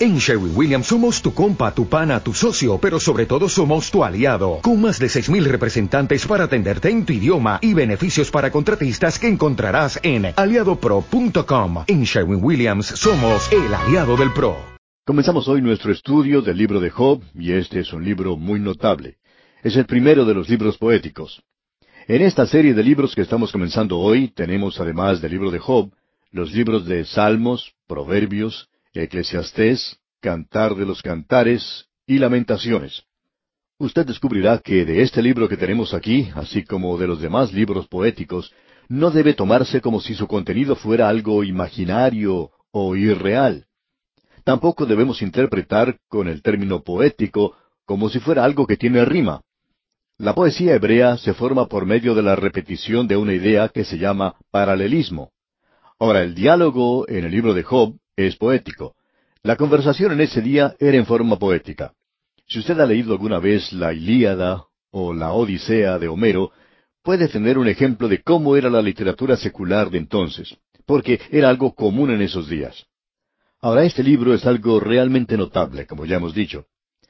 En Sherwin Williams somos tu compa, tu pana, tu socio, pero sobre todo somos tu aliado, con más de 6.000 representantes para atenderte en tu idioma y beneficios para contratistas que encontrarás en aliadopro.com. En Sherwin Williams somos el aliado del PRO. Comenzamos hoy nuestro estudio del libro de Job, y este es un libro muy notable. Es el primero de los libros poéticos. En esta serie de libros que estamos comenzando hoy, tenemos además del libro de Job, los libros de Salmos, Proverbios, Eclesiastés, Cantar de los Cantares y Lamentaciones. Usted descubrirá que de este libro que tenemos aquí, así como de los demás libros poéticos, no debe tomarse como si su contenido fuera algo imaginario o irreal. Tampoco debemos interpretar con el término poético como si fuera algo que tiene rima. La poesía hebrea se forma por medio de la repetición de una idea que se llama paralelismo. Ahora, el diálogo en el libro de Job es poético. La conversación en ese día era en forma poética. Si usted ha leído alguna vez la Ilíada o la Odisea de Homero, puede tener un ejemplo de cómo era la literatura secular de entonces, porque era algo común en esos días. Ahora, este libro es algo realmente notable, como ya hemos dicho.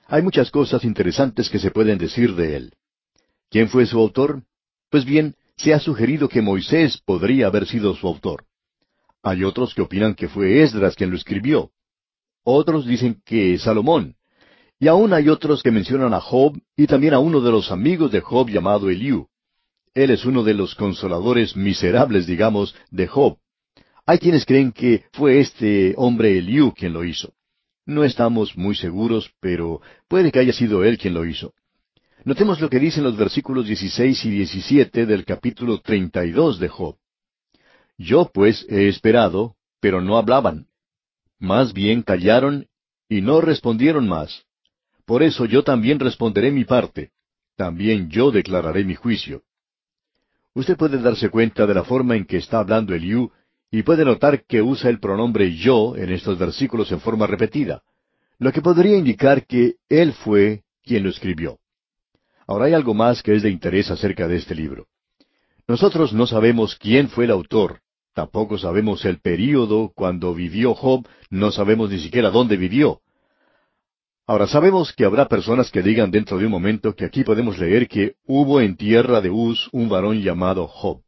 Hay muchas cosas interesantes que se pueden decir de él. ¿Quién fue su autor? Pues bien, se ha sugerido que Moisés podría haber sido su autor. Hay otros que opinan que fue Esdras quien lo escribió. Otros dicen que Salomón. Y aún hay otros que mencionan a Job y también a uno de los amigos de Job llamado Eliú. Él es uno de los consoladores miserables, digamos, de Job. Hay quienes creen que fue este hombre Eliú quien lo hizo. No estamos muy seguros, pero puede que haya sido él quien lo hizo. Notemos lo que dicen los versículos 16 y 17 del capítulo 32 de Job. Yo pues he esperado, pero no hablaban. Más bien callaron y no respondieron más. Por eso yo también responderé mi parte. También yo declararé mi juicio. Usted puede darse cuenta de la forma en que está hablando Eliú y puede notar que usa el pronombre yo en estos versículos en forma repetida, lo que podría indicar que él fue quien lo escribió. Ahora hay algo más que es de interés acerca de este libro. Nosotros no sabemos quién fue el autor, Tampoco sabemos el período cuando vivió Job, no sabemos ni siquiera dónde vivió. Ahora sabemos que habrá personas que digan dentro de un momento que aquí podemos leer que hubo en tierra de Uz un varón llamado Job.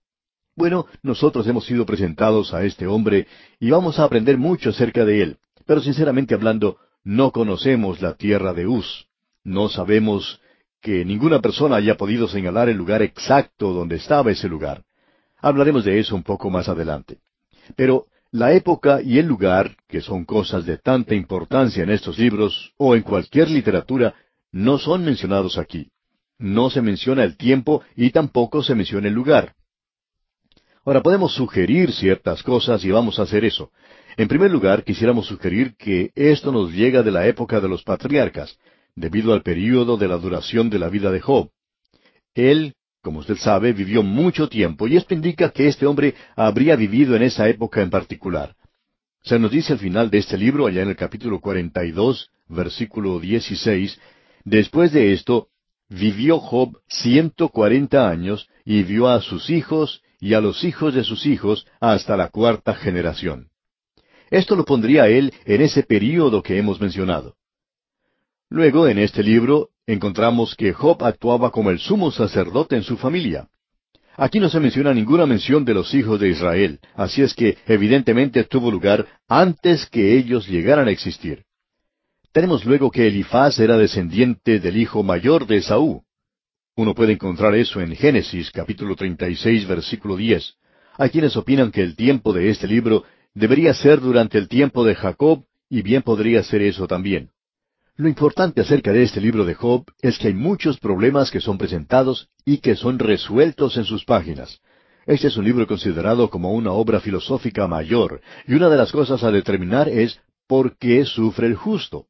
Bueno, nosotros hemos sido presentados a este hombre y vamos a aprender mucho acerca de él, pero sinceramente hablando, no conocemos la tierra de Uz. No sabemos que ninguna persona haya podido señalar el lugar exacto donde estaba ese lugar. Hablaremos de eso un poco más adelante. Pero la época y el lugar, que son cosas de tanta importancia en estos libros o en cualquier literatura, no son mencionados aquí. No se menciona el tiempo y tampoco se menciona el lugar. Ahora podemos sugerir ciertas cosas y vamos a hacer eso. En primer lugar, quisiéramos sugerir que esto nos llega de la época de los patriarcas, debido al período de la duración de la vida de Job. Él, como usted sabe, vivió mucho tiempo y esto indica que este hombre habría vivido en esa época en particular. Se nos dice al final de este libro, allá en el capítulo 42, versículo 16, después de esto, vivió Job ciento cuarenta años y vio a sus hijos y a los hijos de sus hijos hasta la cuarta generación. Esto lo pondría él en ese período que hemos mencionado. Luego, en este libro, encontramos que Job actuaba como el sumo sacerdote en su familia. Aquí no se menciona ninguna mención de los hijos de Israel, así es que evidentemente tuvo lugar antes que ellos llegaran a existir. Tenemos luego que Elifaz era descendiente del hijo mayor de Esaú. Uno puede encontrar eso en Génesis capítulo 36 versículo 10. Hay quienes opinan que el tiempo de este libro debería ser durante el tiempo de Jacob, y bien podría ser eso también. Lo importante acerca de este libro de Job es que hay muchos problemas que son presentados y que son resueltos en sus páginas. Este es un libro considerado como una obra filosófica mayor, y una de las cosas a determinar es por qué sufre el justo.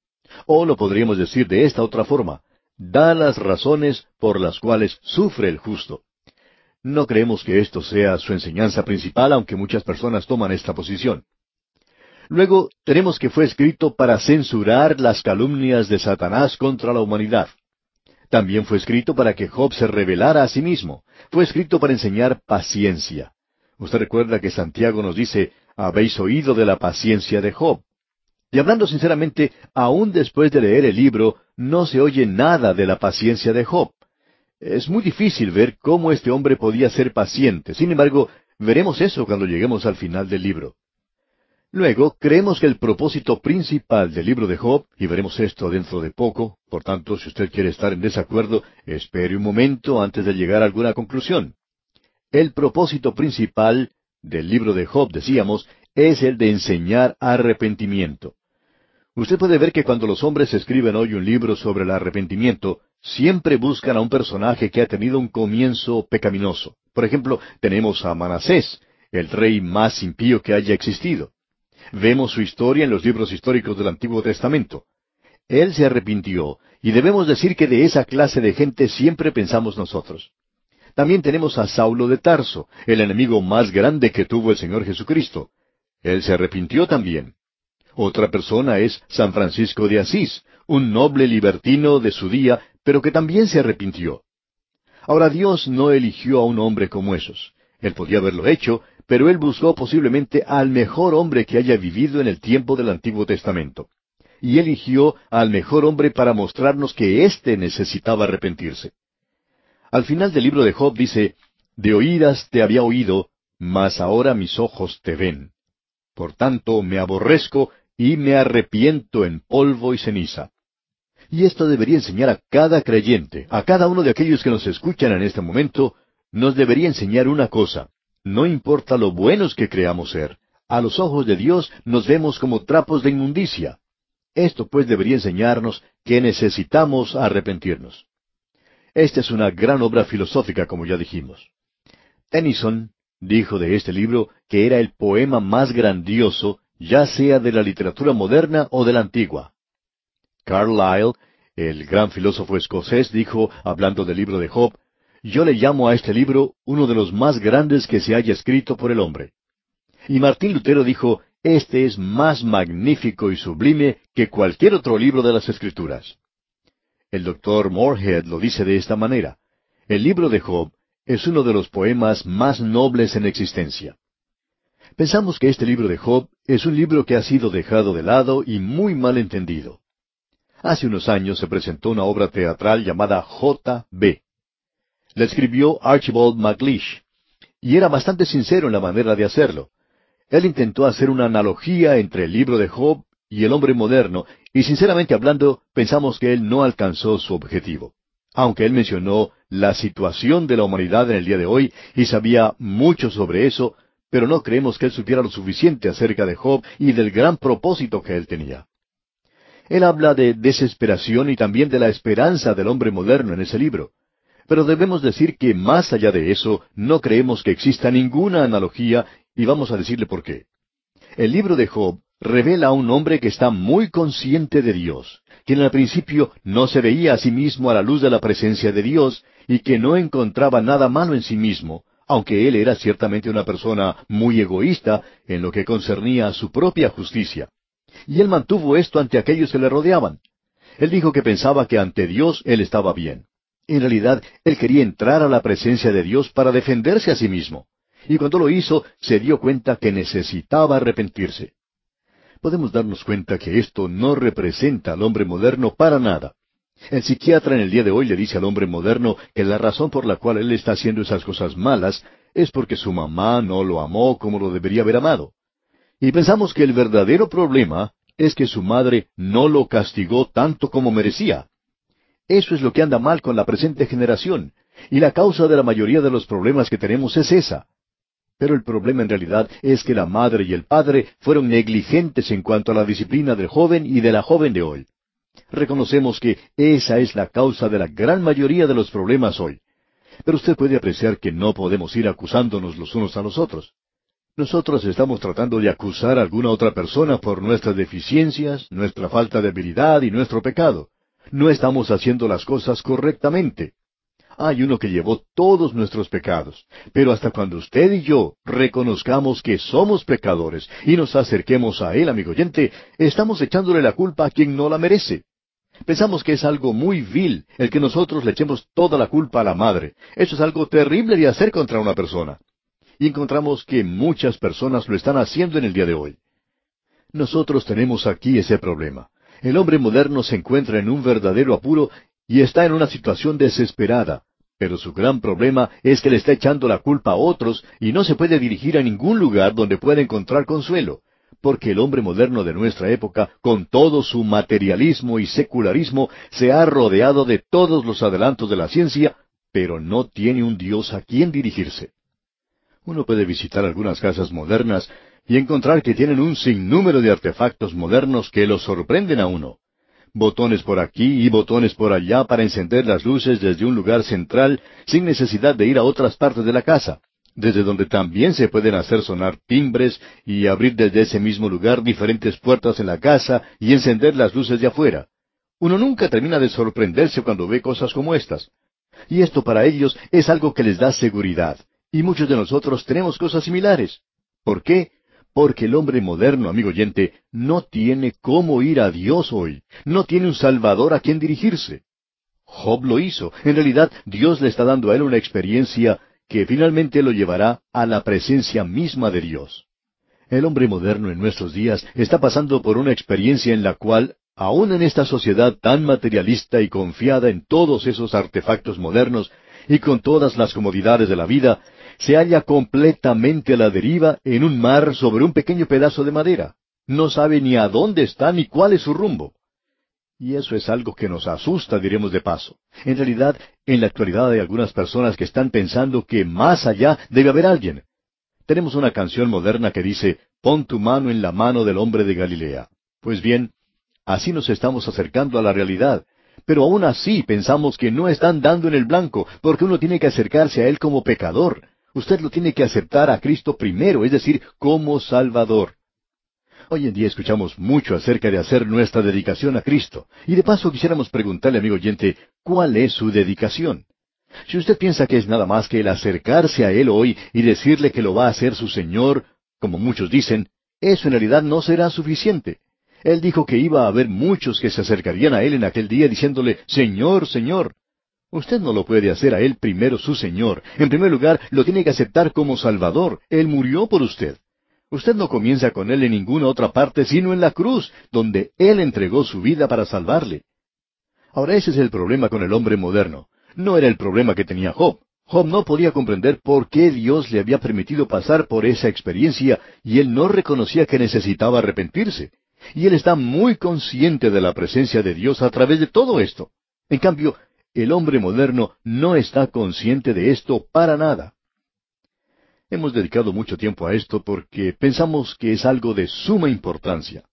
O lo podríamos decir de esta otra forma, da las razones por las cuales sufre el justo. No creemos que esto sea su enseñanza principal, aunque muchas personas toman esta posición. Luego tenemos que fue escrito para censurar las calumnias de Satanás contra la humanidad. También fue escrito para que Job se revelara a sí mismo. Fue escrito para enseñar paciencia. Usted recuerda que Santiago nos dice, habéis oído de la paciencia de Job. Y hablando sinceramente, aún después de leer el libro, no se oye nada de la paciencia de Job. Es muy difícil ver cómo este hombre podía ser paciente. Sin embargo, veremos eso cuando lleguemos al final del libro. Luego, creemos que el propósito principal del libro de Job, y veremos esto dentro de poco, por tanto, si usted quiere estar en desacuerdo, espere un momento antes de llegar a alguna conclusión. El propósito principal del libro de Job, decíamos, es el de enseñar arrepentimiento. Usted puede ver que cuando los hombres escriben hoy un libro sobre el arrepentimiento, siempre buscan a un personaje que ha tenido un comienzo pecaminoso. Por ejemplo, tenemos a Manasés, el rey más impío que haya existido. Vemos su historia en los libros históricos del Antiguo Testamento. Él se arrepintió, y debemos decir que de esa clase de gente siempre pensamos nosotros. También tenemos a Saulo de Tarso, el enemigo más grande que tuvo el Señor Jesucristo. Él se arrepintió también. Otra persona es San Francisco de Asís, un noble libertino de su día, pero que también se arrepintió. Ahora Dios no eligió a un hombre como esos. Él podía haberlo hecho, pero él buscó posiblemente al mejor hombre que haya vivido en el tiempo del Antiguo Testamento. Y eligió al mejor hombre para mostrarnos que éste necesitaba arrepentirse. Al final del libro de Job dice, De oídas te había oído, mas ahora mis ojos te ven. Por tanto me aborrezco y me arrepiento en polvo y ceniza. Y esto debería enseñar a cada creyente, a cada uno de aquellos que nos escuchan en este momento, nos debería enseñar una cosa. No importa lo buenos que creamos ser, a los ojos de Dios nos vemos como trapos de inmundicia. Esto pues debería enseñarnos que necesitamos arrepentirnos. Esta es una gran obra filosófica, como ya dijimos. Tennyson dijo de este libro que era el poema más grandioso, ya sea de la literatura moderna o de la antigua. Carlyle, el gran filósofo escocés, dijo, hablando del libro de Job, yo le llamo a este libro uno de los más grandes que se haya escrito por el hombre. Y Martín Lutero dijo, este es más magnífico y sublime que cualquier otro libro de las Escrituras. El doctor Morehead lo dice de esta manera. El libro de Job es uno de los poemas más nobles en existencia. Pensamos que este libro de Job es un libro que ha sido dejado de lado y muy mal entendido. Hace unos años se presentó una obra teatral llamada J.B. La escribió Archibald MacLeish, y era bastante sincero en la manera de hacerlo. Él intentó hacer una analogía entre el libro de Job y el hombre moderno, y sinceramente hablando, pensamos que él no alcanzó su objetivo. Aunque él mencionó la situación de la humanidad en el día de hoy y sabía mucho sobre eso, pero no creemos que él supiera lo suficiente acerca de Job y del gran propósito que él tenía. Él habla de desesperación y también de la esperanza del hombre moderno en ese libro. Pero debemos decir que más allá de eso, no creemos que exista ninguna analogía y vamos a decirle por qué. El libro de Job revela a un hombre que está muy consciente de Dios, quien al principio no se veía a sí mismo a la luz de la presencia de Dios y que no encontraba nada malo en sí mismo, aunque él era ciertamente una persona muy egoísta en lo que concernía a su propia justicia. Y él mantuvo esto ante aquellos que le rodeaban. Él dijo que pensaba que ante Dios él estaba bien. En realidad, él quería entrar a la presencia de Dios para defenderse a sí mismo. Y cuando lo hizo, se dio cuenta que necesitaba arrepentirse. Podemos darnos cuenta que esto no representa al hombre moderno para nada. El psiquiatra en el día de hoy le dice al hombre moderno que la razón por la cual él está haciendo esas cosas malas es porque su mamá no lo amó como lo debería haber amado. Y pensamos que el verdadero problema es que su madre no lo castigó tanto como merecía. Eso es lo que anda mal con la presente generación, y la causa de la mayoría de los problemas que tenemos es esa. Pero el problema en realidad es que la madre y el padre fueron negligentes en cuanto a la disciplina del joven y de la joven de hoy. Reconocemos que esa es la causa de la gran mayoría de los problemas hoy. Pero usted puede apreciar que no podemos ir acusándonos los unos a los otros. Nosotros estamos tratando de acusar a alguna otra persona por nuestras deficiencias, nuestra falta de habilidad y nuestro pecado. No estamos haciendo las cosas correctamente. Hay uno que llevó todos nuestros pecados, pero hasta cuando usted y yo reconozcamos que somos pecadores y nos acerquemos a Él, amigo oyente, estamos echándole la culpa a quien no la merece. Pensamos que es algo muy vil el que nosotros le echemos toda la culpa a la madre. Eso es algo terrible de hacer contra una persona y encontramos que muchas personas lo están haciendo en el día de hoy. Nosotros tenemos aquí ese problema. El hombre moderno se encuentra en un verdadero apuro y está en una situación desesperada, pero su gran problema es que le está echando la culpa a otros y no se puede dirigir a ningún lugar donde pueda encontrar consuelo, porque el hombre moderno de nuestra época, con todo su materialismo y secularismo, se ha rodeado de todos los adelantos de la ciencia, pero no tiene un Dios a quien dirigirse. Uno puede visitar algunas casas modernas y encontrar que tienen un sinnúmero de artefactos modernos que lo sorprenden a uno botones por aquí y botones por allá para encender las luces desde un lugar central sin necesidad de ir a otras partes de la casa, desde donde también se pueden hacer sonar timbres y abrir desde ese mismo lugar diferentes puertas en la casa y encender las luces de afuera. Uno nunca termina de sorprenderse cuando ve cosas como estas. Y esto para ellos es algo que les da seguridad. Y muchos de nosotros tenemos cosas similares. ¿Por qué? Porque el hombre moderno, amigo oyente, no tiene cómo ir a Dios hoy. No tiene un Salvador a quien dirigirse. Job lo hizo. En realidad, Dios le está dando a él una experiencia que finalmente lo llevará a la presencia misma de Dios. El hombre moderno en nuestros días está pasando por una experiencia en la cual, aun en esta sociedad tan materialista y confiada en todos esos artefactos modernos y con todas las comodidades de la vida, se halla completamente a la deriva en un mar sobre un pequeño pedazo de madera. No sabe ni a dónde está ni cuál es su rumbo. Y eso es algo que nos asusta, diremos de paso. En realidad, en la actualidad hay algunas personas que están pensando que más allá debe haber alguien. Tenemos una canción moderna que dice, pon tu mano en la mano del hombre de Galilea. Pues bien, así nos estamos acercando a la realidad. Pero aún así pensamos que no están dando en el blanco, porque uno tiene que acercarse a Él como pecador. Usted lo tiene que aceptar a Cristo primero, es decir, como Salvador. Hoy en día escuchamos mucho acerca de hacer nuestra dedicación a Cristo. Y de paso quisiéramos preguntarle, amigo oyente, ¿cuál es su dedicación? Si usted piensa que es nada más que el acercarse a Él hoy y decirle que lo va a hacer su Señor, como muchos dicen, eso en realidad no será suficiente. Él dijo que iba a haber muchos que se acercarían a Él en aquel día diciéndole, Señor, Señor. Usted no lo puede hacer a Él primero su Señor. En primer lugar, lo tiene que aceptar como Salvador. Él murió por usted. Usted no comienza con Él en ninguna otra parte sino en la cruz, donde Él entregó su vida para salvarle. Ahora ese es el problema con el hombre moderno. No era el problema que tenía Job. Job no podía comprender por qué Dios le había permitido pasar por esa experiencia y él no reconocía que necesitaba arrepentirse. Y él está muy consciente de la presencia de Dios a través de todo esto. En cambio, el hombre moderno no está consciente de esto para nada. Hemos dedicado mucho tiempo a esto porque pensamos que es algo de suma importancia.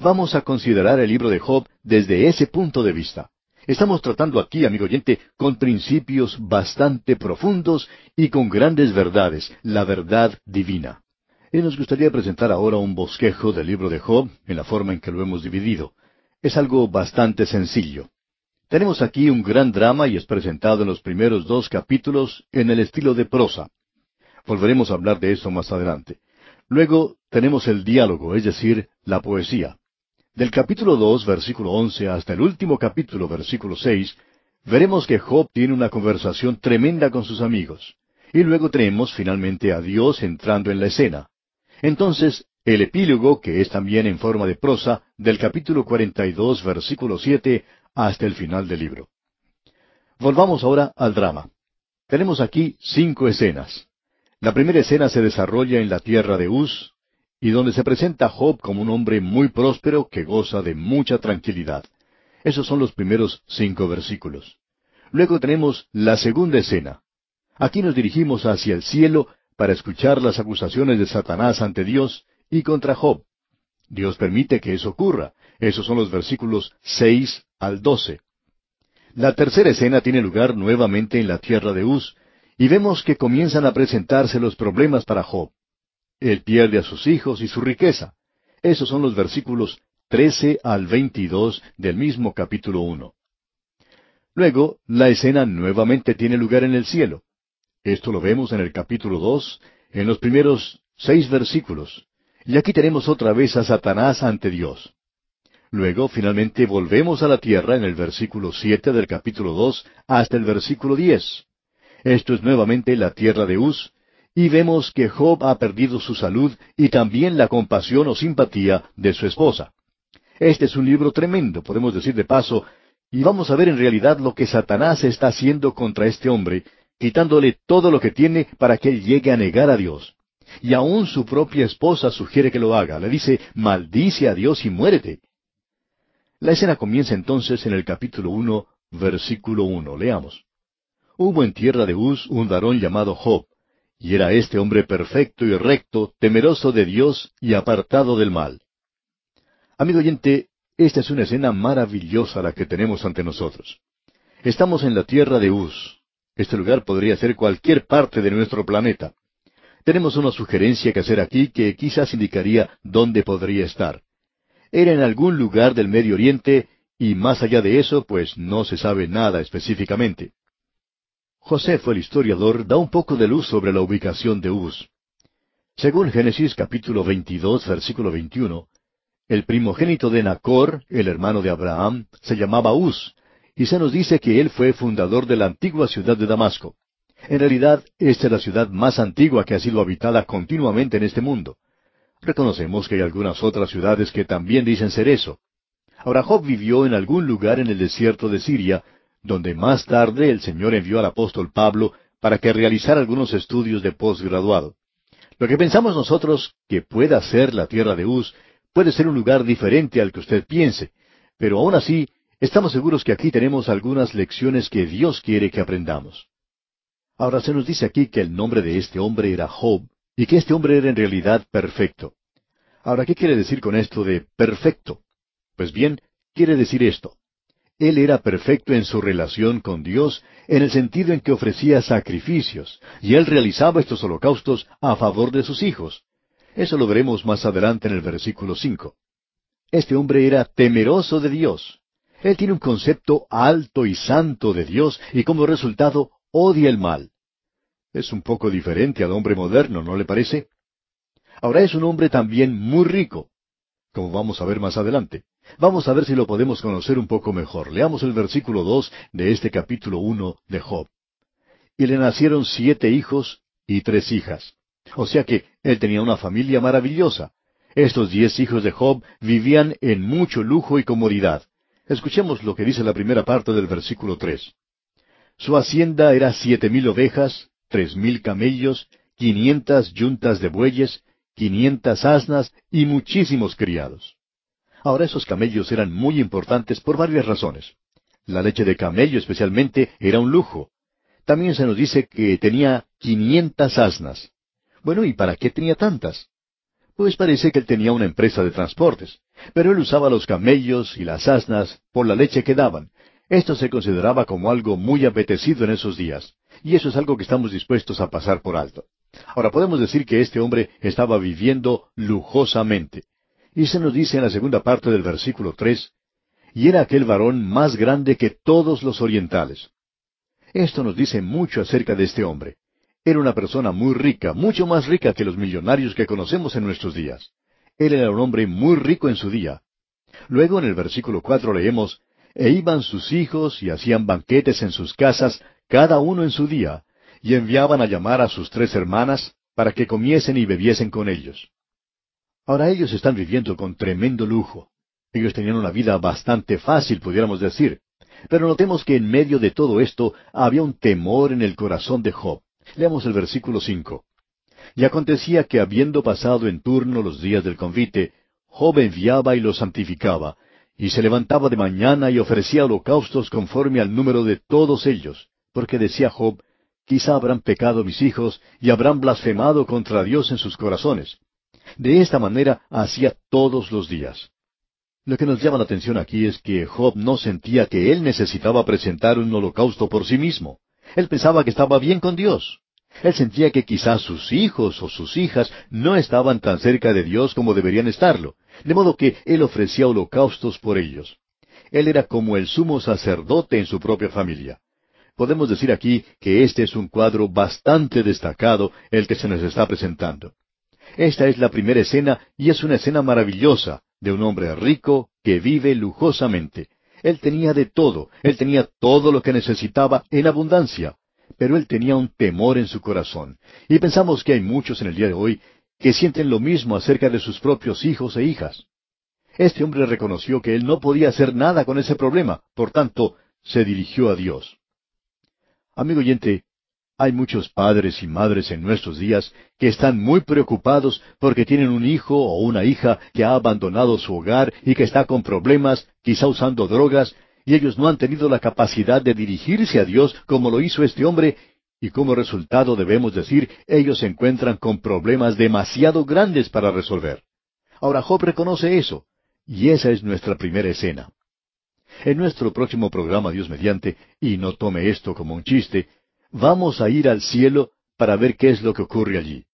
Vamos a considerar el libro de Job desde ese punto de vista. Estamos tratando aquí, amigo oyente, con principios bastante profundos y con grandes verdades, la verdad divina. Y nos gustaría presentar ahora un bosquejo del libro de Job en la forma en que lo hemos dividido. Es algo bastante sencillo. Tenemos aquí un gran drama y es presentado en los primeros dos capítulos en el estilo de prosa. Volveremos a hablar de eso más adelante. Luego tenemos el diálogo, es decir, la poesía. Del capítulo dos, versículo once, hasta el último capítulo, versículo seis, veremos que Job tiene una conversación tremenda con sus amigos. Y luego tenemos finalmente a Dios entrando en la escena. Entonces, el epílogo, que es también en forma de prosa, del capítulo cuarenta y dos, versículo siete, hasta el final del libro. Volvamos ahora al drama. Tenemos aquí cinco escenas. La primera escena se desarrolla en la tierra de Uz, y donde se presenta a Job como un hombre muy próspero que goza de mucha tranquilidad. Esos son los primeros cinco versículos. Luego tenemos la segunda escena. Aquí nos dirigimos hacia el cielo para escuchar las acusaciones de Satanás ante Dios y contra Job. Dios permite que eso ocurra. Esos son los versículos seis al doce. La tercera escena tiene lugar nuevamente en la tierra de Uz, y vemos que comienzan a presentarse los problemas para Job. Él pierde a sus hijos y su riqueza. Esos son los versículos trece al veintidós del mismo capítulo uno. Luego, la escena nuevamente tiene lugar en el cielo. Esto lo vemos en el capítulo dos, en los primeros seis versículos. Y aquí tenemos otra vez a Satanás ante Dios. Luego, finalmente, volvemos a la tierra en el versículo siete del capítulo dos hasta el versículo diez. Esto es nuevamente la tierra de Uz, y vemos que Job ha perdido su salud y también la compasión o simpatía de su esposa. Este es un libro tremendo, podemos decir de paso, y vamos a ver en realidad lo que Satanás está haciendo contra este hombre, quitándole todo lo que tiene para que él llegue a negar a Dios. Y aún su propia esposa sugiere que lo haga. Le dice, maldice a Dios y muérete. La escena comienza entonces en el capítulo uno, versículo uno. Leamos. Hubo en tierra de Uz un varón llamado Job, y era este hombre perfecto y recto, temeroso de Dios y apartado del mal. Amigo oyente, esta es una escena maravillosa la que tenemos ante nosotros. Estamos en la tierra de Uz. Este lugar podría ser cualquier parte de nuestro planeta. Tenemos una sugerencia que hacer aquí que quizás indicaría dónde podría estar. Era en algún lugar del Medio Oriente y más allá de eso, pues no se sabe nada específicamente. José el historiador, da un poco de luz sobre la ubicación de Uz. Según Génesis capítulo 22, versículo 21, el primogénito de Nacor, el hermano de Abraham, se llamaba Uz, y se nos dice que él fue fundador de la antigua ciudad de Damasco. En realidad, esta es la ciudad más antigua que ha sido habitada continuamente en este mundo. Reconocemos que hay algunas otras ciudades que también dicen ser eso. Ahora Job vivió en algún lugar en el desierto de Siria, donde más tarde el Señor envió al apóstol Pablo para que realizara algunos estudios de posgraduado. Lo que pensamos nosotros que pueda ser la tierra de Uz puede ser un lugar diferente al que usted piense, pero aún así estamos seguros que aquí tenemos algunas lecciones que Dios quiere que aprendamos. Ahora se nos dice aquí que el nombre de este hombre era Job y que este hombre era en realidad perfecto. Ahora, ¿qué quiere decir con esto de perfecto? Pues bien, quiere decir esto. Él era perfecto en su relación con Dios en el sentido en que ofrecía sacrificios, y él realizaba estos holocaustos a favor de sus hijos. Eso lo veremos más adelante en el versículo cinco. Este hombre era temeroso de Dios. Él tiene un concepto alto y santo de Dios y como resultado odia el mal. Es un poco diferente al hombre moderno, ¿no le parece? Ahora es un hombre también muy rico, como vamos a ver más adelante. Vamos a ver si lo podemos conocer un poco mejor. Leamos el versículo dos de este capítulo uno de Job. Y le nacieron siete hijos y tres hijas. O sea que él tenía una familia maravillosa. Estos diez hijos de Job vivían en mucho lujo y comodidad. Escuchemos lo que dice la primera parte del versículo tres. Su hacienda era siete mil ovejas, tres mil camellos, quinientas yuntas de bueyes, quinientas asnas y muchísimos criados. Ahora esos camellos eran muy importantes por varias razones. La leche de camello especialmente era un lujo. También se nos dice que tenía quinientas asnas. Bueno, ¿y para qué tenía tantas? Pues parece que él tenía una empresa de transportes, pero él usaba los camellos y las asnas por la leche que daban. Esto se consideraba como algo muy apetecido en esos días, y eso es algo que estamos dispuestos a pasar por alto. Ahora podemos decir que este hombre estaba viviendo lujosamente. Y se nos dice en la segunda parte del versículo tres, y era aquel varón más grande que todos los orientales. Esto nos dice mucho acerca de este hombre. Era una persona muy rica, mucho más rica que los millonarios que conocemos en nuestros días. Él era un hombre muy rico en su día. Luego en el versículo cuatro leemos, E iban sus hijos y hacían banquetes en sus casas, cada uno en su día, y enviaban a llamar a sus tres hermanas para que comiesen y bebiesen con ellos. Ahora ellos están viviendo con tremendo lujo. Ellos tenían una vida bastante fácil, pudiéramos decir. Pero notemos que en medio de todo esto había un temor en el corazón de Job. Leamos el versículo cinco. Y acontecía que habiendo pasado en turno los días del convite, Job enviaba y los santificaba, y se levantaba de mañana y ofrecía holocaustos conforme al número de todos ellos, porque decía Job, quizá habrán pecado mis hijos y habrán blasfemado contra Dios en sus corazones. De esta manera hacía todos los días. Lo que nos llama la atención aquí es que Job no sentía que él necesitaba presentar un holocausto por sí mismo. Él pensaba que estaba bien con Dios. Él sentía que quizás sus hijos o sus hijas no estaban tan cerca de Dios como deberían estarlo, de modo que él ofrecía holocaustos por ellos. Él era como el sumo sacerdote en su propia familia. Podemos decir aquí que este es un cuadro bastante destacado el que se nos está presentando. Esta es la primera escena y es una escena maravillosa de un hombre rico que vive lujosamente. Él tenía de todo, él tenía todo lo que necesitaba en abundancia, pero él tenía un temor en su corazón. Y pensamos que hay muchos en el día de hoy que sienten lo mismo acerca de sus propios hijos e hijas. Este hombre reconoció que él no podía hacer nada con ese problema, por tanto, se dirigió a Dios. Amigo oyente, hay muchos padres y madres en nuestros días que están muy preocupados porque tienen un hijo o una hija que ha abandonado su hogar y que está con problemas, quizá usando drogas, y ellos no han tenido la capacidad de dirigirse a Dios como lo hizo este hombre, y como resultado debemos decir, ellos se encuentran con problemas demasiado grandes para resolver. Ahora Job reconoce eso, y esa es nuestra primera escena. En nuestro próximo programa, Dios mediante, y no tome esto como un chiste, Vamos a ir al cielo para ver qué es lo que ocurre allí.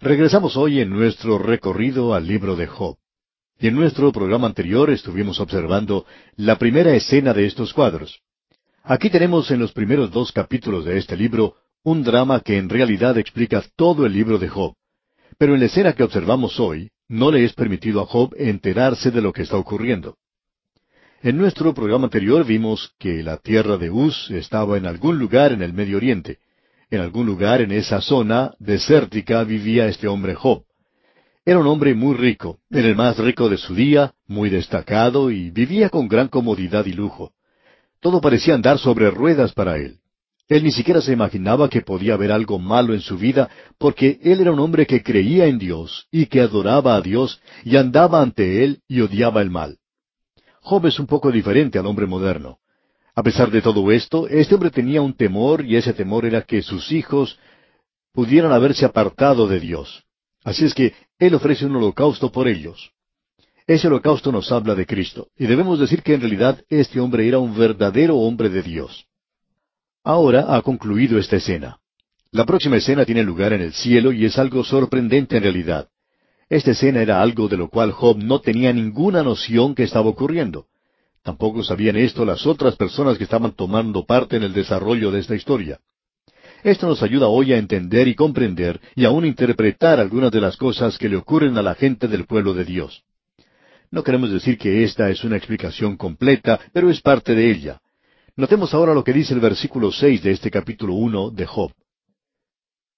Regresamos hoy en nuestro recorrido al libro de Job. Y en nuestro programa anterior estuvimos observando la primera escena de estos cuadros. Aquí tenemos en los primeros dos capítulos de este libro un drama que en realidad explica todo el libro de Job. Pero en la escena que observamos hoy, no le es permitido a Job enterarse de lo que está ocurriendo. En nuestro programa anterior vimos que la tierra de Uz estaba en algún lugar en el Medio Oriente. En algún lugar en esa zona desértica vivía este hombre Job. Era un hombre muy rico, era el más rico de su día, muy destacado y vivía con gran comodidad y lujo. Todo parecía andar sobre ruedas para él. Él ni siquiera se imaginaba que podía haber algo malo en su vida, porque él era un hombre que creía en Dios y que adoraba a Dios y andaba ante él y odiaba el mal. Job es un poco diferente al hombre moderno. A pesar de todo esto, este hombre tenía un temor y ese temor era que sus hijos pudieran haberse apartado de Dios. Así es que Él ofrece un holocausto por ellos. Ese holocausto nos habla de Cristo, y debemos decir que en realidad este hombre era un verdadero hombre de Dios. Ahora ha concluido esta escena. La próxima escena tiene lugar en el cielo y es algo sorprendente en realidad. Esta escena era algo de lo cual Job no tenía ninguna noción que estaba ocurriendo. Tampoco sabían esto las otras personas que estaban tomando parte en el desarrollo de esta historia. Esto nos ayuda hoy a entender y comprender y aún interpretar algunas de las cosas que le ocurren a la gente del pueblo de Dios. No queremos decir que esta es una explicación completa, pero es parte de ella. Notemos ahora lo que dice el versículo seis de este capítulo uno de Job.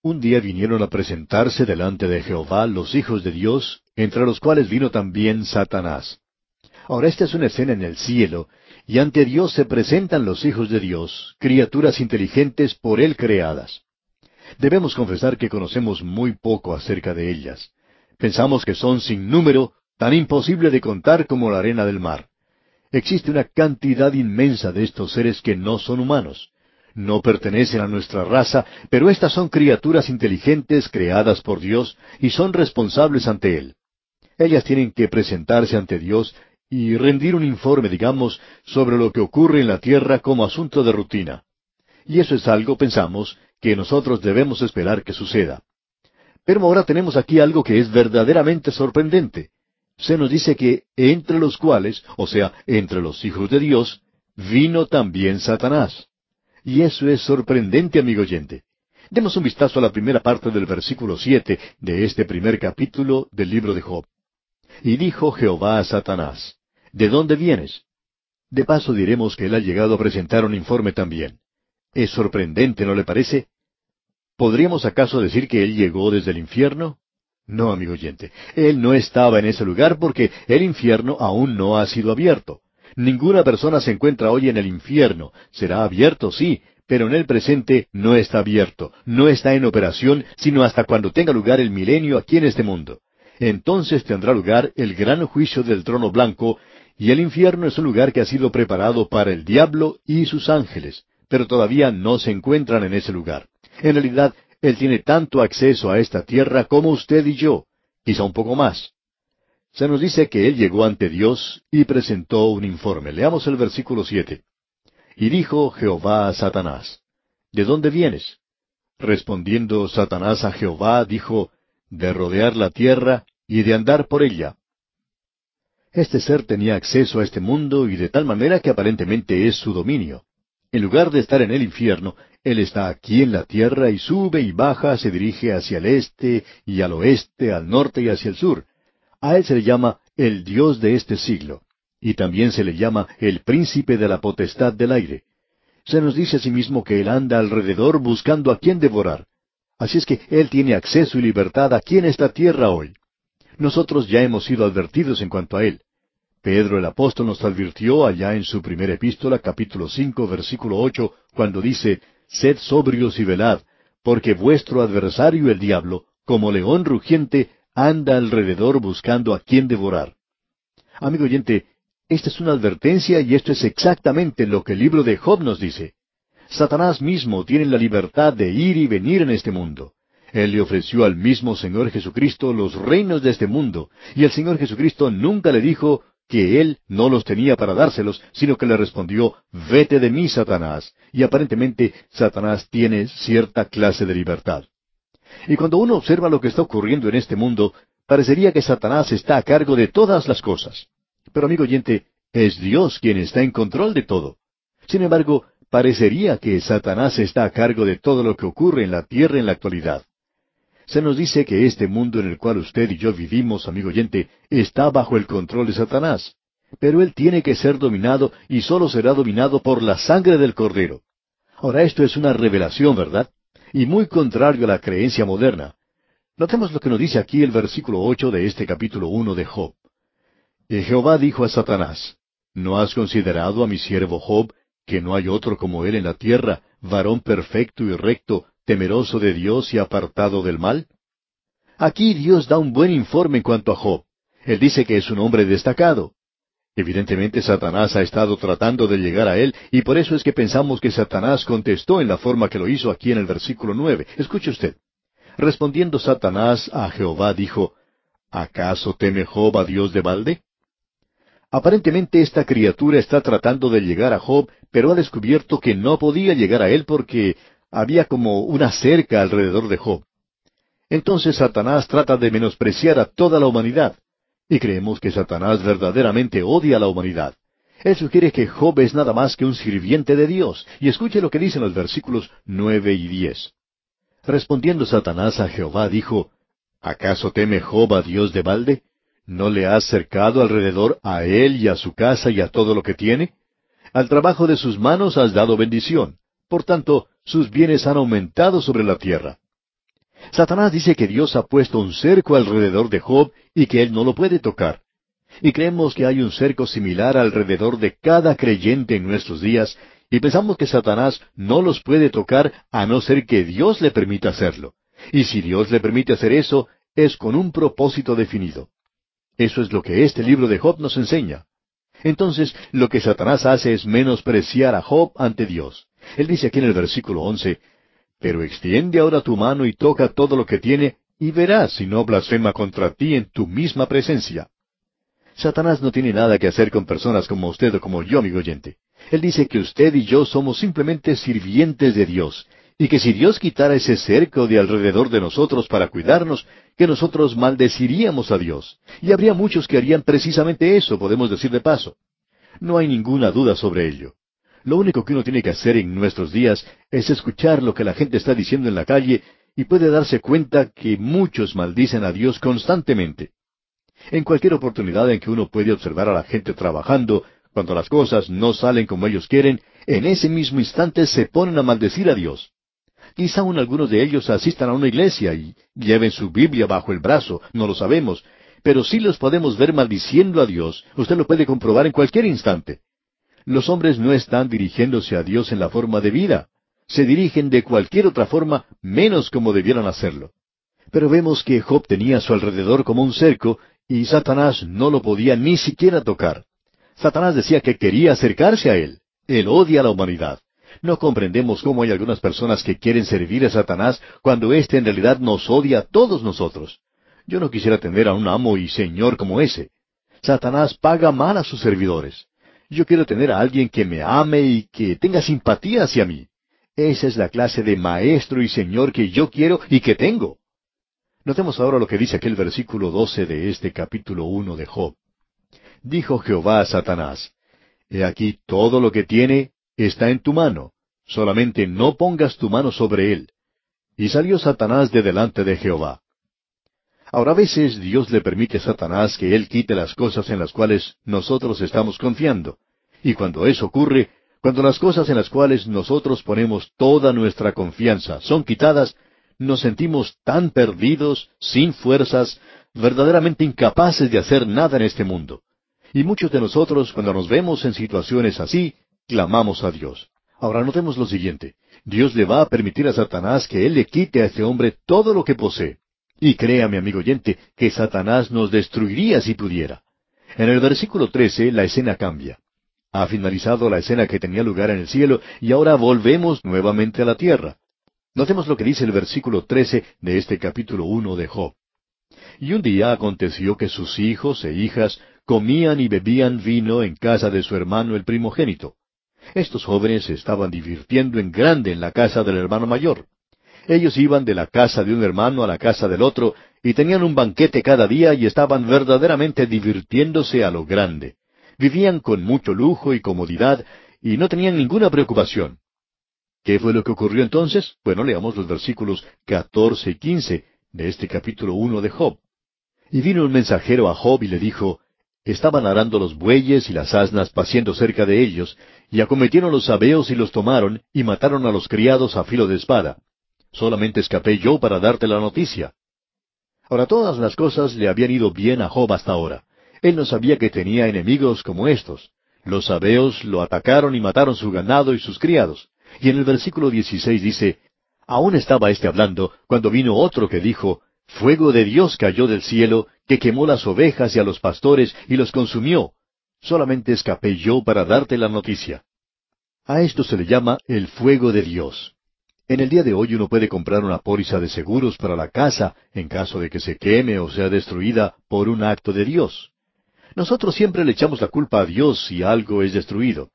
Un día vinieron a presentarse delante de Jehová los hijos de Dios, entre los cuales vino también Satanás. Ahora esta es una escena en el cielo, y ante Dios se presentan los hijos de Dios, criaturas inteligentes por Él creadas. Debemos confesar que conocemos muy poco acerca de ellas. Pensamos que son sin número, tan imposible de contar como la arena del mar. Existe una cantidad inmensa de estos seres que no son humanos no pertenecen a nuestra raza, pero estas son criaturas inteligentes creadas por Dios y son responsables ante Él. Ellas tienen que presentarse ante Dios y rendir un informe, digamos, sobre lo que ocurre en la tierra como asunto de rutina. Y eso es algo, pensamos, que nosotros debemos esperar que suceda. Pero ahora tenemos aquí algo que es verdaderamente sorprendente. Se nos dice que entre los cuales, o sea, entre los hijos de Dios, vino también Satanás. Y eso es sorprendente, amigo oyente. Demos un vistazo a la primera parte del versículo siete de este primer capítulo del libro de Job. Y dijo Jehová a Satanás, ¿De dónde vienes? De paso diremos que él ha llegado a presentar un informe también. Es sorprendente, ¿no le parece? ¿Podríamos acaso decir que él llegó desde el infierno? No, amigo oyente, él no estaba en ese lugar porque el infierno aún no ha sido abierto. Ninguna persona se encuentra hoy en el infierno. Será abierto, sí, pero en el presente no está abierto, no está en operación, sino hasta cuando tenga lugar el milenio aquí en este mundo. Entonces tendrá lugar el gran juicio del trono blanco, y el infierno es un lugar que ha sido preparado para el diablo y sus ángeles, pero todavía no se encuentran en ese lugar. En realidad, Él tiene tanto acceso a esta tierra como usted y yo, quizá un poco más. Se nos dice que él llegó ante Dios y presentó un informe. Leamos el versículo siete. Y dijo Jehová a Satanás, ¿De dónde vienes? Respondiendo Satanás a Jehová, dijo, De rodear la tierra y de andar por ella. Este ser tenía acceso a este mundo y de tal manera que aparentemente es su dominio. En lugar de estar en el infierno, él está aquí en la tierra y sube y baja, se dirige hacia el este y al oeste, al norte y hacia el sur. A él se le llama el Dios de este siglo. y también se le llama el príncipe de la potestad del aire. Se nos dice asimismo que él anda alrededor buscando a quien devorar. Así es que él tiene acceso y libertad aquí en esta tierra hoy. Nosotros ya hemos sido advertidos en cuanto a él. Pedro el apóstol nos advirtió allá en su primera epístola, capítulo cinco, versículo ocho, cuando dice, Sed sobrios y velad, porque vuestro adversario el diablo, como león rugiente, anda alrededor buscando a quien devorar. Amigo oyente, esta es una advertencia y esto es exactamente lo que el libro de Job nos dice. Satanás mismo tiene la libertad de ir y venir en este mundo. Él le ofreció al mismo Señor Jesucristo los reinos de este mundo, y el Señor Jesucristo nunca le dijo que Él no los tenía para dárselos, sino que le respondió, Vete de mí, Satanás. Y aparentemente Satanás tiene cierta clase de libertad. Y cuando uno observa lo que está ocurriendo en este mundo, parecería que Satanás está a cargo de todas las cosas. Pero amigo oyente, es Dios quien está en control de todo. Sin embargo, parecería que Satanás está a cargo de todo lo que ocurre en la tierra en la actualidad. Se nos dice que este mundo en el cual usted y yo vivimos, amigo oyente, está bajo el control de Satanás. Pero él tiene que ser dominado y solo será dominado por la sangre del Cordero. Ahora esto es una revelación, ¿verdad? Y muy contrario a la creencia moderna. Notemos lo que nos dice aquí el versículo ocho de este capítulo uno de Job. Y Jehová dijo a Satanás, ¿No has considerado a mi siervo Job, que no hay otro como él en la tierra, varón perfecto y recto, temeroso de Dios y apartado del mal? Aquí Dios da un buen informe en cuanto a Job. Él dice que es un hombre destacado. Evidentemente Satanás ha estado tratando de llegar a él y por eso es que pensamos que Satanás contestó en la forma que lo hizo aquí en el versículo nueve. Escuche usted. Respondiendo Satanás a Jehová dijo, ¿acaso teme Job a Dios de balde? Aparentemente esta criatura está tratando de llegar a Job, pero ha descubierto que no podía llegar a él porque había como una cerca alrededor de Job. Entonces Satanás trata de menospreciar a toda la humanidad. Y creemos que Satanás verdaderamente odia a la humanidad. Él sugiere que Job es nada más que un sirviente de Dios. Y escuche lo que dicen los versículos nueve y diez. Respondiendo Satanás a Jehová, dijo, ¿Acaso teme Job a Dios de balde? ¿No le has cercado alrededor a él y a su casa y a todo lo que tiene? Al trabajo de sus manos has dado bendición. Por tanto, sus bienes han aumentado sobre la tierra. Satanás dice que Dios ha puesto un cerco alrededor de Job y que él no lo puede tocar. Y creemos que hay un cerco similar alrededor de cada creyente en nuestros días, y pensamos que Satanás no los puede tocar a no ser que Dios le permita hacerlo. Y si Dios le permite hacer eso, es con un propósito definido. Eso es lo que este libro de Job nos enseña. Entonces, lo que Satanás hace es menospreciar a Job ante Dios. Él dice aquí en el versículo once, Pero extiende ahora tu mano y toca todo lo que tiene, y verás si no blasfema contra ti en tu misma presencia. Satanás no tiene nada que hacer con personas como usted o como yo, amigo oyente. Él dice que usted y yo somos simplemente sirvientes de Dios, y que si Dios quitara ese cerco de alrededor de nosotros para cuidarnos, que nosotros maldeciríamos a Dios. Y habría muchos que harían precisamente eso, podemos decir de paso. No hay ninguna duda sobre ello. Lo único que uno tiene que hacer en nuestros días es escuchar lo que la gente está diciendo en la calle y puede darse cuenta que muchos maldicen a Dios constantemente. En cualquier oportunidad en que uno puede observar a la gente trabajando, cuando las cosas no salen como ellos quieren, en ese mismo instante se ponen a maldecir a Dios. Quizá aún algunos de ellos asistan a una iglesia y lleven su Biblia bajo el brazo, no lo sabemos, pero sí los podemos ver maldiciendo a Dios. Usted lo puede comprobar en cualquier instante. Los hombres no están dirigiéndose a Dios en la forma de vida. Se dirigen de cualquier otra forma menos como debieran hacerlo. Pero vemos que Job tenía a su alrededor como un cerco y Satanás no lo podía ni siquiera tocar. Satanás decía que quería acercarse a él. Él odia a la humanidad. No comprendemos cómo hay algunas personas que quieren servir a Satanás cuando éste en realidad nos odia a todos nosotros. Yo no quisiera tener a un amo y señor como ese. Satanás paga mal a sus servidores. Yo quiero tener a alguien que me ame y que tenga simpatía hacia mí. Esa es la clase de maestro y señor que yo quiero y que tengo. Notemos ahora lo que dice aquel versículo doce de este capítulo uno de Job. Dijo Jehová a Satanás, He aquí todo lo que tiene está en tu mano, solamente no pongas tu mano sobre él. Y salió Satanás de delante de Jehová. Ahora a veces Dios le permite a Satanás que él quite las cosas en las cuales nosotros estamos confiando. Y cuando eso ocurre, cuando las cosas en las cuales nosotros ponemos toda nuestra confianza son quitadas, nos sentimos tan perdidos, sin fuerzas, verdaderamente incapaces de hacer nada en este mundo. Y muchos de nosotros, cuando nos vemos en situaciones así, clamamos a Dios. Ahora notemos lo siguiente. Dios le va a permitir a Satanás que Él le quite a este hombre todo lo que posee. Y créame, amigo oyente, que Satanás nos destruiría si pudiera. En el versículo 13 la escena cambia. Ha finalizado la escena que tenía lugar en el cielo y ahora volvemos nuevamente a la tierra. Notemos lo que dice el versículo 13 de este capítulo 1 de Job. Y un día aconteció que sus hijos e hijas comían y bebían vino en casa de su hermano el primogénito. Estos jóvenes se estaban divirtiendo en grande en la casa del hermano mayor. Ellos iban de la casa de un hermano a la casa del otro y tenían un banquete cada día y estaban verdaderamente divirtiéndose a lo grande. Vivían con mucho lujo y comodidad y no tenían ninguna preocupación. ¿Qué fue lo que ocurrió entonces? Bueno, leamos los versículos catorce y quince de este capítulo uno de Job. Y vino un mensajero a Job y le dijo, Estaban arando los bueyes y las asnas paciendo cerca de ellos, y acometieron los sabeos y los tomaron, y mataron a los criados a filo de espada. Solamente escapé yo para darte la noticia. Ahora todas las cosas le habían ido bien a Job hasta ahora. Él no sabía que tenía enemigos como estos. Los sabeos lo atacaron y mataron su ganado y sus criados. Y en el versículo 16 dice, Aún estaba éste hablando cuando vino otro que dijo, Fuego de Dios cayó del cielo, que quemó las ovejas y a los pastores y los consumió. Solamente escapé yo para darte la noticia. A esto se le llama el fuego de Dios. En el día de hoy uno puede comprar una póliza de seguros para la casa en caso de que se queme o sea destruida por un acto de Dios. Nosotros siempre le echamos la culpa a Dios si algo es destruido.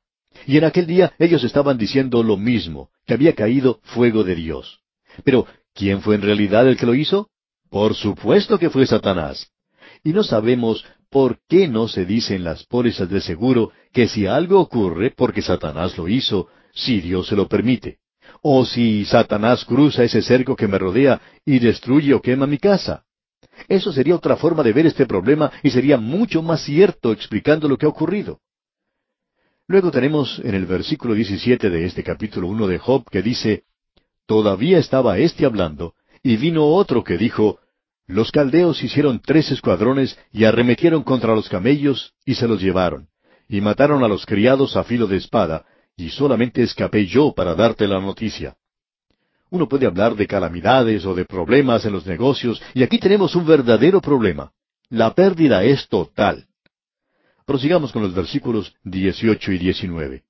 Y en aquel día ellos estaban diciendo lo mismo, que había caído fuego de Dios. Pero, ¿quién fue en realidad el que lo hizo? Por supuesto que fue Satanás. Y no sabemos por qué no se dice en las pólizas de seguro que si algo ocurre porque Satanás lo hizo, si Dios se lo permite. O si Satanás cruza ese cerco que me rodea y destruye o quema mi casa. Eso sería otra forma de ver este problema y sería mucho más cierto explicando lo que ha ocurrido. Luego tenemos en el versículo 17 de este capítulo 1 de Job que dice, Todavía estaba éste hablando, y vino otro que dijo, los caldeos hicieron tres escuadrones y arremetieron contra los camellos y se los llevaron, y mataron a los criados a filo de espada, y solamente escapé yo para darte la noticia. Uno puede hablar de calamidades o de problemas en los negocios, y aquí tenemos un verdadero problema. La pérdida es total. Prosigamos con los versículos 18 y 19.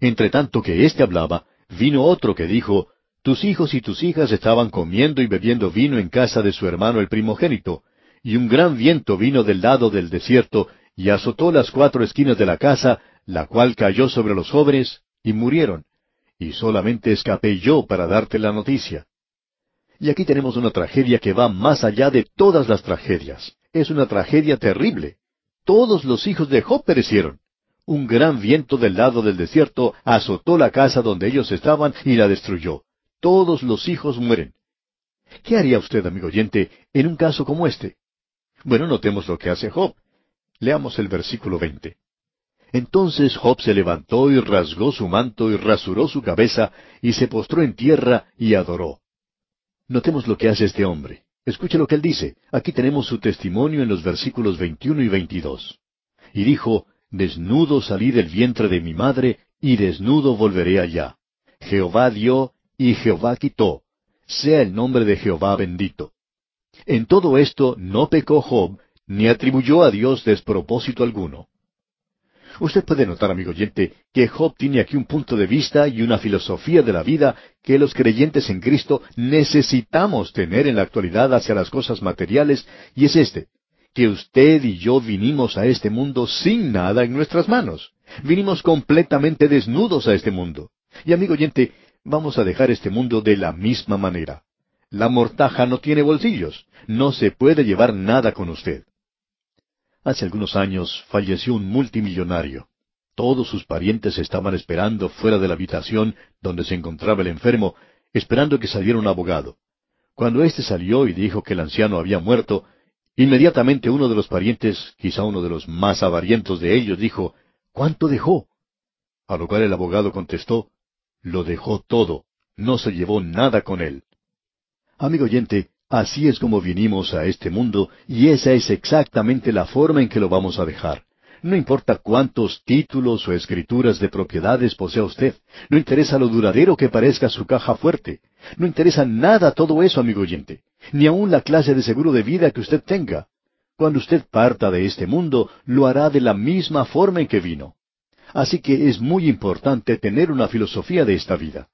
Entre tanto que éste hablaba, vino otro que dijo, tus hijos y tus hijas estaban comiendo y bebiendo vino en casa de su hermano el primogénito, y un gran viento vino del lado del desierto, y azotó las cuatro esquinas de la casa, la cual cayó sobre los jóvenes, y murieron. Y solamente escapé yo para darte la noticia. Y aquí tenemos una tragedia que va más allá de todas las tragedias. Es una tragedia terrible. Todos los hijos de Job perecieron. Un gran viento del lado del desierto azotó la casa donde ellos estaban y la destruyó todos los hijos mueren. ¿Qué haría usted, amigo oyente, en un caso como este? Bueno, notemos lo que hace Job. Leamos el versículo veinte. Entonces Job se levantó y rasgó su manto y rasuró su cabeza y se postró en tierra y adoró. Notemos lo que hace este hombre. Escuche lo que él dice. Aquí tenemos su testimonio en los versículos 21 y 22. Y dijo, Desnudo salí del vientre de mi madre, y desnudo volveré allá. Jehová dio, y Jehová quitó. Sea el nombre de Jehová bendito. En todo esto no pecó Job, ni atribuyó a Dios despropósito alguno. Usted puede notar, amigo oyente, que Job tiene aquí un punto de vista y una filosofía de la vida que los creyentes en Cristo necesitamos tener en la actualidad hacia las cosas materiales, y es este, que usted y yo vinimos a este mundo sin nada en nuestras manos. Vinimos completamente desnudos a este mundo. Y amigo oyente, vamos a dejar este mundo de la misma manera. La mortaja no tiene bolsillos, no se puede llevar nada con usted. Hace algunos años falleció un multimillonario. Todos sus parientes estaban esperando fuera de la habitación donde se encontraba el enfermo, esperando que saliera un abogado. Cuando éste salió y dijo que el anciano había muerto, inmediatamente uno de los parientes, quizá uno de los más avarientos de ellos, dijo, ¿Cuánto dejó? A lo cual el abogado contestó, Lo dejó todo, no se llevó nada con él. Amigo oyente, así es como vinimos a este mundo y esa es exactamente la forma en que lo vamos a dejar. No importa cuántos títulos o escrituras de propiedades posea usted, no interesa lo duradero que parezca su caja fuerte, no interesa nada todo eso, amigo oyente, ni aun la clase de seguro de vida que usted tenga. Cuando usted parta de este mundo, lo hará de la misma forma en que vino. Así que es muy importante tener una filosofía de esta vida.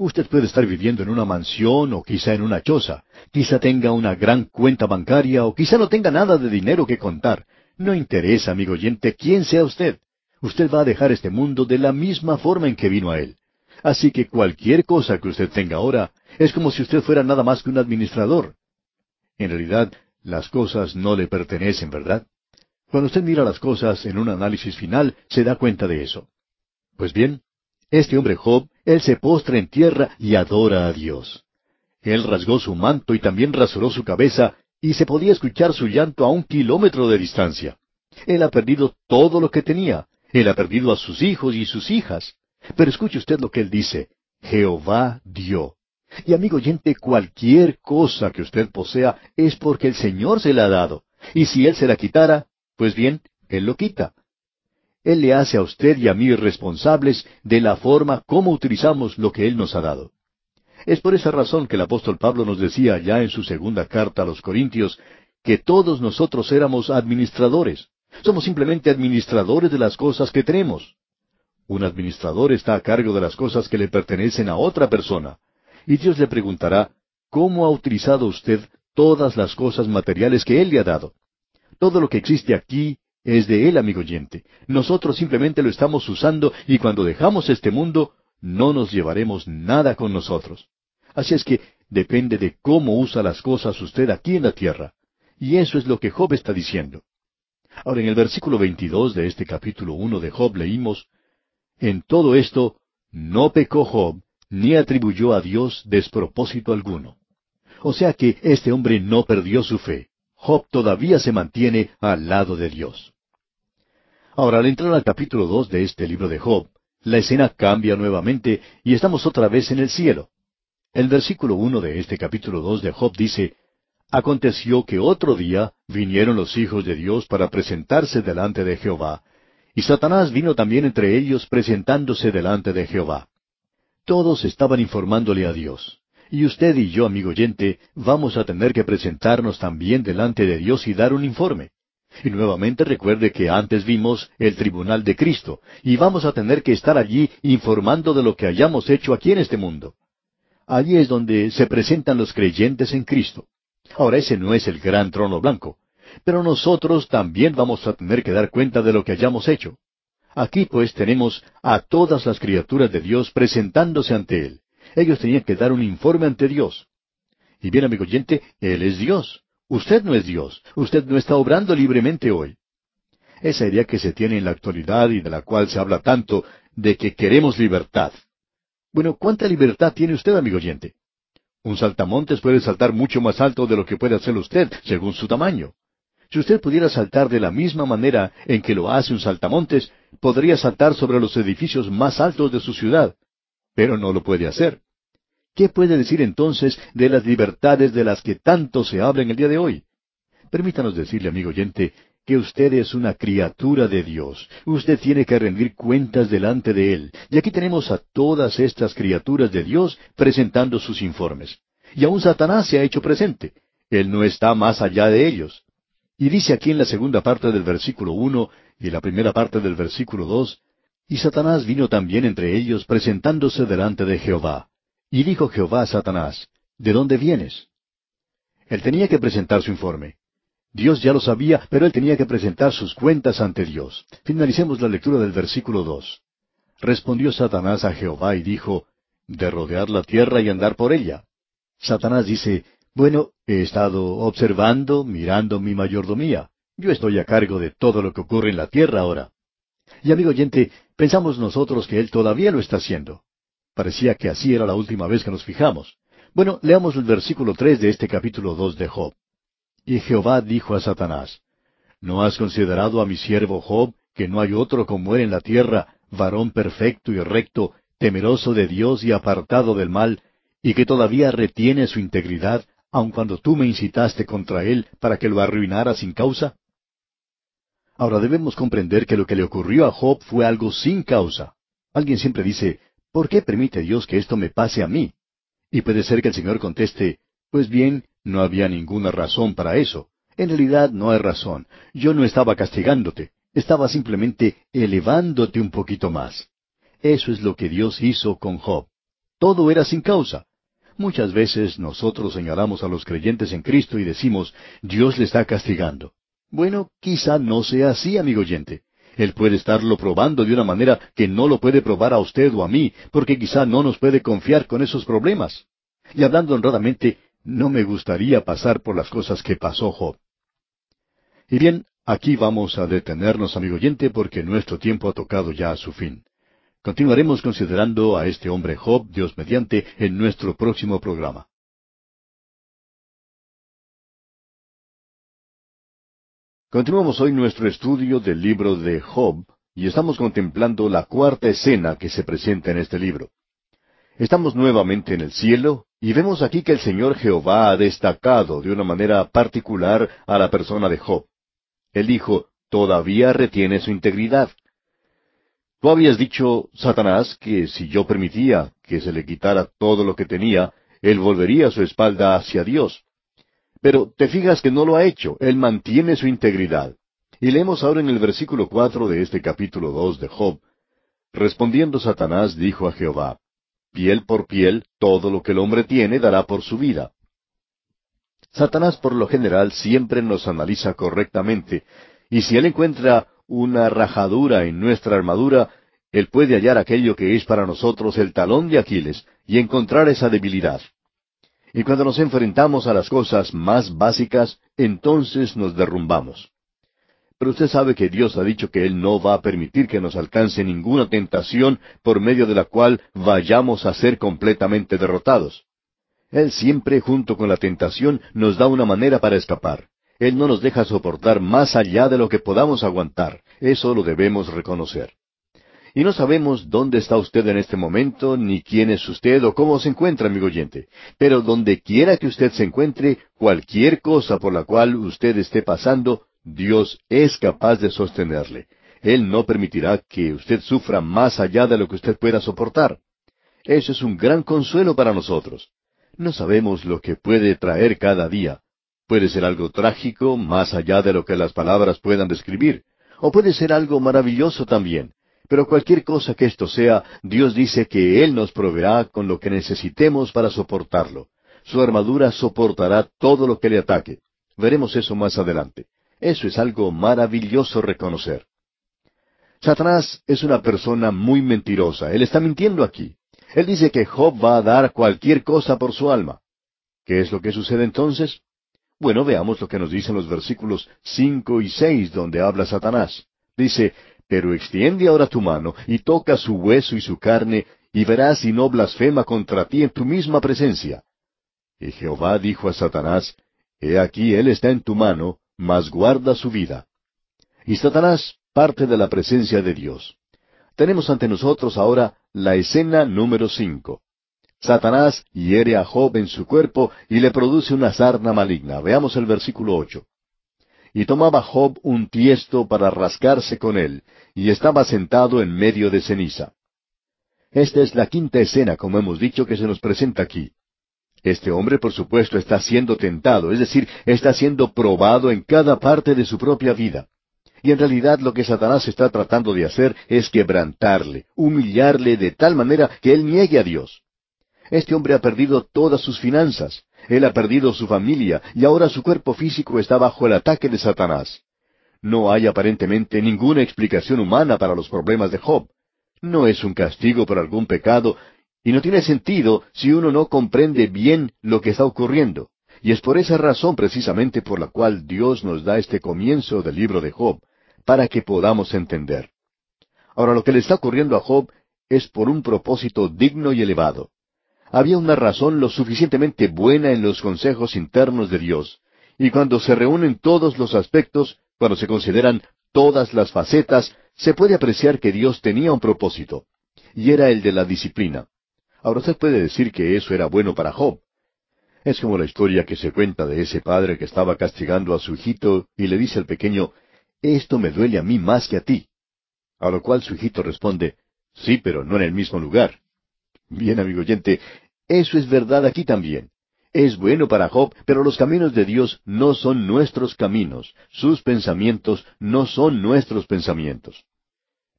Usted puede estar viviendo en una mansión o quizá en una choza, quizá tenga una gran cuenta bancaria o quizá no tenga nada de dinero que contar. No interesa, amigo oyente, quién sea usted. Usted va a dejar este mundo de la misma forma en que vino a él. Así que cualquier cosa que usted tenga ahora es como si usted fuera nada más que un administrador. En realidad, las cosas no le pertenecen, ¿verdad? Cuando usted mira las cosas en un análisis final, se da cuenta de eso. Pues bien, este hombre Job, él se postra en tierra y adora a Dios. Él rasgó su manto y también rasuró su cabeza, y se podía escuchar su llanto a un kilómetro de distancia. Él ha perdido todo lo que tenía. Él ha perdido a sus hijos y sus hijas. Pero escuche usted lo que él dice. Jehová dio. Y amigo oyente, cualquier cosa que usted posea es porque el Señor se la ha dado. Y si Él se la quitara, pues bien, Él lo quita. Él le hace a usted y a mí responsables de la forma como utilizamos lo que Él nos ha dado. Es por esa razón que el apóstol Pablo nos decía ya en su segunda carta a los Corintios que todos nosotros éramos administradores. Somos simplemente administradores de las cosas que tenemos. Un administrador está a cargo de las cosas que le pertenecen a otra persona. Y Dios le preguntará, ¿cómo ha utilizado usted todas las cosas materiales que Él le ha dado? Todo lo que existe aquí es de Él, amigo oyente. Nosotros simplemente lo estamos usando y cuando dejamos este mundo, no nos llevaremos nada con nosotros. Así es que depende de cómo usa las cosas usted aquí en la tierra. Y eso es lo que Job está diciendo. Ahora, en el versículo 22 de este capítulo 1 de Job leímos, En todo esto no pecó Job, ni atribuyó a Dios despropósito alguno. O sea que este hombre no perdió su fe. Job todavía se mantiene al lado de Dios. Ahora, al entrar al capítulo dos de este libro de Job, la escena cambia nuevamente y estamos otra vez en el cielo. El versículo uno de este capítulo dos de Job dice, Aconteció que otro día vinieron los hijos de Dios para presentarse delante de Jehová, y Satanás vino también entre ellos presentándose delante de Jehová. Todos estaban informándole a Dios. Y usted y yo, amigo oyente, vamos a tener que presentarnos también delante de Dios y dar un informe. Y nuevamente recuerde que antes vimos el tribunal de Cristo, y vamos a tener que estar allí informando de lo que hayamos hecho aquí en este mundo. Allí es donde se presentan los creyentes en Cristo. Ahora ese no es el gran trono blanco, pero nosotros también vamos a tener que dar cuenta de lo que hayamos hecho. Aquí pues tenemos a todas las criaturas de Dios presentándose ante Él. Ellos tenían que dar un informe ante Dios. Y bien, amigo oyente, Él es Dios. Usted no es Dios. Usted no está obrando libremente hoy. Esa idea que se tiene en la actualidad y de la cual se habla tanto, de que queremos libertad. Bueno, ¿cuánta libertad tiene usted, amigo oyente? Un saltamontes puede saltar mucho más alto de lo que puede hacer usted, según su tamaño. Si usted pudiera saltar de la misma manera en que lo hace un saltamontes, podría saltar sobre los edificios más altos de su ciudad pero no lo puede hacer. ¿Qué puede decir entonces de las libertades de las que tanto se habla en el día de hoy? Permítanos decirle, amigo oyente, que usted es una criatura de Dios. Usted tiene que rendir cuentas delante de Él. Y aquí tenemos a todas estas criaturas de Dios presentando sus informes. Y aún Satanás se ha hecho presente. Él no está más allá de ellos. Y dice aquí en la segunda parte del versículo uno y la primera parte del versículo dos, y Satanás vino también entre ellos presentándose delante de Jehová. Y dijo Jehová a Satanás, ¿De dónde vienes? Él tenía que presentar su informe. Dios ya lo sabía, pero él tenía que presentar sus cuentas ante Dios. Finalicemos la lectura del versículo dos. Respondió Satanás a Jehová y dijo, De rodear la tierra y andar por ella. Satanás dice, Bueno, he estado observando, mirando mi mayordomía. Yo estoy a cargo de todo lo que ocurre en la tierra ahora. Y amigo oyente, pensamos nosotros que Él todavía lo está haciendo. Parecía que así era la última vez que nos fijamos. Bueno, leamos el versículo tres de este capítulo dos de Job. Y Jehová dijo a Satanás, ¿No has considerado a mi siervo Job, que no hay otro como él en la tierra, varón perfecto y recto, temeroso de Dios y apartado del mal, y que todavía retiene su integridad, aun cuando tú me incitaste contra él para que lo arruinara sin causa? Ahora debemos comprender que lo que le ocurrió a Job fue algo sin causa. Alguien siempre dice, ¿por qué permite Dios que esto me pase a mí? Y puede ser que el Señor conteste, pues bien, no había ninguna razón para eso. En realidad no hay razón. Yo no estaba castigándote, estaba simplemente elevándote un poquito más. Eso es lo que Dios hizo con Job. Todo era sin causa. Muchas veces nosotros señalamos a los creyentes en Cristo y decimos, Dios le está castigando. Bueno, quizá no sea así, amigo oyente. Él puede estarlo probando de una manera que no lo puede probar a usted o a mí, porque quizá no nos puede confiar con esos problemas. Y hablando honradamente, no me gustaría pasar por las cosas que pasó Job. Y bien, aquí vamos a detenernos, amigo oyente, porque nuestro tiempo ha tocado ya a su fin. Continuaremos considerando a este hombre Job, Dios mediante, en nuestro próximo programa. Continuamos hoy nuestro estudio del libro de Job y estamos contemplando la cuarta escena que se presenta en este libro. Estamos nuevamente en el cielo y vemos aquí que el Señor Jehová ha destacado de una manera particular a la persona de Job. Él dijo, todavía retiene su integridad. Tú habías dicho, Satanás, que si yo permitía que se le quitara todo lo que tenía, él volvería su espalda hacia Dios. Pero te fijas que no lo ha hecho, él mantiene su integridad. Y leemos ahora en el versículo cuatro de este capítulo dos de Job. Respondiendo Satanás dijo a Jehová, Piel por piel, todo lo que el hombre tiene dará por su vida. Satanás por lo general siempre nos analiza correctamente, y si él encuentra una rajadura en nuestra armadura, él puede hallar aquello que es para nosotros el talón de Aquiles y encontrar esa debilidad. Y cuando nos enfrentamos a las cosas más básicas, entonces nos derrumbamos. Pero usted sabe que Dios ha dicho que Él no va a permitir que nos alcance ninguna tentación por medio de la cual vayamos a ser completamente derrotados. Él siempre, junto con la tentación, nos da una manera para escapar. Él no nos deja soportar más allá de lo que podamos aguantar. Eso lo debemos reconocer. Y no sabemos dónde está usted en este momento, ni quién es usted o cómo se encuentra, amigo oyente. Pero donde quiera que usted se encuentre, cualquier cosa por la cual usted esté pasando, Dios es capaz de sostenerle. Él no permitirá que usted sufra más allá de lo que usted pueda soportar. Eso es un gran consuelo para nosotros. No sabemos lo que puede traer cada día. Puede ser algo trágico, más allá de lo que las palabras puedan describir. O puede ser algo maravilloso también. Pero cualquier cosa que esto sea, Dios dice que Él nos proveerá con lo que necesitemos para soportarlo. Su armadura soportará todo lo que le ataque. Veremos eso más adelante. Eso es algo maravilloso reconocer. Satanás es una persona muy mentirosa. Él está mintiendo aquí. Él dice que Job va a dar cualquier cosa por su alma. ¿Qué es lo que sucede entonces? Bueno, veamos lo que nos dicen los versículos cinco y seis donde habla Satanás. Dice, pero extiende ahora tu mano y toca su hueso y su carne, y verás si no blasfema contra ti en tu misma presencia. Y Jehová dijo a Satanás, He aquí él está en tu mano, mas guarda su vida. Y Satanás parte de la presencia de Dios. Tenemos ante nosotros ahora la escena número cinco. Satanás hiere a Job en su cuerpo y le produce una sarna maligna. Veamos el versículo ocho. Y tomaba Job un tiesto para rascarse con él, y estaba sentado en medio de ceniza. Esta es la quinta escena, como hemos dicho, que se nos presenta aquí. Este hombre, por supuesto, está siendo tentado, es decir, está siendo probado en cada parte de su propia vida. Y en realidad lo que Satanás está tratando de hacer es quebrantarle, humillarle de tal manera que él niegue a Dios. Este hombre ha perdido todas sus finanzas, él ha perdido su familia y ahora su cuerpo físico está bajo el ataque de Satanás. No hay aparentemente ninguna explicación humana para los problemas de Job. No es un castigo por algún pecado, y no tiene sentido si uno no comprende bien lo que está ocurriendo. Y es por esa razón precisamente por la cual Dios nos da este comienzo del libro de Job, para que podamos entender. Ahora lo que le está ocurriendo a Job es por un propósito digno y elevado. Había una razón lo suficientemente buena en los consejos internos de Dios, y cuando se reúnen todos los aspectos, cuando se consideran todas las facetas, se puede apreciar que Dios tenía un propósito, y era el de la disciplina. Ahora usted puede decir que eso era bueno para Job. Es como la historia que se cuenta de ese padre que estaba castigando a su hijito y le dice al pequeño, Esto me duele a mí más que a ti. A lo cual su hijito responde, Sí, pero no en el mismo lugar. Bien, amigo oyente, eso es verdad aquí también. Es bueno para Job, pero los caminos de Dios no son nuestros caminos. Sus pensamientos no son nuestros pensamientos.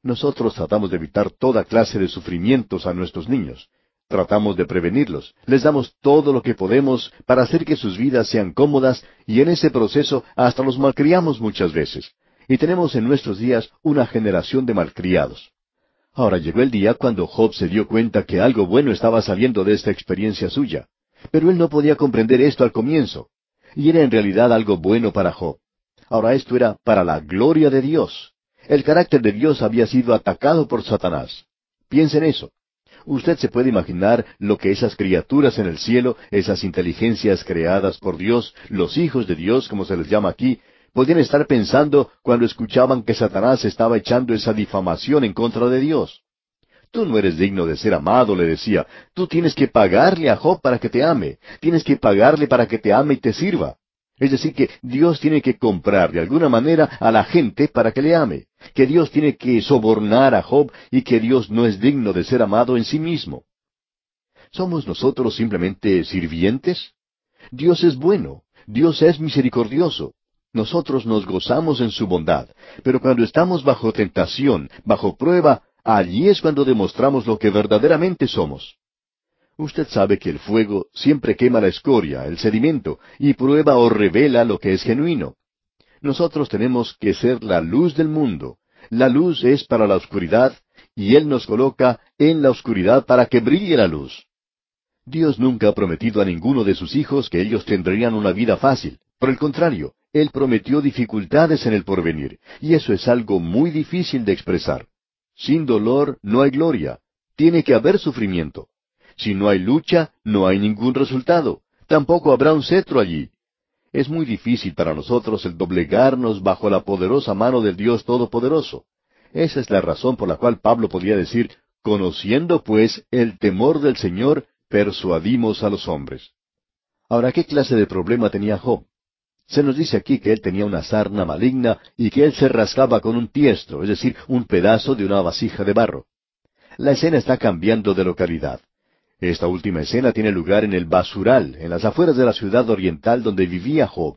Nosotros tratamos de evitar toda clase de sufrimientos a nuestros niños. Tratamos de prevenirlos. Les damos todo lo que podemos para hacer que sus vidas sean cómodas y en ese proceso hasta los malcriamos muchas veces. Y tenemos en nuestros días una generación de malcriados. Ahora llegó el día cuando Job se dio cuenta que algo bueno estaba saliendo de esta experiencia suya. Pero él no podía comprender esto al comienzo. Y era en realidad algo bueno para Job. Ahora esto era para la gloria de Dios. El carácter de Dios había sido atacado por Satanás. Piensa en eso. Usted se puede imaginar lo que esas criaturas en el cielo, esas inteligencias creadas por Dios, los hijos de Dios, como se les llama aquí, podían estar pensando cuando escuchaban que Satanás estaba echando esa difamación en contra de Dios. Tú no eres digno de ser amado, le decía. Tú tienes que pagarle a Job para que te ame. Tienes que pagarle para que te ame y te sirva. Es decir, que Dios tiene que comprar de alguna manera a la gente para que le ame. Que Dios tiene que sobornar a Job y que Dios no es digno de ser amado en sí mismo. ¿Somos nosotros simplemente sirvientes? Dios es bueno. Dios es misericordioso. Nosotros nos gozamos en su bondad, pero cuando estamos bajo tentación, bajo prueba, allí es cuando demostramos lo que verdaderamente somos. Usted sabe que el fuego siempre quema la escoria, el sedimento, y prueba o revela lo que es genuino. Nosotros tenemos que ser la luz del mundo. La luz es para la oscuridad, y Él nos coloca en la oscuridad para que brille la luz. Dios nunca ha prometido a ninguno de sus hijos que ellos tendrían una vida fácil. Por el contrario, él prometió dificultades en el porvenir, y eso es algo muy difícil de expresar. Sin dolor no hay gloria. Tiene que haber sufrimiento. Si no hay lucha, no hay ningún resultado. Tampoco habrá un cetro allí. Es muy difícil para nosotros el doblegarnos bajo la poderosa mano del Dios Todopoderoso. Esa es la razón por la cual Pablo podía decir, conociendo pues el temor del Señor, persuadimos a los hombres. Ahora, ¿qué clase de problema tenía Job? Se nos dice aquí que él tenía una sarna maligna y que él se rascaba con un tiesto, es decir, un pedazo de una vasija de barro. La escena está cambiando de localidad. Esta última escena tiene lugar en el basural, en las afueras de la ciudad oriental donde vivía Job.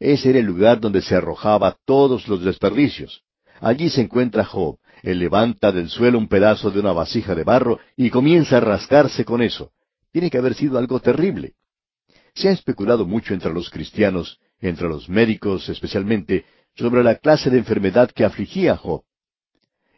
Ese era el lugar donde se arrojaba todos los desperdicios. Allí se encuentra Job. Él levanta del suelo un pedazo de una vasija de barro y comienza a rascarse con eso. Tiene que haber sido algo terrible. Se ha especulado mucho entre los cristianos entre los médicos especialmente, sobre la clase de enfermedad que afligía a Job.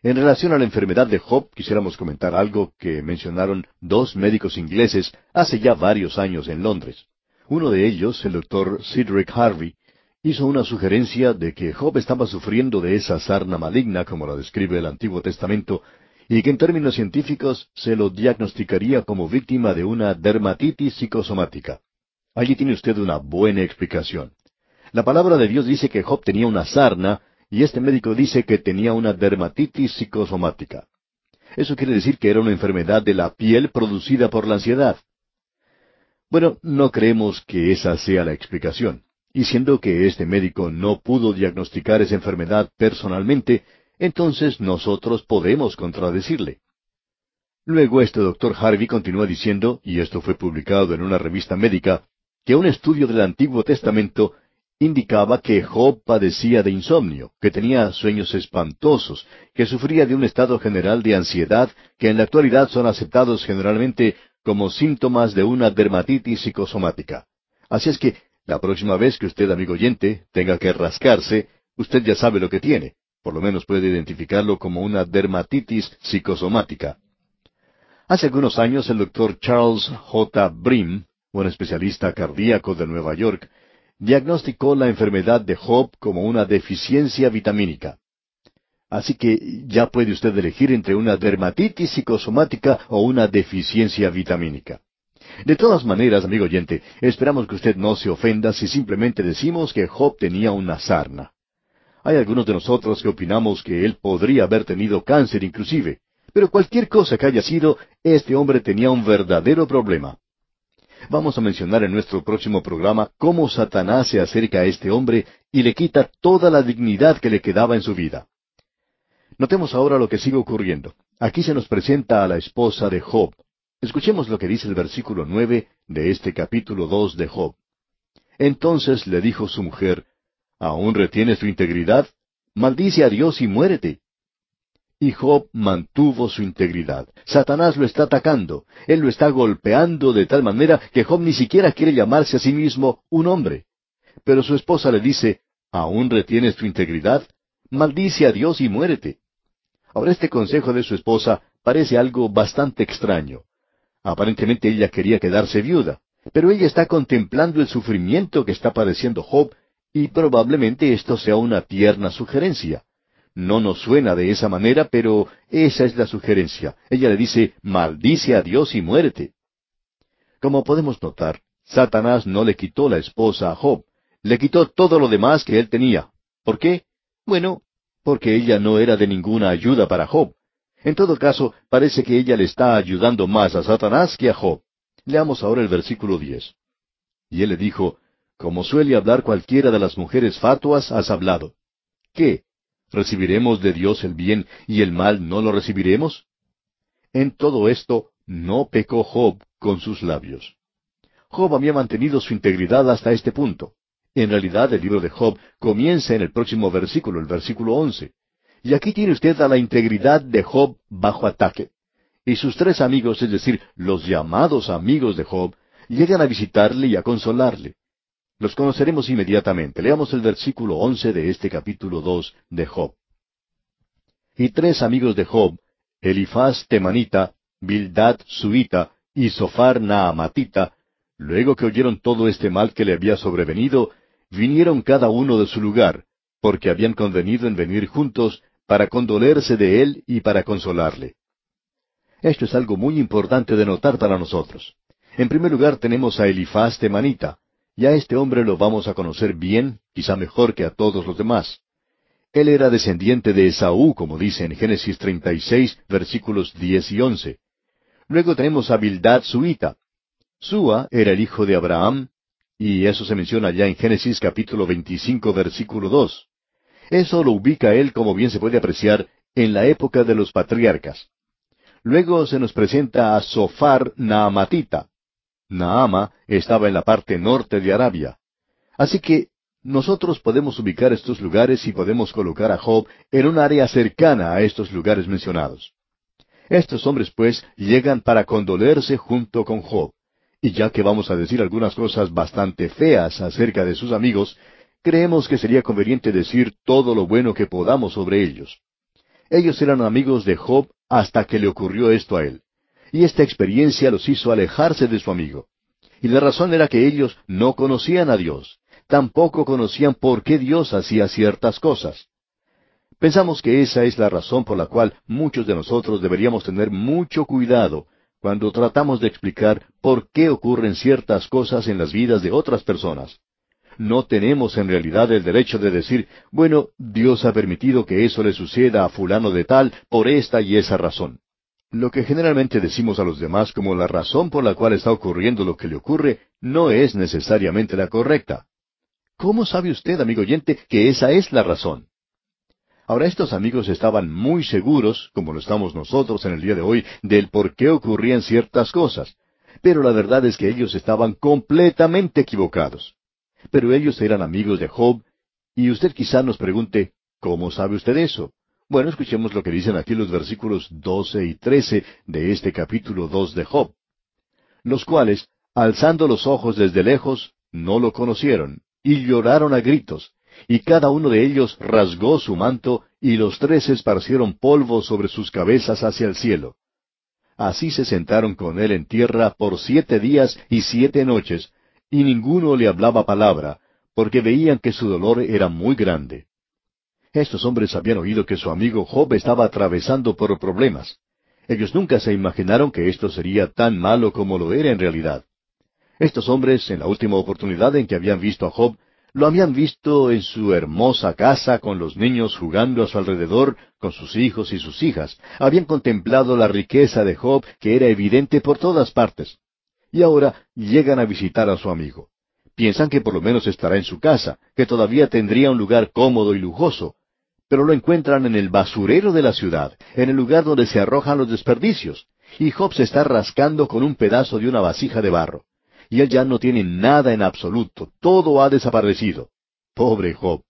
En relación a la enfermedad de Job, quisiéramos comentar algo que mencionaron dos médicos ingleses hace ya varios años en Londres. Uno de ellos, el doctor Cedric Harvey, hizo una sugerencia de que Job estaba sufriendo de esa sarna maligna, como la describe el Antiguo Testamento, y que en términos científicos se lo diagnosticaría como víctima de una dermatitis psicosomática. Allí tiene usted una buena explicación. La palabra de Dios dice que Job tenía una sarna y este médico dice que tenía una dermatitis psicosomática. Eso quiere decir que era una enfermedad de la piel producida por la ansiedad. Bueno, no creemos que esa sea la explicación. Y siendo que este médico no pudo diagnosticar esa enfermedad personalmente, entonces nosotros podemos contradecirle. Luego este doctor Harvey continúa diciendo, y esto fue publicado en una revista médica, que un estudio del Antiguo Testamento indicaba que Job padecía de insomnio, que tenía sueños espantosos, que sufría de un estado general de ansiedad que en la actualidad son aceptados generalmente como síntomas de una dermatitis psicosomática. Así es que la próxima vez que usted, amigo oyente, tenga que rascarse, usted ya sabe lo que tiene. Por lo menos puede identificarlo como una dermatitis psicosomática. Hace algunos años el doctor Charles J. Brim, un especialista cardíaco de Nueva York, diagnosticó la enfermedad de Job como una deficiencia vitamínica. Así que ya puede usted elegir entre una dermatitis psicosomática o una deficiencia vitamínica. De todas maneras, amigo oyente, esperamos que usted no se ofenda si simplemente decimos que Job tenía una sarna. Hay algunos de nosotros que opinamos que él podría haber tenido cáncer inclusive, pero cualquier cosa que haya sido, este hombre tenía un verdadero problema. Vamos a mencionar en nuestro próximo programa cómo Satanás se acerca a este hombre y le quita toda la dignidad que le quedaba en su vida. Notemos ahora lo que sigue ocurriendo. Aquí se nos presenta a la esposa de Job. Escuchemos lo que dice el versículo nueve de este capítulo dos de Job. Entonces le dijo su mujer, ¿Aún retienes tu integridad? Maldice a Dios y muérete. Y Job mantuvo su integridad. Satanás lo está atacando. Él lo está golpeando de tal manera que Job ni siquiera quiere llamarse a sí mismo un hombre. Pero su esposa le dice, ¿aún retienes tu integridad? Maldice a Dios y muérete. Ahora este consejo de su esposa parece algo bastante extraño. Aparentemente ella quería quedarse viuda, pero ella está contemplando el sufrimiento que está padeciendo Job y probablemente esto sea una tierna sugerencia. No nos suena de esa manera, pero esa es la sugerencia. Ella le dice, maldice a Dios y muérete. Como podemos notar, Satanás no le quitó la esposa a Job, le quitó todo lo demás que él tenía. ¿Por qué? Bueno, porque ella no era de ninguna ayuda para Job. En todo caso, parece que ella le está ayudando más a Satanás que a Job. Leamos ahora el versículo diez. Y él le dijo, Como suele hablar cualquiera de las mujeres fatuas, has hablado. ¿Qué? ¿Recibiremos de Dios el bien y el mal no lo recibiremos? En todo esto no pecó Job con sus labios. Job había mantenido su integridad hasta este punto. En realidad el libro de Job comienza en el próximo versículo, el versículo once. Y aquí tiene usted a la integridad de Job bajo ataque. Y sus tres amigos, es decir, los llamados amigos de Job, llegan a visitarle y a consolarle. Los conoceremos inmediatamente. Leamos el versículo once de este capítulo dos de Job. Y tres amigos de Job, Elifaz temanita, Bildad suita y Sofar naamatita, luego que oyeron todo este mal que le había sobrevenido, vinieron cada uno de su lugar, porque habían convenido en venir juntos para condolerse de él y para consolarle. Esto es algo muy importante de notar para nosotros. En primer lugar tenemos a Elifaz temanita, y a este hombre lo vamos a conocer bien, quizá mejor que a todos los demás. Él era descendiente de Esaú, como dice en Génesis 36, versículos 10 y 11. Luego tenemos a Bildad Suita. Sua era el hijo de Abraham, y eso se menciona ya en Génesis capítulo 25, versículo 2. Eso lo ubica él, como bien se puede apreciar, en la época de los patriarcas. Luego se nos presenta a Sofar Naamatita. Naama estaba en la parte norte de Arabia. Así que nosotros podemos ubicar estos lugares y podemos colocar a Job en un área cercana a estos lugares mencionados. Estos hombres, pues, llegan para condolerse junto con Job. Y ya que vamos a decir algunas cosas bastante feas acerca de sus amigos, creemos que sería conveniente decir todo lo bueno que podamos sobre ellos. Ellos eran amigos de Job hasta que le ocurrió esto a él y esta experiencia los hizo alejarse de su amigo. Y la razón era que ellos no conocían a Dios, tampoco conocían por qué Dios hacía ciertas cosas. Pensamos que esa es la razón por la cual muchos de nosotros deberíamos tener mucho cuidado cuando tratamos de explicar por qué ocurren ciertas cosas en las vidas de otras personas. No tenemos en realidad el derecho de decir, bueno, Dios ha permitido que eso le suceda a fulano de tal por esta y esa razón. Lo que generalmente decimos a los demás como la razón por la cual está ocurriendo lo que le ocurre no es necesariamente la correcta. ¿Cómo sabe usted, amigo oyente, que esa es la razón? Ahora estos amigos estaban muy seguros, como lo estamos nosotros en el día de hoy, del por qué ocurrían ciertas cosas. Pero la verdad es que ellos estaban completamente equivocados. Pero ellos eran amigos de Job, y usted quizá nos pregunte, ¿cómo sabe usted eso? Bueno, escuchemos lo que dicen aquí los versículos doce y trece de este capítulo dos de Job, los cuales, alzando los ojos desde lejos, no lo conocieron, y lloraron a gritos, y cada uno de ellos rasgó su manto, y los tres esparcieron polvo sobre sus cabezas hacia el cielo. Así se sentaron con él en tierra por siete días y siete noches, y ninguno le hablaba palabra, porque veían que su dolor era muy grande. Estos hombres habían oído que su amigo Job estaba atravesando por problemas. Ellos nunca se imaginaron que esto sería tan malo como lo era en realidad. Estos hombres, en la última oportunidad en que habían visto a Job, lo habían visto en su hermosa casa con los niños jugando a su alrededor, con sus hijos y sus hijas. Habían contemplado la riqueza de Job, que era evidente por todas partes. Y ahora llegan a visitar a su amigo. Piensan que por lo menos estará en su casa, que todavía tendría un lugar cómodo y lujoso. Pero lo encuentran en el basurero de la ciudad, en el lugar donde se arrojan los desperdicios. Y Job se está rascando con un pedazo de una vasija de barro y él ya no tiene nada en absoluto, todo ha desaparecido. Pobre Job.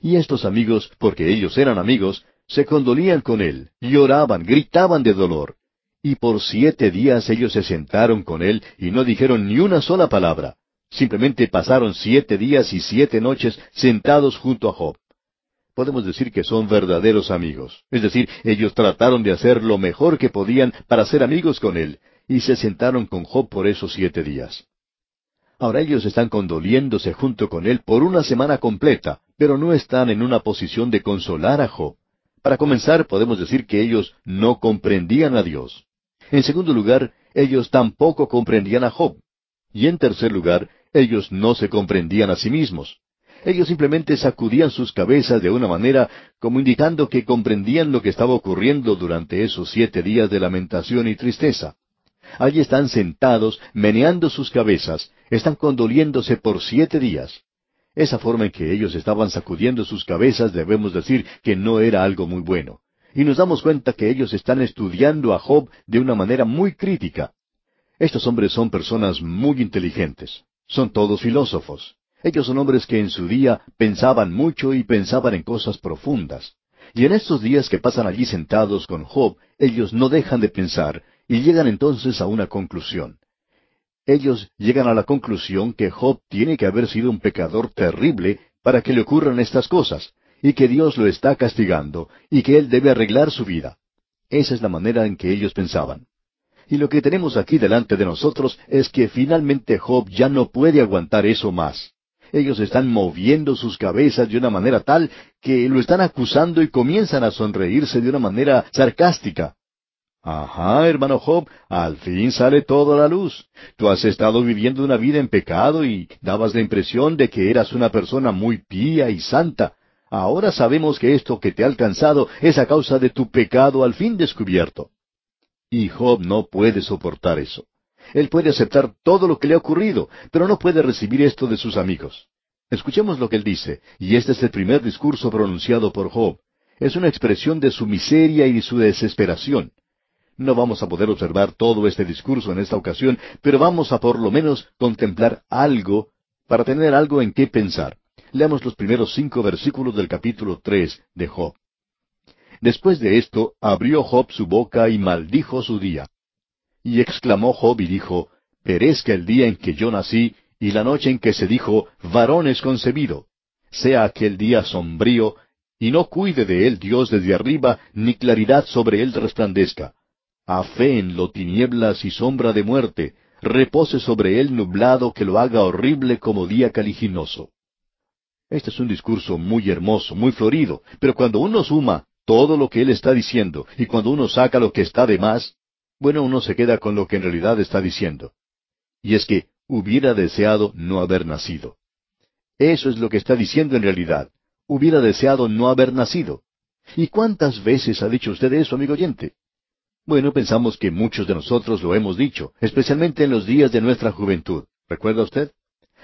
Y estos amigos, porque ellos eran amigos, se condolían con él, lloraban, gritaban de dolor. Y por siete días ellos se sentaron con él y no dijeron ni una sola palabra. Simplemente pasaron siete días y siete noches sentados junto a Job. Podemos decir que son verdaderos amigos. Es decir, ellos trataron de hacer lo mejor que podían para ser amigos con él, y se sentaron con Job por esos siete días. Ahora ellos están condoliéndose junto con él por una semana completa, pero no están en una posición de consolar a Job. Para comenzar, podemos decir que ellos no comprendían a Dios. En segundo lugar, ellos tampoco comprendían a Job. Y en tercer lugar, ellos no se comprendían a sí mismos. Ellos simplemente sacudían sus cabezas de una manera como indicando que comprendían lo que estaba ocurriendo durante esos siete días de lamentación y tristeza. Allí están sentados, meneando sus cabezas, están condoliéndose por siete días. Esa forma en que ellos estaban sacudiendo sus cabezas debemos decir que no era algo muy bueno. Y nos damos cuenta que ellos están estudiando a Job de una manera muy crítica. Estos hombres son personas muy inteligentes. Son todos filósofos. Ellos son hombres que en su día pensaban mucho y pensaban en cosas profundas. Y en estos días que pasan allí sentados con Job, ellos no dejan de pensar y llegan entonces a una conclusión. Ellos llegan a la conclusión que Job tiene que haber sido un pecador terrible para que le ocurran estas cosas, y que Dios lo está castigando, y que él debe arreglar su vida. Esa es la manera en que ellos pensaban. Y lo que tenemos aquí delante de nosotros es que finalmente Job ya no puede aguantar eso más. Ellos están moviendo sus cabezas de una manera tal que lo están acusando y comienzan a sonreírse de una manera sarcástica. Ajá, hermano Job, al fin sale todo a la luz. Tú has estado viviendo una vida en pecado y dabas la impresión de que eras una persona muy pía y santa. Ahora sabemos que esto que te ha alcanzado es a causa de tu pecado al fin descubierto. Y Job no puede soportar eso. Él puede aceptar todo lo que le ha ocurrido, pero no puede recibir esto de sus amigos. Escuchemos lo que él dice, y este es el primer discurso pronunciado por Job. Es una expresión de su miseria y de su desesperación. No vamos a poder observar todo este discurso en esta ocasión, pero vamos a por lo menos contemplar algo para tener algo en qué pensar. Leamos los primeros cinco versículos del capítulo tres de Job. Después de esto, abrió Job su boca y maldijo su día. Y exclamó Job y dijo, Perezca el día en que yo nací, y la noche en que se dijo, varón es concebido. Sea aquel día sombrío, y no cuide de él Dios desde arriba, ni claridad sobre él resplandezca lo tinieblas y sombra de muerte, repose sobre él nublado que lo haga horrible como día caliginoso. Este es un discurso muy hermoso, muy florido, pero cuando uno suma todo lo que él está diciendo y cuando uno saca lo que está de más, bueno, uno se queda con lo que en realidad está diciendo. Y es que hubiera deseado no haber nacido. Eso es lo que está diciendo en realidad. Hubiera deseado no haber nacido. ¿Y cuántas veces ha dicho usted eso, amigo oyente? Bueno, pensamos que muchos de nosotros lo hemos dicho, especialmente en los días de nuestra juventud. ¿Recuerda usted?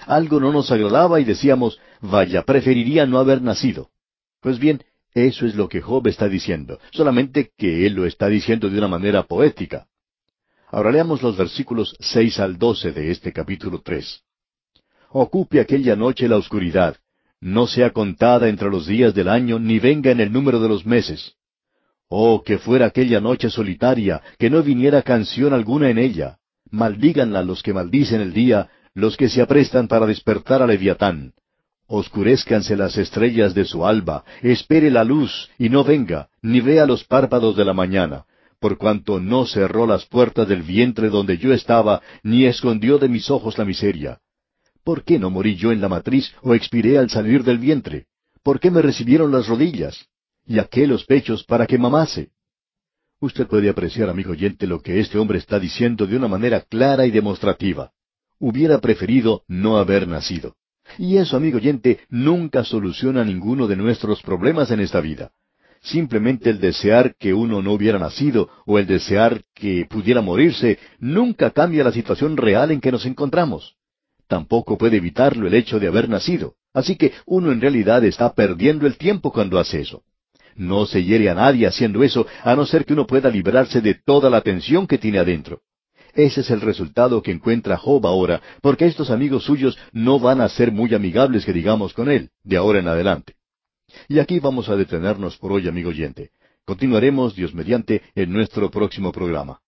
Algo no nos agradaba y decíamos, vaya, preferiría no haber nacido. Pues bien, eso es lo que Job está diciendo, solamente que él lo está diciendo de una manera poética. Ahora leamos los versículos seis al doce de este capítulo tres. Ocupe aquella noche la oscuridad, no sea contada entre los días del año, ni venga en el número de los meses. Oh, que fuera aquella noche solitaria, que no viniera canción alguna en ella. Maldíganla los que maldicen el día, los que se aprestan para despertar a Leviatán. Oscurezcanse las estrellas de su alba, espere la luz, y no venga, ni vea los párpados de la mañana, por cuanto no cerró las puertas del vientre donde yo estaba, ni escondió de mis ojos la miseria. ¿Por qué no morí yo en la matriz o expiré al salir del vientre? ¿Por qué me recibieron las rodillas? y aquel los pechos para que mamase. Usted puede apreciar, amigo oyente, lo que este hombre está diciendo de una manera clara y demostrativa. hubiera preferido no haber nacido. Y eso, amigo oyente, nunca soluciona ninguno de nuestros problemas en esta vida. Simplemente el desear que uno no hubiera nacido o el desear que pudiera morirse nunca cambia la situación real en que nos encontramos. Tampoco puede evitarlo el hecho de haber nacido. Así que uno en realidad está perdiendo el tiempo cuando hace eso. No se hiere a nadie haciendo eso, a no ser que uno pueda librarse de toda la tensión que tiene adentro. Ese es el resultado que encuentra Job ahora, porque estos amigos suyos no van a ser muy amigables que digamos con él, de ahora en adelante. Y aquí vamos a detenernos por hoy, amigo oyente. Continuaremos, Dios mediante, en nuestro próximo programa.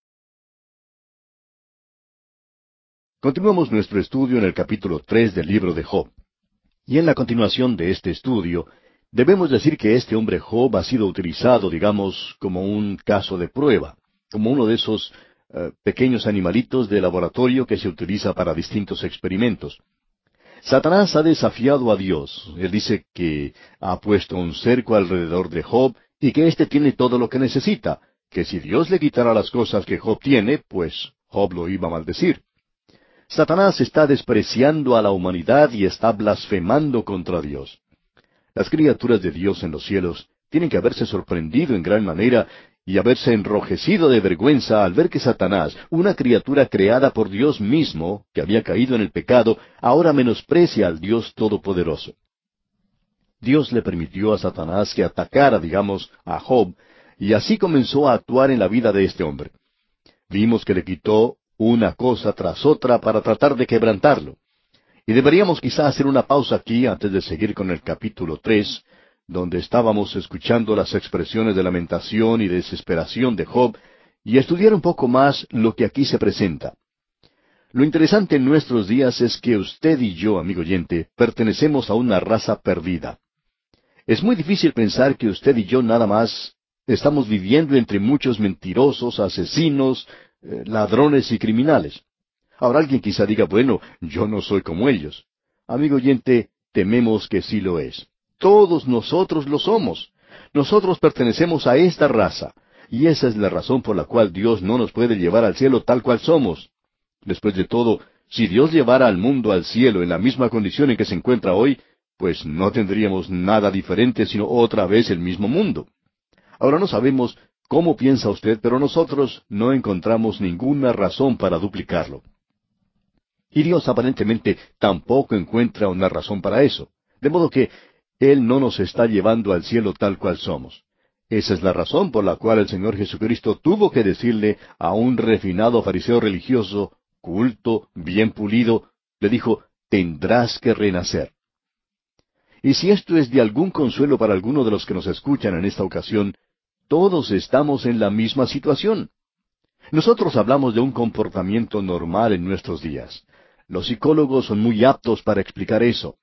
Continuamos nuestro estudio en el capítulo tres del libro de Job. Y en la continuación de este estudio, debemos decir que este hombre Job ha sido utilizado, digamos, como un caso de prueba, como uno de esos eh, pequeños animalitos de laboratorio que se utiliza para distintos experimentos. Satanás ha desafiado a Dios. Él dice que ha puesto un cerco alrededor de Job y que éste tiene todo lo que necesita, que si Dios le quitara las cosas que Job tiene, pues Job lo iba a maldecir. Satanás está despreciando a la humanidad y está blasfemando contra Dios. Las criaturas de Dios en los cielos tienen que haberse sorprendido en gran manera y haberse enrojecido de vergüenza al ver que Satanás, una criatura creada por Dios mismo, que había caído en el pecado, ahora menosprecia al Dios Todopoderoso. Dios le permitió a Satanás que atacara, digamos, a Job, y así comenzó a actuar en la vida de este hombre. Vimos que le quitó una cosa tras otra para tratar de quebrantarlo. Y deberíamos quizá hacer una pausa aquí antes de seguir con el capítulo tres, donde estábamos escuchando las expresiones de lamentación y desesperación de Job, y estudiar un poco más lo que aquí se presenta. Lo interesante en nuestros días es que usted y yo, amigo oyente, pertenecemos a una raza perdida. Es muy difícil pensar que usted y yo nada más estamos viviendo entre muchos mentirosos, asesinos, eh, ladrones y criminales. Ahora alguien quizá diga, bueno, yo no soy como ellos. Amigo oyente, tememos que sí lo es. Todos nosotros lo somos. Nosotros pertenecemos a esta raza, y esa es la razón por la cual Dios no nos puede llevar al cielo tal cual somos. Después de todo, si Dios llevara al mundo al cielo en la misma condición en que se encuentra hoy, pues no tendríamos nada diferente sino otra vez el mismo mundo. Ahora no sabemos cómo piensa usted, pero nosotros no encontramos ninguna razón para duplicarlo. Y Dios aparentemente tampoco encuentra una razón para eso. De modo que él no nos está llevando al cielo tal cual somos. Esa es la razón por la cual el Señor Jesucristo tuvo que decirle a un refinado fariseo religioso, culto, bien pulido, le dijo, tendrás que renacer. Y si esto es de algún consuelo para alguno de los que nos escuchan en esta ocasión, todos estamos en la misma situación. Nosotros hablamos de un comportamiento normal en nuestros días. Los psicólogos son muy aptos para explicar eso.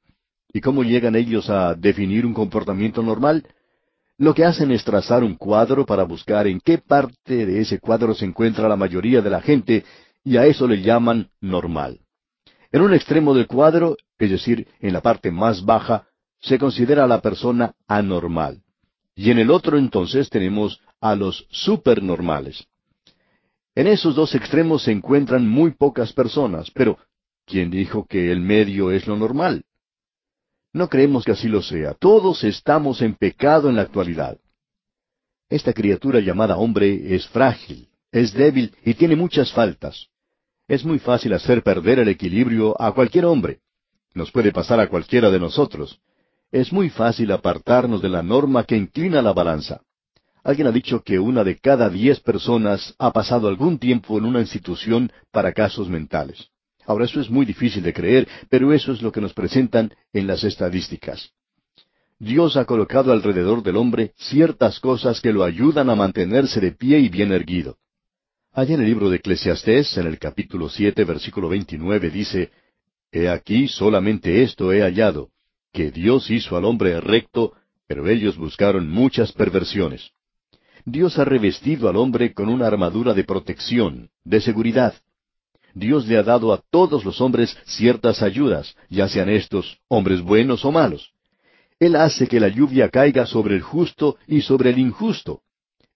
¿Y cómo llegan ellos a definir un comportamiento normal? Lo que hacen es trazar un cuadro para buscar en qué parte de ese cuadro se encuentra la mayoría de la gente y a eso le llaman normal. En un extremo del cuadro, es decir, en la parte más baja, se considera a la persona anormal. Y en el otro entonces tenemos a los supernormales. En esos dos extremos se encuentran muy pocas personas, pero ¿quién dijo que el medio es lo normal? No creemos que así lo sea. Todos estamos en pecado en la actualidad. Esta criatura llamada hombre es frágil, es débil y tiene muchas faltas. Es muy fácil hacer perder el equilibrio a cualquier hombre. Nos puede pasar a cualquiera de nosotros. Es muy fácil apartarnos de la norma que inclina la balanza. Alguien ha dicho que una de cada diez personas ha pasado algún tiempo en una institución para casos mentales. Ahora, eso es muy difícil de creer, pero eso es lo que nos presentan en las estadísticas. Dios ha colocado alrededor del hombre ciertas cosas que lo ayudan a mantenerse de pie y bien erguido. Allá en el libro de Eclesiastés, en el capítulo siete, versículo veintinueve, dice, He aquí solamente esto he hallado, que Dios hizo al hombre recto, pero ellos buscaron muchas perversiones. Dios ha revestido al hombre con una armadura de protección, de seguridad. Dios le ha dado a todos los hombres ciertas ayudas, ya sean estos hombres buenos o malos. Él hace que la lluvia caiga sobre el justo y sobre el injusto.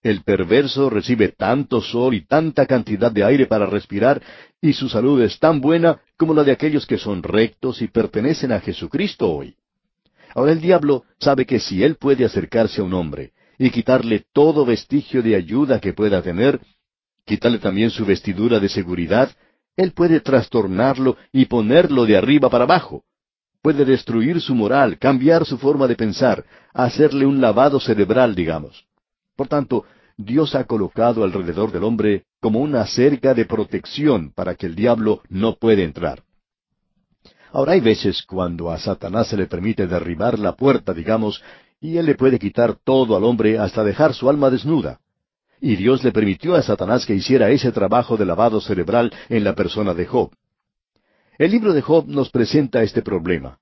El perverso recibe tanto sol y tanta cantidad de aire para respirar, y su salud es tan buena como la de aquellos que son rectos y pertenecen a Jesucristo hoy. Ahora el diablo sabe que si él puede acercarse a un hombre y quitarle todo vestigio de ayuda que pueda tener, quitarle también su vestidura de seguridad, él puede trastornarlo y ponerlo de arriba para abajo. Puede destruir su moral, cambiar su forma de pensar, hacerle un lavado cerebral, digamos. Por tanto, Dios ha colocado alrededor del hombre como una cerca de protección para que el diablo no pueda entrar. Ahora hay veces cuando a Satanás se le permite derribar la puerta, digamos, y él le puede quitar todo al hombre hasta dejar su alma desnuda. Y Dios le permitió a Satanás que hiciera ese trabajo de lavado cerebral en la persona de Job. El libro de Job nos presenta este problema.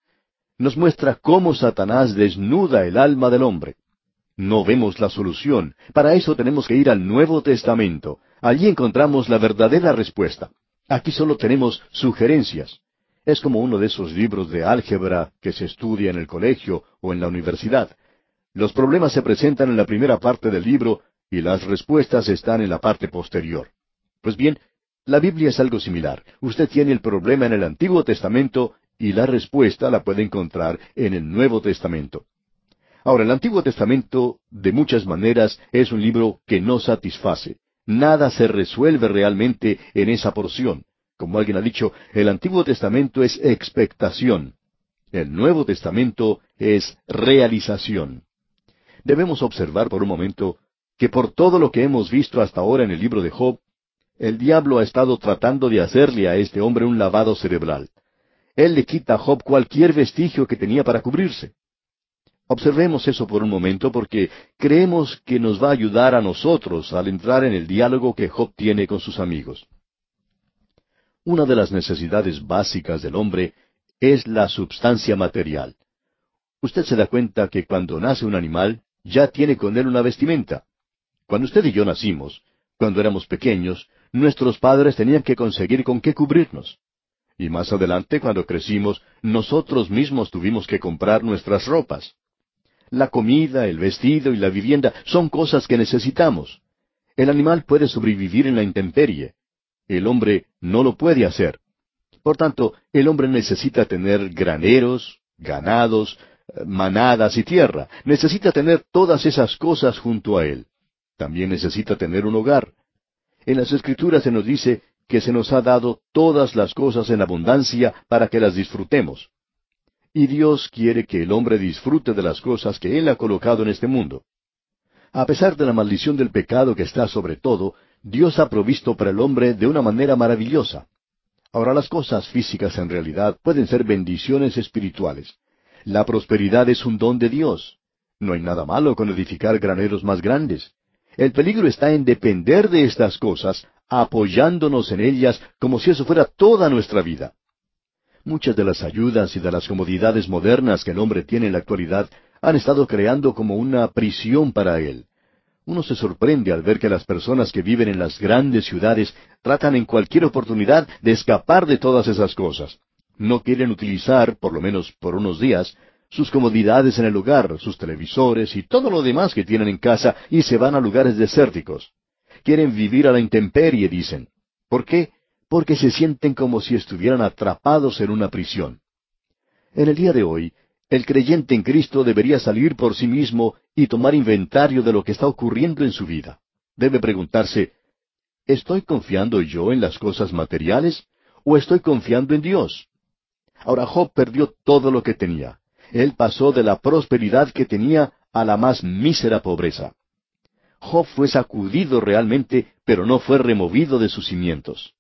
Nos muestra cómo Satanás desnuda el alma del hombre. No vemos la solución. Para eso tenemos que ir al Nuevo Testamento. Allí encontramos la verdadera respuesta. Aquí solo tenemos sugerencias. Es como uno de esos libros de álgebra que se estudia en el colegio o en la universidad. Los problemas se presentan en la primera parte del libro y las respuestas están en la parte posterior. Pues bien, la Biblia es algo similar. Usted tiene el problema en el Antiguo Testamento y la respuesta la puede encontrar en el Nuevo Testamento. Ahora, el Antiguo Testamento, de muchas maneras, es un libro que no satisface. Nada se resuelve realmente en esa porción. Como alguien ha dicho, el Antiguo Testamento es expectación. El Nuevo Testamento es realización. Debemos observar por un momento que por todo lo que hemos visto hasta ahora en el libro de Job, el diablo ha estado tratando de hacerle a este hombre un lavado cerebral. Él le quita a Job cualquier vestigio que tenía para cubrirse. Observemos eso por un momento porque creemos que nos va a ayudar a nosotros al entrar en el diálogo que Job tiene con sus amigos. Una de las necesidades básicas del hombre es la substancia material. Usted se da cuenta que cuando nace un animal, ya tiene con él una vestimenta. Cuando usted y yo nacimos, cuando éramos pequeños, nuestros padres tenían que conseguir con qué cubrirnos. Y más adelante, cuando crecimos, nosotros mismos tuvimos que comprar nuestras ropas. La comida, el vestido y la vivienda son cosas que necesitamos. El animal puede sobrevivir en la intemperie. El hombre no lo puede hacer. Por tanto, el hombre necesita tener graneros, ganados, eh, manadas y tierra. Necesita tener todas esas cosas junto a él. También necesita tener un hogar. En las Escrituras se nos dice que se nos ha dado todas las cosas en abundancia para que las disfrutemos. Y Dios quiere que el hombre disfrute de las cosas que Él ha colocado en este mundo. A pesar de la maldición del pecado que está sobre todo, Dios ha provisto para el hombre de una manera maravillosa. Ahora las cosas físicas en realidad pueden ser bendiciones espirituales. La prosperidad es un don de Dios. No hay nada malo con edificar graneros más grandes. El peligro está en depender de estas cosas, apoyándonos en ellas como si eso fuera toda nuestra vida. Muchas de las ayudas y de las comodidades modernas que el hombre tiene en la actualidad han estado creando como una prisión para él. Uno se sorprende al ver que las personas que viven en las grandes ciudades tratan en cualquier oportunidad de escapar de todas esas cosas. No quieren utilizar, por lo menos por unos días, sus comodidades en el hogar, sus televisores y todo lo demás que tienen en casa y se van a lugares desérticos. Quieren vivir a la intemperie, dicen. ¿Por qué? porque se sienten como si estuvieran atrapados en una prisión. En el día de hoy, el creyente en Cristo debería salir por sí mismo y tomar inventario de lo que está ocurriendo en su vida. Debe preguntarse, ¿estoy confiando yo en las cosas materiales o estoy confiando en Dios? Ahora Job perdió todo lo que tenía. Él pasó de la prosperidad que tenía a la más mísera pobreza. Job fue sacudido realmente, pero no fue removido de sus cimientos.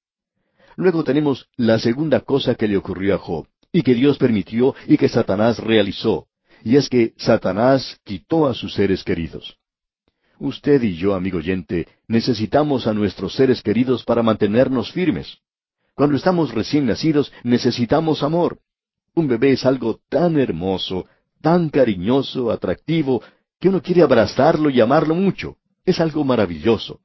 Luego tenemos la segunda cosa que le ocurrió a Job, y que Dios permitió y que Satanás realizó, y es que Satanás quitó a sus seres queridos. Usted y yo, amigo oyente, necesitamos a nuestros seres queridos para mantenernos firmes. Cuando estamos recién nacidos, necesitamos amor. Un bebé es algo tan hermoso, tan cariñoso, atractivo, que uno quiere abrazarlo y amarlo mucho. Es algo maravilloso.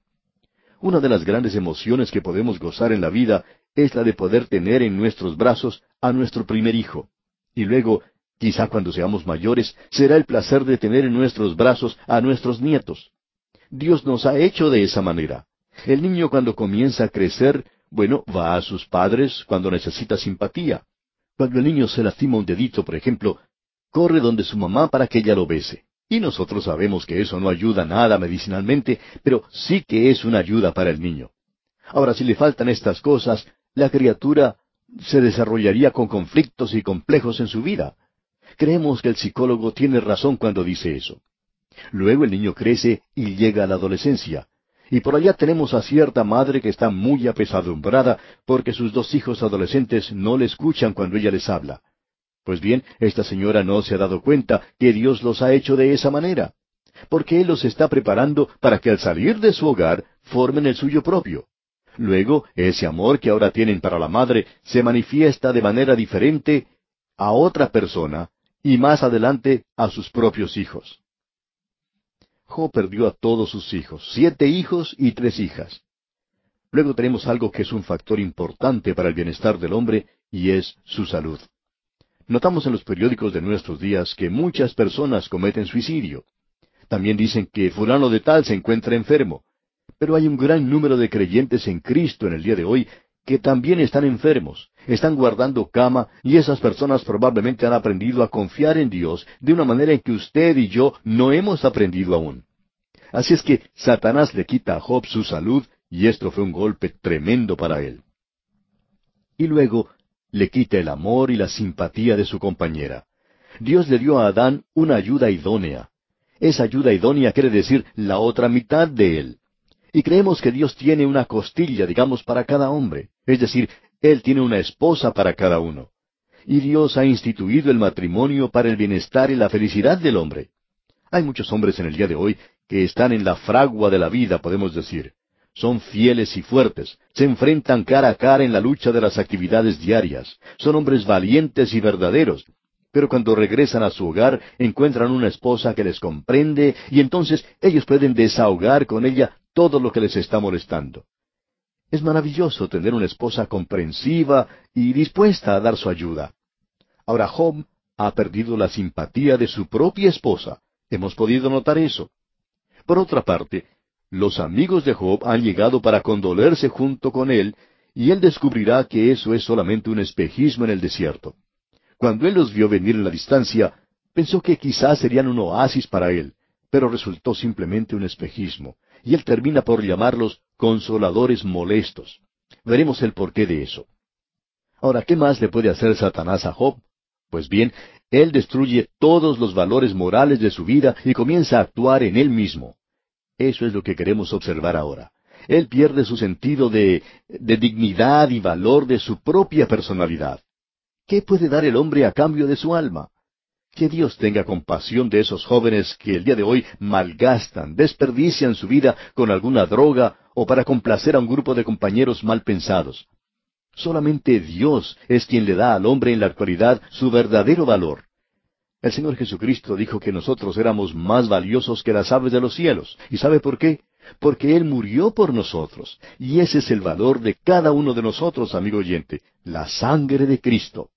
Una de las grandes emociones que podemos gozar en la vida es la de poder tener en nuestros brazos a nuestro primer hijo. Y luego, quizá cuando seamos mayores, será el placer de tener en nuestros brazos a nuestros nietos. Dios nos ha hecho de esa manera. El niño cuando comienza a crecer, bueno, va a sus padres cuando necesita simpatía. Cuando el niño se lastima un dedito, por ejemplo, corre donde su mamá para que ella lo bese. Y nosotros sabemos que eso no ayuda nada medicinalmente, pero sí que es una ayuda para el niño. Ahora, si le faltan estas cosas, la criatura se desarrollaría con conflictos y complejos en su vida. Creemos que el psicólogo tiene razón cuando dice eso. Luego el niño crece y llega a la adolescencia. Y por allá tenemos a cierta madre que está muy apesadumbrada porque sus dos hijos adolescentes no le escuchan cuando ella les habla. Pues bien, esta señora no se ha dado cuenta que Dios los ha hecho de esa manera, porque Él los está preparando para que al salir de su hogar formen el suyo propio. Luego, ese amor que ahora tienen para la madre se manifiesta de manera diferente a otra persona y más adelante a sus propios hijos. Perdió a todos sus hijos, siete hijos y tres hijas. Luego tenemos algo que es un factor importante para el bienestar del hombre y es su salud. Notamos en los periódicos de nuestros días que muchas personas cometen suicidio. También dicen que fulano de tal se encuentra enfermo. Pero hay un gran número de creyentes en Cristo en el día de hoy que también están enfermos, están guardando cama y esas personas probablemente han aprendido a confiar en Dios de una manera en que usted y yo no hemos aprendido aún. Así es que Satanás le quita a Job su salud y esto fue un golpe tremendo para él. Y luego le quita el amor y la simpatía de su compañera. Dios le dio a Adán una ayuda idónea. Esa ayuda idónea quiere decir la otra mitad de él. Y creemos que Dios tiene una costilla, digamos, para cada hombre. Es decir, Él tiene una esposa para cada uno. Y Dios ha instituido el matrimonio para el bienestar y la felicidad del hombre. Hay muchos hombres en el día de hoy que están en la fragua de la vida, podemos decir. Son fieles y fuertes, se enfrentan cara a cara en la lucha de las actividades diarias, son hombres valientes y verdaderos, pero cuando regresan a su hogar encuentran una esposa que les comprende y entonces ellos pueden desahogar con ella todo lo que les está molestando. Es maravilloso tener una esposa comprensiva y dispuesta a dar su ayuda. Ahora Job ha perdido la simpatía de su propia esposa. Hemos podido notar eso. Por otra parte, los amigos de Job han llegado para condolerse junto con él, y él descubrirá que eso es solamente un espejismo en el desierto. Cuando él los vio venir en la distancia, pensó que quizás serían un oasis para él, pero resultó simplemente un espejismo, y él termina por llamarlos consoladores molestos. Veremos el porqué de eso. Ahora, ¿qué más le puede hacer Satanás a Job? Pues bien, él destruye todos los valores morales de su vida y comienza a actuar en él mismo. Eso es lo que queremos observar ahora. Él pierde su sentido de, de dignidad y valor de su propia personalidad. ¿Qué puede dar el hombre a cambio de su alma? Que Dios tenga compasión de esos jóvenes que el día de hoy malgastan, desperdician su vida con alguna droga o para complacer a un grupo de compañeros mal pensados. Solamente Dios es quien le da al hombre en la actualidad su verdadero valor. El Señor Jesucristo dijo que nosotros éramos más valiosos que las aves de los cielos. ¿Y sabe por qué? Porque Él murió por nosotros. Y ese es el valor de cada uno de nosotros, amigo oyente, la sangre de Cristo.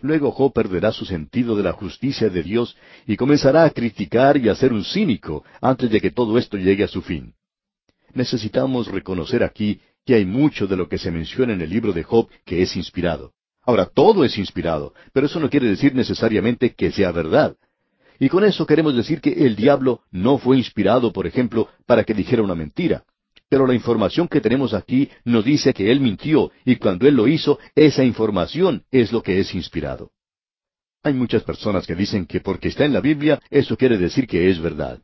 Luego Job perderá su sentido de la justicia de Dios y comenzará a criticar y a ser un cínico antes de que todo esto llegue a su fin. Necesitamos reconocer aquí que hay mucho de lo que se menciona en el libro de Job que es inspirado. Ahora, todo es inspirado, pero eso no quiere decir necesariamente que sea verdad. Y con eso queremos decir que el diablo no fue inspirado, por ejemplo, para que dijera una mentira. Pero la información que tenemos aquí nos dice que Él mintió, y cuando Él lo hizo, esa información es lo que es inspirado. Hay muchas personas que dicen que porque está en la Biblia, eso quiere decir que es verdad.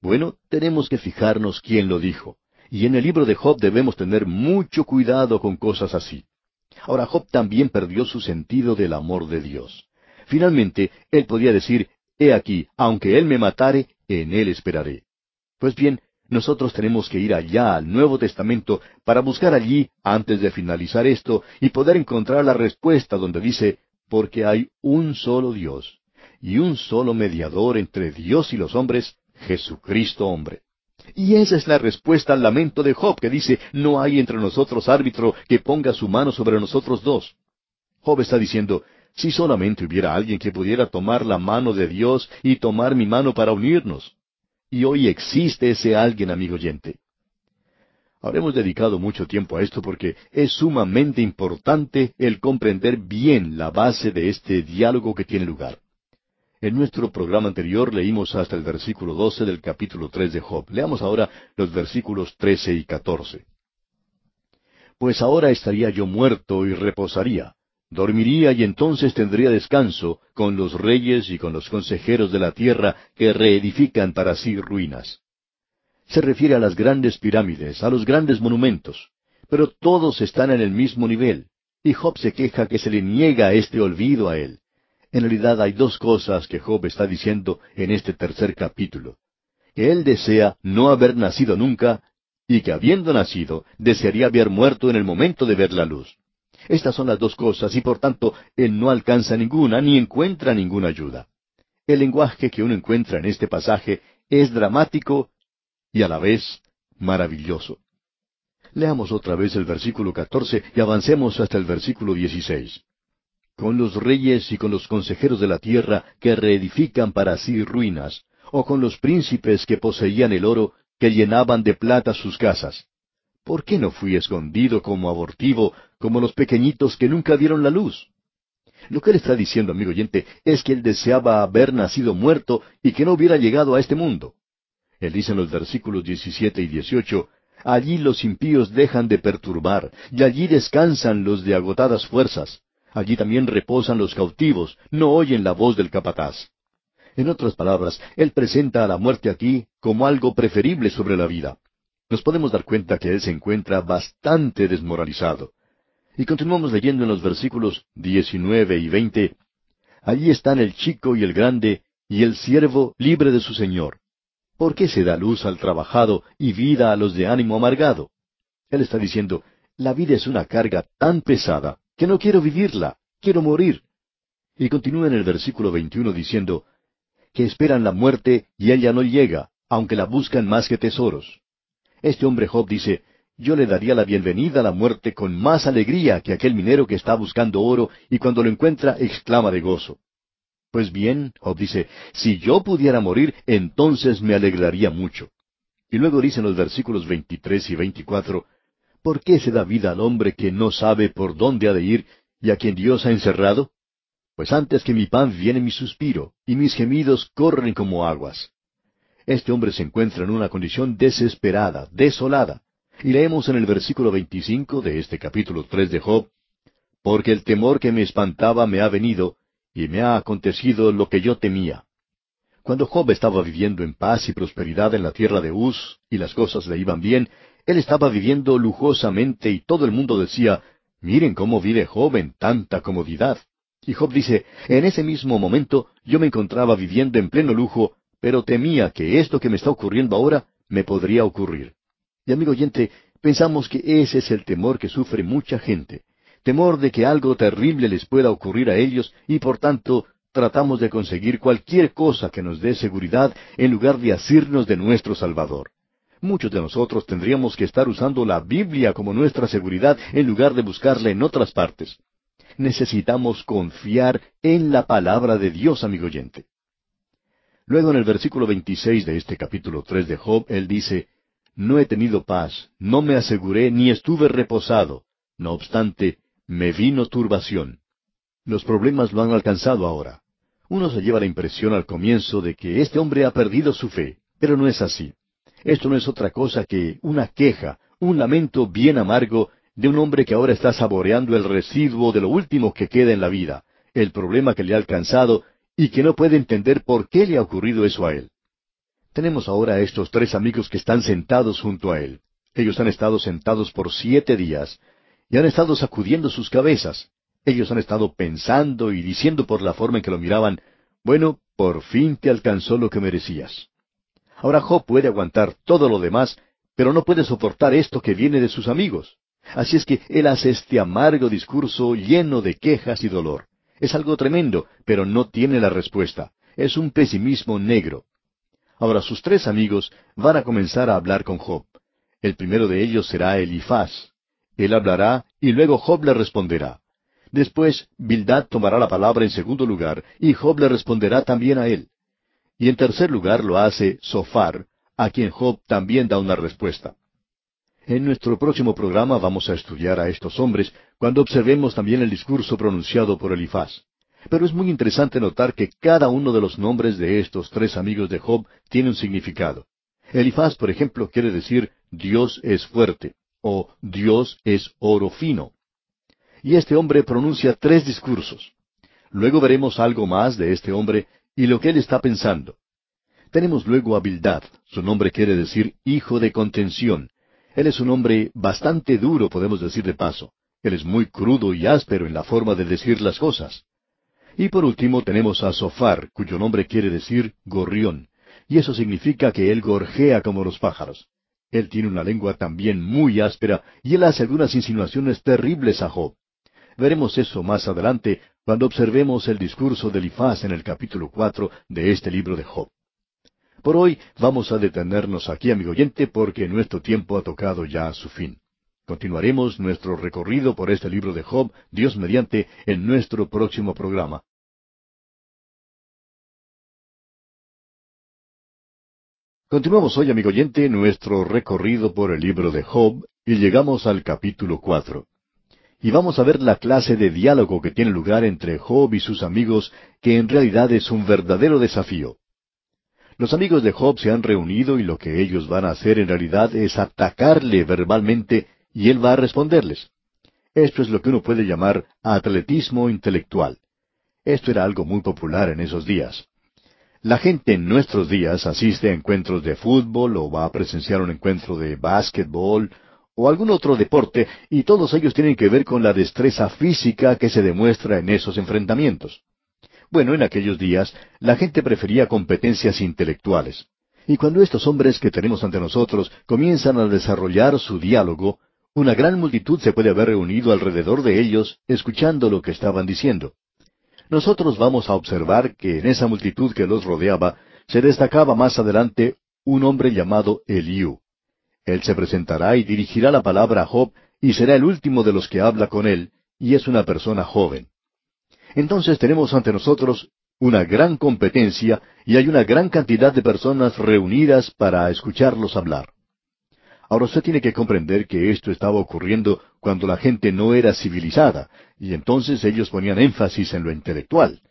Bueno, tenemos que fijarnos quién lo dijo. Y en el libro de Job debemos tener mucho cuidado con cosas así. Ahora Job también perdió su sentido del amor de Dios. Finalmente, él podía decir, He aquí, aunque él me matare, en él esperaré. Pues bien, nosotros tenemos que ir allá al Nuevo Testamento para buscar allí, antes de finalizar esto, y poder encontrar la respuesta donde dice, porque hay un solo Dios, y un solo mediador entre Dios y los hombres, Jesucristo hombre. Y esa es la respuesta al lamento de Job, que dice, no hay entre nosotros árbitro que ponga su mano sobre nosotros dos. Job está diciendo, si solamente hubiera alguien que pudiera tomar la mano de Dios y tomar mi mano para unirnos. Y hoy existe ese alguien, amigo oyente. Habremos dedicado mucho tiempo a esto porque es sumamente importante el comprender bien la base de este diálogo que tiene lugar. En nuestro programa anterior leímos hasta el versículo 12 del capítulo 3 de Job. Leamos ahora los versículos 13 y 14. Pues ahora estaría yo muerto y reposaría. Dormiría y entonces tendría descanso con los reyes y con los consejeros de la tierra que reedifican para sí ruinas. Se refiere a las grandes pirámides, a los grandes monumentos, pero todos están en el mismo nivel, y Job se queja que se le niega este olvido a él. En realidad hay dos cosas que Job está diciendo en este tercer capítulo. Que él desea no haber nacido nunca y que habiendo nacido desearía haber muerto en el momento de ver la luz. Estas son las dos cosas y por tanto él no alcanza ninguna ni encuentra ninguna ayuda. El lenguaje que uno encuentra en este pasaje es dramático y a la vez maravilloso. Leamos otra vez el versículo 14 y avancemos hasta el versículo 16 con los reyes y con los consejeros de la tierra que reedifican para sí ruinas, o con los príncipes que poseían el oro, que llenaban de plata sus casas. ¿Por qué no fui escondido como abortivo, como los pequeñitos que nunca vieron la luz? Lo que él está diciendo, amigo oyente, es que él deseaba haber nacido muerto y que no hubiera llegado a este mundo. Él dice en los versículos 17 y 18, Allí los impíos dejan de perturbar, y allí descansan los de agotadas fuerzas. Allí también reposan los cautivos, no oyen la voz del capataz. En otras palabras, Él presenta a la muerte aquí como algo preferible sobre la vida. Nos podemos dar cuenta que Él se encuentra bastante desmoralizado. Y continuamos leyendo en los versículos 19 y 20. Allí están el chico y el grande, y el siervo libre de su Señor. ¿Por qué se da luz al trabajado y vida a los de ánimo amargado? Él está diciendo, la vida es una carga tan pesada que no quiero vivirla, quiero morir. Y continúa en el versículo 21 diciendo, que esperan la muerte y ella no llega, aunque la buscan más que tesoros. Este hombre Job dice, yo le daría la bienvenida a la muerte con más alegría que aquel minero que está buscando oro y cuando lo encuentra exclama de gozo. Pues bien, Job dice, si yo pudiera morir, entonces me alegraría mucho. Y luego dice en los versículos 23 y 24, ¿Por qué se da vida al hombre que no sabe por dónde ha de ir y a quien Dios ha encerrado? Pues antes que mi pan viene mi suspiro, y mis gemidos corren como aguas. Este hombre se encuentra en una condición desesperada, desolada. Y leemos en el versículo 25 de este capítulo 3 de Job, Porque el temor que me espantaba me ha venido, y me ha acontecido lo que yo temía. Cuando Job estaba viviendo en paz y prosperidad en la tierra de Uz, y las cosas le iban bien, él estaba viviendo lujosamente y todo el mundo decía, miren cómo vive Job en tanta comodidad. Y Job dice, en ese mismo momento yo me encontraba viviendo en pleno lujo, pero temía que esto que me está ocurriendo ahora me podría ocurrir. Y amigo oyente, pensamos que ese es el temor que sufre mucha gente. Temor de que algo terrible les pueda ocurrir a ellos y por tanto tratamos de conseguir cualquier cosa que nos dé seguridad en lugar de asirnos de nuestro Salvador. Muchos de nosotros tendríamos que estar usando la Biblia como nuestra seguridad en lugar de buscarla en otras partes. Necesitamos confiar en la palabra de Dios, amigo oyente. Luego en el versículo 26 de este capítulo 3 de Job, él dice, No he tenido paz, no me aseguré ni estuve reposado. No obstante, me vino turbación. Los problemas lo han alcanzado ahora. Uno se lleva la impresión al comienzo de que este hombre ha perdido su fe, pero no es así. Esto no es otra cosa que una queja, un lamento bien amargo de un hombre que ahora está saboreando el residuo de lo último que queda en la vida, el problema que le ha alcanzado y que no puede entender por qué le ha ocurrido eso a él. Tenemos ahora a estos tres amigos que están sentados junto a él. Ellos han estado sentados por siete días y han estado sacudiendo sus cabezas. Ellos han estado pensando y diciendo por la forma en que lo miraban, bueno, por fin te alcanzó lo que merecías. Ahora Job puede aguantar todo lo demás, pero no puede soportar esto que viene de sus amigos. Así es que él hace este amargo discurso lleno de quejas y dolor. Es algo tremendo, pero no tiene la respuesta. Es un pesimismo negro. Ahora sus tres amigos van a comenzar a hablar con Job. El primero de ellos será Elifaz. Él hablará y luego Job le responderá. Después Bildad tomará la palabra en segundo lugar y Job le responderá también a él. Y en tercer lugar lo hace Sofar, a quien Job también da una respuesta. En nuestro próximo programa vamos a estudiar a estos hombres cuando observemos también el discurso pronunciado por Elifaz. Pero es muy interesante notar que cada uno de los nombres de estos tres amigos de Job tiene un significado. Elifaz, por ejemplo, quiere decir Dios es fuerte o Dios es oro fino. Y este hombre pronuncia tres discursos. Luego veremos algo más de este hombre y lo que él está pensando. Tenemos luego a su nombre quiere decir hijo de contención. Él es un hombre bastante duro, podemos decir de paso. Él es muy crudo y áspero en la forma de decir las cosas. Y por último tenemos a Sofar, cuyo nombre quiere decir gorrión, y eso significa que él gorjea como los pájaros. Él tiene una lengua también muy áspera y él hace algunas insinuaciones terribles a Job. Veremos eso más adelante cuando observemos el discurso de Elifaz en el capítulo cuatro de este libro de Job. Por hoy vamos a detenernos aquí, amigo oyente, porque nuestro tiempo ha tocado ya a su fin. Continuaremos nuestro recorrido por este libro de Job, Dios mediante, en nuestro próximo programa. Continuamos hoy, amigo oyente, nuestro recorrido por el libro de Job y llegamos al capítulo cuatro. Y vamos a ver la clase de diálogo que tiene lugar entre Job y sus amigos, que en realidad es un verdadero desafío. Los amigos de Job se han reunido y lo que ellos van a hacer en realidad es atacarle verbalmente y él va a responderles. Esto es lo que uno puede llamar atletismo intelectual. Esto era algo muy popular en esos días. La gente en nuestros días asiste a encuentros de fútbol o va a presenciar un encuentro de básquetbol o algún otro deporte y todos ellos tienen que ver con la destreza física que se demuestra en esos enfrentamientos. Bueno, en aquellos días la gente prefería competencias intelectuales. Y cuando estos hombres que tenemos ante nosotros comienzan a desarrollar su diálogo, una gran multitud se puede haber reunido alrededor de ellos escuchando lo que estaban diciendo nosotros vamos a observar que en esa multitud que los rodeaba se destacaba más adelante un hombre llamado Eliú. Él se presentará y dirigirá la palabra a Job y será el último de los que habla con él, y es una persona joven. Entonces tenemos ante nosotros una gran competencia y hay una gran cantidad de personas reunidas para escucharlos hablar. Ahora usted tiene que comprender que esto estaba ocurriendo cuando la gente no era civilizada, y entonces ellos ponían énfasis en lo intelectual.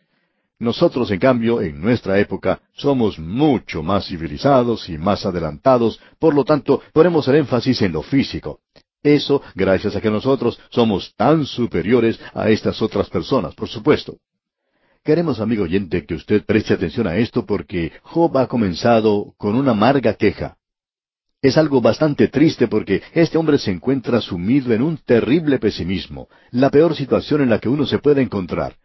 Nosotros, en cambio, en nuestra época, somos mucho más civilizados y más adelantados, por lo tanto, ponemos el énfasis en lo físico. Eso gracias a que nosotros somos tan superiores a estas otras personas, por supuesto. Queremos, amigo oyente, que usted preste atención a esto porque Job ha comenzado con una amarga queja. Es algo bastante triste porque este hombre se encuentra sumido en un terrible pesimismo, la peor situación en la que uno se puede encontrar.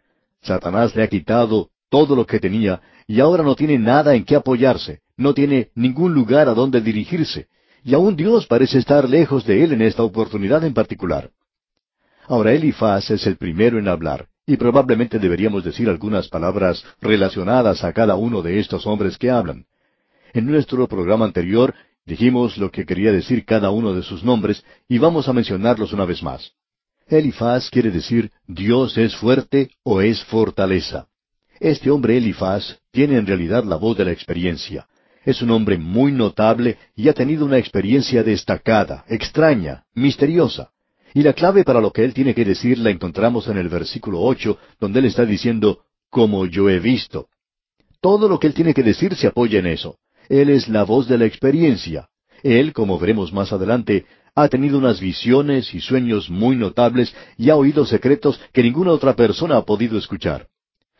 Satanás le ha quitado todo lo que tenía y ahora no tiene nada en qué apoyarse, no tiene ningún lugar a donde dirigirse, y aún Dios parece estar lejos de él en esta oportunidad en particular. Ahora Elifaz es el primero en hablar, y probablemente deberíamos decir algunas palabras relacionadas a cada uno de estos hombres que hablan. En nuestro programa anterior Dijimos lo que quería decir cada uno de sus nombres y vamos a mencionarlos una vez más. Elifaz quiere decir Dios es fuerte o es fortaleza. Este hombre Elifaz tiene en realidad la voz de la experiencia. Es un hombre muy notable y ha tenido una experiencia destacada, extraña, misteriosa. Y la clave para lo que él tiene que decir la encontramos en el versículo ocho, donde él está diciendo, como yo he visto. Todo lo que él tiene que decir se apoya en eso. Él es la voz de la experiencia. Él, como veremos más adelante, ha tenido unas visiones y sueños muy notables y ha oído secretos que ninguna otra persona ha podido escuchar.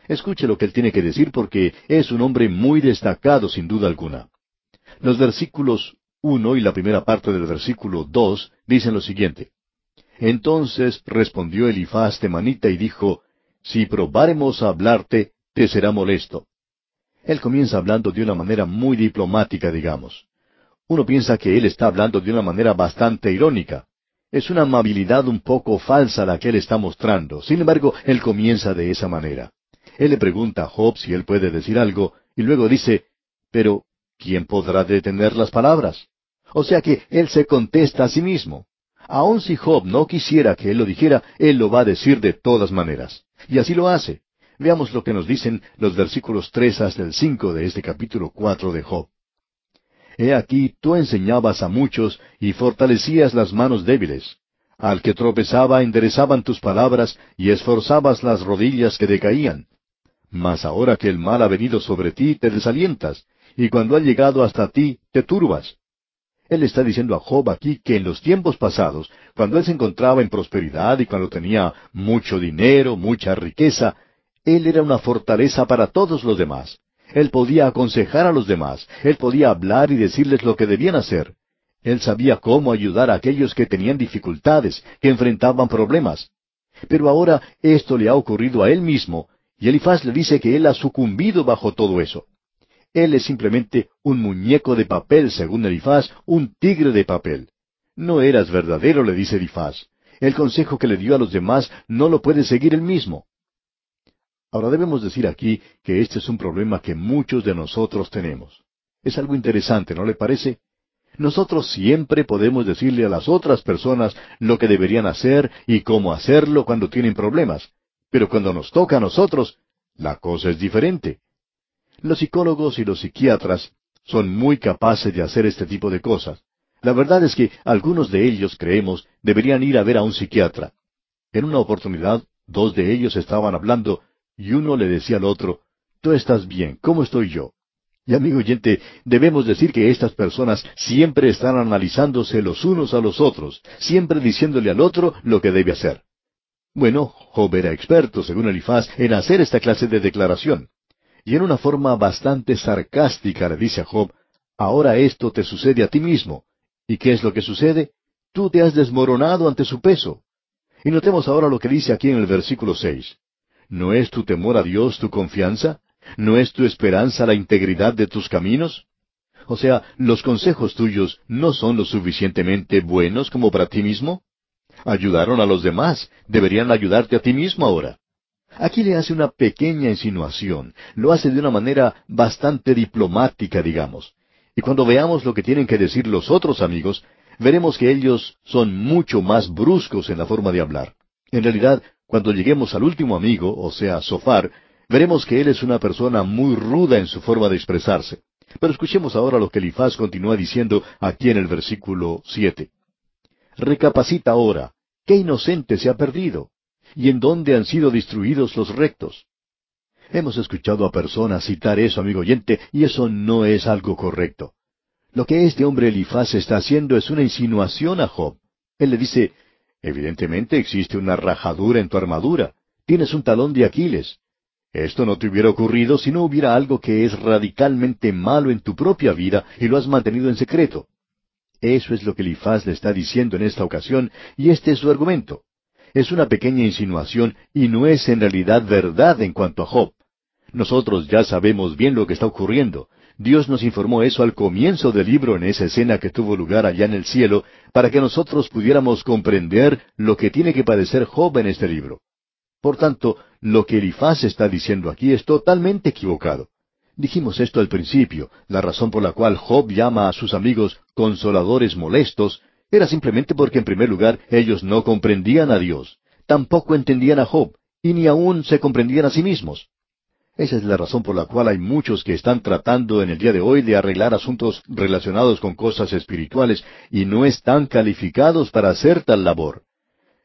Escuche lo que él tiene que decir porque es un hombre muy destacado sin duda alguna. Los versículos uno y la primera parte del versículo dos dicen lo siguiente. Entonces respondió Elifaz Temanita y dijo, Si probáremos a hablarte, te será molesto. Él comienza hablando de una manera muy diplomática, digamos. Uno piensa que él está hablando de una manera bastante irónica. Es una amabilidad un poco falsa la que él está mostrando. Sin embargo, él comienza de esa manera. Él le pregunta a Job si él puede decir algo, y luego dice, pero, ¿quién podrá detener las palabras? O sea que él se contesta a sí mismo. Aun si Job no quisiera que él lo dijera, él lo va a decir de todas maneras. Y así lo hace. Veamos lo que nos dicen los versículos tres hasta el cinco de este capítulo cuatro de Job. He aquí tú enseñabas a muchos y fortalecías las manos débiles. Al que tropezaba enderezaban tus palabras y esforzabas las rodillas que decaían. Mas ahora que el mal ha venido sobre ti, te desalientas, y cuando ha llegado hasta ti, te turbas. Él está diciendo a Job aquí que en los tiempos pasados, cuando él se encontraba en prosperidad y cuando tenía mucho dinero, mucha riqueza, él era una fortaleza para todos los demás. Él podía aconsejar a los demás, él podía hablar y decirles lo que debían hacer. Él sabía cómo ayudar a aquellos que tenían dificultades, que enfrentaban problemas. Pero ahora esto le ha ocurrido a él mismo, y Elifaz le dice que él ha sucumbido bajo todo eso. Él es simplemente un muñeco de papel, según Elifaz, un tigre de papel. No eras verdadero, le dice Elifaz. El consejo que le dio a los demás no lo puede seguir él mismo. Ahora debemos decir aquí que este es un problema que muchos de nosotros tenemos. Es algo interesante, ¿no le parece? Nosotros siempre podemos decirle a las otras personas lo que deberían hacer y cómo hacerlo cuando tienen problemas, pero cuando nos toca a nosotros, la cosa es diferente. Los psicólogos y los psiquiatras son muy capaces de hacer este tipo de cosas. La verdad es que algunos de ellos, creemos, deberían ir a ver a un psiquiatra. En una oportunidad, dos de ellos estaban hablando y uno le decía al otro, Tú estás bien, ¿cómo estoy yo? Y amigo oyente, debemos decir que estas personas siempre están analizándose los unos a los otros, siempre diciéndole al otro lo que debe hacer. Bueno, Job era experto, según Elifaz, en hacer esta clase de declaración. Y en una forma bastante sarcástica le dice a Job, ahora esto te sucede a ti mismo. ¿Y qué es lo que sucede? Tú te has desmoronado ante su peso. Y notemos ahora lo que dice aquí en el versículo seis. ¿No es tu temor a Dios tu confianza? ¿No es tu esperanza la integridad de tus caminos? O sea, ¿los consejos tuyos no son lo suficientemente buenos como para ti mismo? Ayudaron a los demás, deberían ayudarte a ti mismo ahora. Aquí le hace una pequeña insinuación, lo hace de una manera bastante diplomática, digamos. Y cuando veamos lo que tienen que decir los otros amigos, veremos que ellos son mucho más bruscos en la forma de hablar. En realidad, cuando lleguemos al último amigo, o sea, Sofar, veremos que él es una persona muy ruda en su forma de expresarse. Pero escuchemos ahora lo que Elifaz continúa diciendo aquí en el versículo siete. Recapacita ahora, ¿qué inocente se ha perdido? ¿Y en dónde han sido destruidos los rectos? Hemos escuchado a personas citar eso, amigo oyente, y eso no es algo correcto. Lo que este hombre Elifaz está haciendo es una insinuación a Job. Él le dice, Evidentemente existe una rajadura en tu armadura. Tienes un talón de Aquiles. Esto no te hubiera ocurrido si no hubiera algo que es radicalmente malo en tu propia vida y lo has mantenido en secreto. Eso es lo que Elifaz le está diciendo en esta ocasión, y este es su argumento. Es una pequeña insinuación y no es en realidad verdad en cuanto a Job. Nosotros ya sabemos bien lo que está ocurriendo, Dios nos informó eso al comienzo del libro en esa escena que tuvo lugar allá en el cielo, para que nosotros pudiéramos comprender lo que tiene que padecer Job en este libro. Por tanto, lo que Elifaz está diciendo aquí es totalmente equivocado. Dijimos esto al principio, la razón por la cual Job llama a sus amigos consoladores molestos era simplemente porque en primer lugar ellos no comprendían a Dios, tampoco entendían a Job, y ni aún se comprendían a sí mismos. Esa es la razón por la cual hay muchos que están tratando en el día de hoy de arreglar asuntos relacionados con cosas espirituales y no están calificados para hacer tal labor.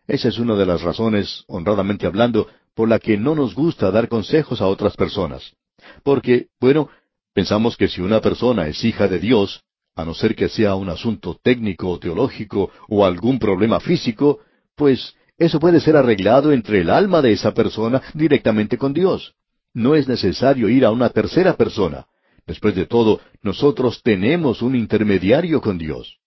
Esa es una de las razones, honradamente hablando, por la que no nos gusta dar consejos a otras personas. Porque, bueno, pensamos que si una persona es hija de Dios, a no ser que sea un asunto técnico o teológico o algún problema físico, pues eso puede ser arreglado entre el alma de esa persona directamente con Dios. No es necesario ir a una tercera persona. Después de todo, nosotros tenemos un intermediario con Dios.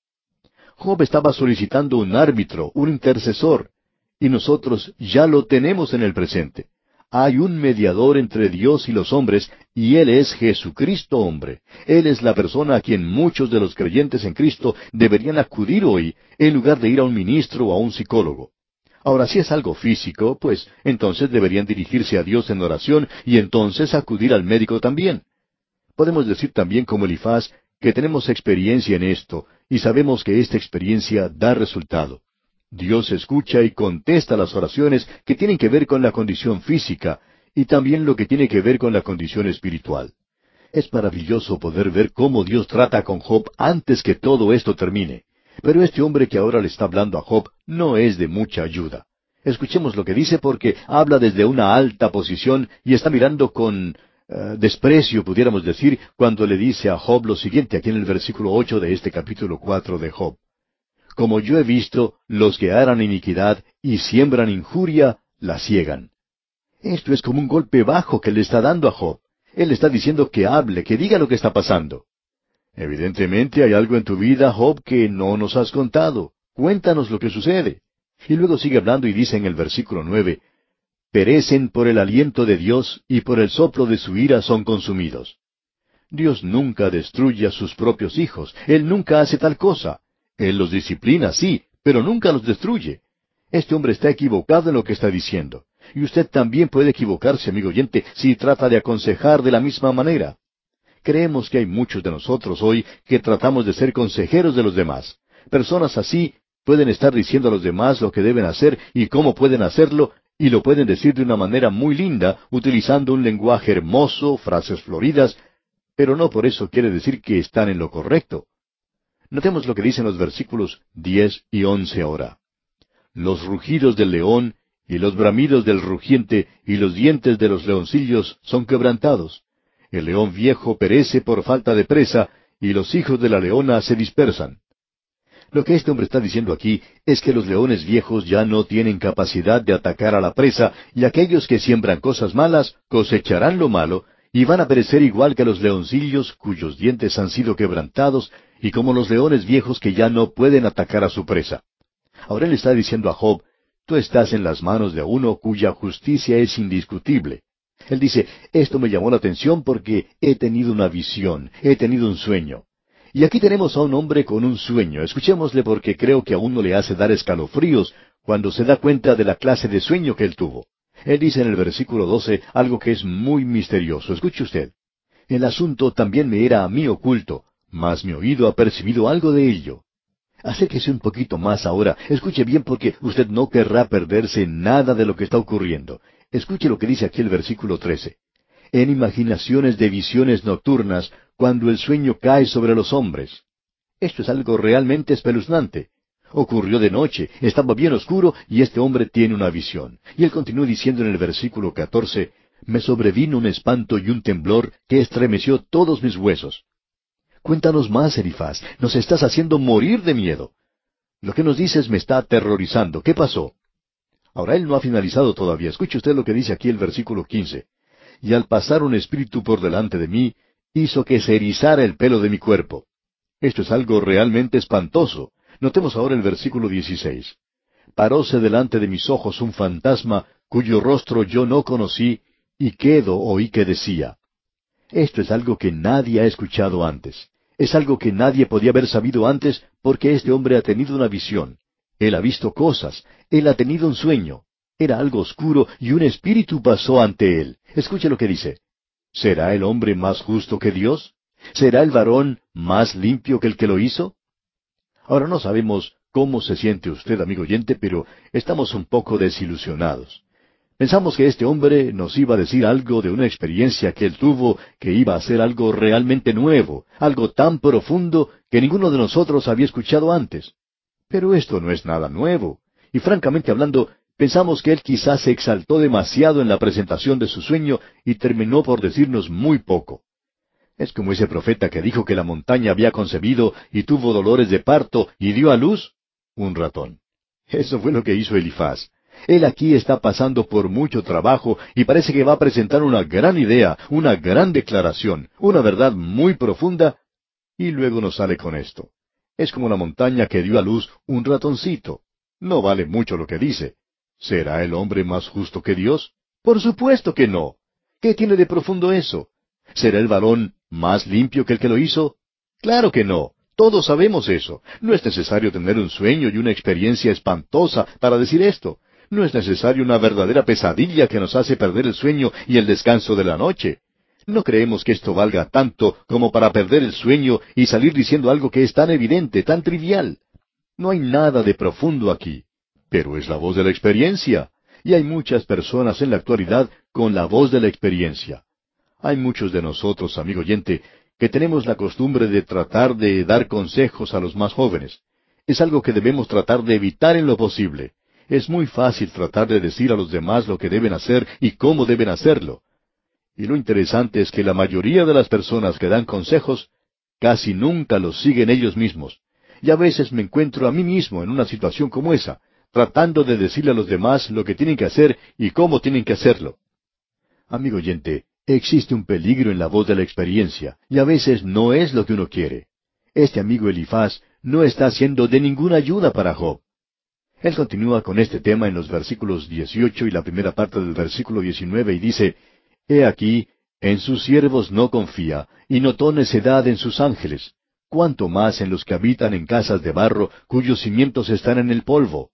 Job estaba solicitando un árbitro, un intercesor, y nosotros ya lo tenemos en el presente. Hay un mediador entre Dios y los hombres, y Él es Jesucristo hombre. Él es la persona a quien muchos de los creyentes en Cristo deberían acudir hoy, en lugar de ir a un ministro o a un psicólogo. Ahora, si es algo físico, pues entonces deberían dirigirse a Dios en oración y entonces acudir al médico también. Podemos decir también como Elifaz que tenemos experiencia en esto y sabemos que esta experiencia da resultado. Dios escucha y contesta las oraciones que tienen que ver con la condición física, y también lo que tiene que ver con la condición espiritual. Es maravilloso poder ver cómo Dios trata con Job antes que todo esto termine. Pero este hombre que ahora le está hablando a Job no es de mucha ayuda. Escuchemos lo que dice porque habla desde una alta posición y está mirando con eh, desprecio, pudiéramos decir, cuando le dice a Job lo siguiente aquí en el versículo ocho de este capítulo cuatro de Job. Como yo he visto, los que harán iniquidad y siembran injuria, la ciegan. Esto es como un golpe bajo que le está dando a Job. Él está diciendo que hable, que diga lo que está pasando. Evidentemente hay algo en tu vida, Job, que no nos has contado. Cuéntanos lo que sucede. Y luego sigue hablando y dice en el versículo nueve, Perecen por el aliento de Dios y por el soplo de su ira son consumidos. Dios nunca destruye a sus propios hijos, Él nunca hace tal cosa. Él los disciplina, sí, pero nunca los destruye. Este hombre está equivocado en lo que está diciendo. Y usted también puede equivocarse, amigo oyente, si trata de aconsejar de la misma manera. Creemos que hay muchos de nosotros hoy que tratamos de ser consejeros de los demás. Personas así pueden estar diciendo a los demás lo que deben hacer y cómo pueden hacerlo, y lo pueden decir de una manera muy linda, utilizando un lenguaje hermoso, frases floridas, pero no por eso quiere decir que están en lo correcto. Notemos lo que dicen los versículos diez y once ahora. Los rugidos del león y los bramidos del rugiente y los dientes de los leoncillos son quebrantados. El león viejo perece por falta de presa, y los hijos de la leona se dispersan. Lo que este hombre está diciendo aquí es que los leones viejos ya no tienen capacidad de atacar a la presa, y aquellos que siembran cosas malas cosecharán lo malo, y van a perecer igual que los leoncillos cuyos dientes han sido quebrantados, y como los leones viejos que ya no pueden atacar a su presa. Ahora él está diciendo a Job, tú estás en las manos de uno cuya justicia es indiscutible. Él dice, esto me llamó la atención porque he tenido una visión, he tenido un sueño. Y aquí tenemos a un hombre con un sueño. Escuchémosle porque creo que a uno le hace dar escalofríos cuando se da cuenta de la clase de sueño que él tuvo. Él dice en el versículo 12 algo que es muy misterioso. Escuche usted. El asunto también me era a mí oculto, mas mi oído ha percibido algo de ello. Acérquese un poquito más ahora. Escuche bien porque usted no querrá perderse nada de lo que está ocurriendo. Escuche lo que dice aquí el versículo 13. En imaginaciones de visiones nocturnas, cuando el sueño cae sobre los hombres. Esto es algo realmente espeluznante. Ocurrió de noche, estaba bien oscuro y este hombre tiene una visión. Y él continúa diciendo en el versículo 14, me sobrevino un espanto y un temblor que estremeció todos mis huesos. Cuéntanos más, Elifaz. Nos estás haciendo morir de miedo. Lo que nos dices me está aterrorizando. ¿Qué pasó? Ahora él no ha finalizado todavía. Escuche usted lo que dice aquí el versículo quince. Y al pasar un espíritu por delante de mí, hizo que se erizara el pelo de mi cuerpo. Esto es algo realmente espantoso. Notemos ahora el versículo dieciséis. Paróse delante de mis ojos un fantasma cuyo rostro yo no conocí, y quedo oí que decía. Esto es algo que nadie ha escuchado antes. Es algo que nadie podía haber sabido antes porque este hombre ha tenido una visión. Él ha visto cosas. Él ha tenido un sueño. Era algo oscuro y un espíritu pasó ante él. Escuche lo que dice. ¿Será el hombre más justo que Dios? ¿Será el varón más limpio que el que lo hizo? Ahora no sabemos cómo se siente usted, amigo oyente, pero estamos un poco desilusionados. Pensamos que este hombre nos iba a decir algo de una experiencia que él tuvo, que iba a ser algo realmente nuevo, algo tan profundo que ninguno de nosotros había escuchado antes. Pero esto no es nada nuevo. Y francamente hablando, pensamos que él quizás se exaltó demasiado en la presentación de su sueño y terminó por decirnos muy poco. Es como ese profeta que dijo que la montaña había concebido y tuvo dolores de parto y dio a luz un ratón. Eso fue lo que hizo Elifaz. Él aquí está pasando por mucho trabajo y parece que va a presentar una gran idea, una gran declaración, una verdad muy profunda, y luego nos sale con esto. Es como la montaña que dio a luz un ratoncito. No vale mucho lo que dice. ¿Será el hombre más justo que Dios? Por supuesto que no. ¿Qué tiene de profundo eso? ¿Será el varón más limpio que el que lo hizo? Claro que no. Todos sabemos eso. No es necesario tener un sueño y una experiencia espantosa para decir esto. No es necesario una verdadera pesadilla que nos hace perder el sueño y el descanso de la noche. No creemos que esto valga tanto como para perder el sueño y salir diciendo algo que es tan evidente, tan trivial. No hay nada de profundo aquí. Pero es la voz de la experiencia. Y hay muchas personas en la actualidad con la voz de la experiencia. Hay muchos de nosotros, amigo oyente, que tenemos la costumbre de tratar de dar consejos a los más jóvenes. Es algo que debemos tratar de evitar en lo posible. Es muy fácil tratar de decir a los demás lo que deben hacer y cómo deben hacerlo. Y lo interesante es que la mayoría de las personas que dan consejos casi nunca los siguen ellos mismos. Y a veces me encuentro a mí mismo en una situación como esa, tratando de decirle a los demás lo que tienen que hacer y cómo tienen que hacerlo. Amigo oyente, existe un peligro en la voz de la experiencia, y a veces no es lo que uno quiere. Este amigo Elifaz no está haciendo de ninguna ayuda para Job. Él continúa con este tema en los versículos 18 y la primera parte del versículo 19 y dice, He aquí, en sus siervos no confía, y notó necedad en sus ángeles, cuanto más en los que habitan en casas de barro, cuyos cimientos están en el polvo.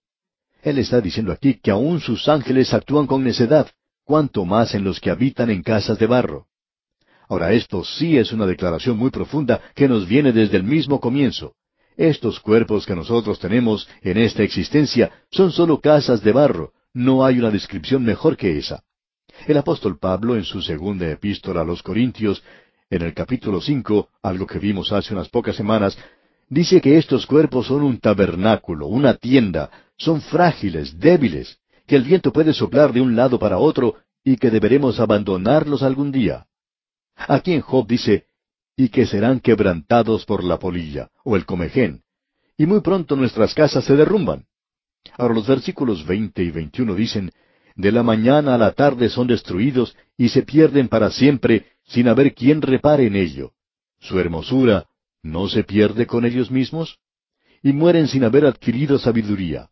Él está diciendo aquí que aun sus ángeles actúan con necedad, cuanto más en los que habitan en casas de barro. Ahora esto sí es una declaración muy profunda que nos viene desde el mismo comienzo. Estos cuerpos que nosotros tenemos en esta existencia son sólo casas de barro, no hay una descripción mejor que esa. El apóstol Pablo en su segunda epístola a los Corintios, en el capítulo cinco, algo que vimos hace unas pocas semanas, dice que estos cuerpos son un tabernáculo, una tienda, son frágiles, débiles, que el viento puede soplar de un lado para otro y que deberemos abandonarlos algún día. Aquí en Job dice, y que serán quebrantados por la polilla, o el comején, y muy pronto nuestras casas se derrumban. Ahora los versículos veinte y veintiuno dicen, de la mañana a la tarde son destruidos y se pierden para siempre sin haber quien repare en ello. Su hermosura no se pierde con ellos mismos y mueren sin haber adquirido sabiduría.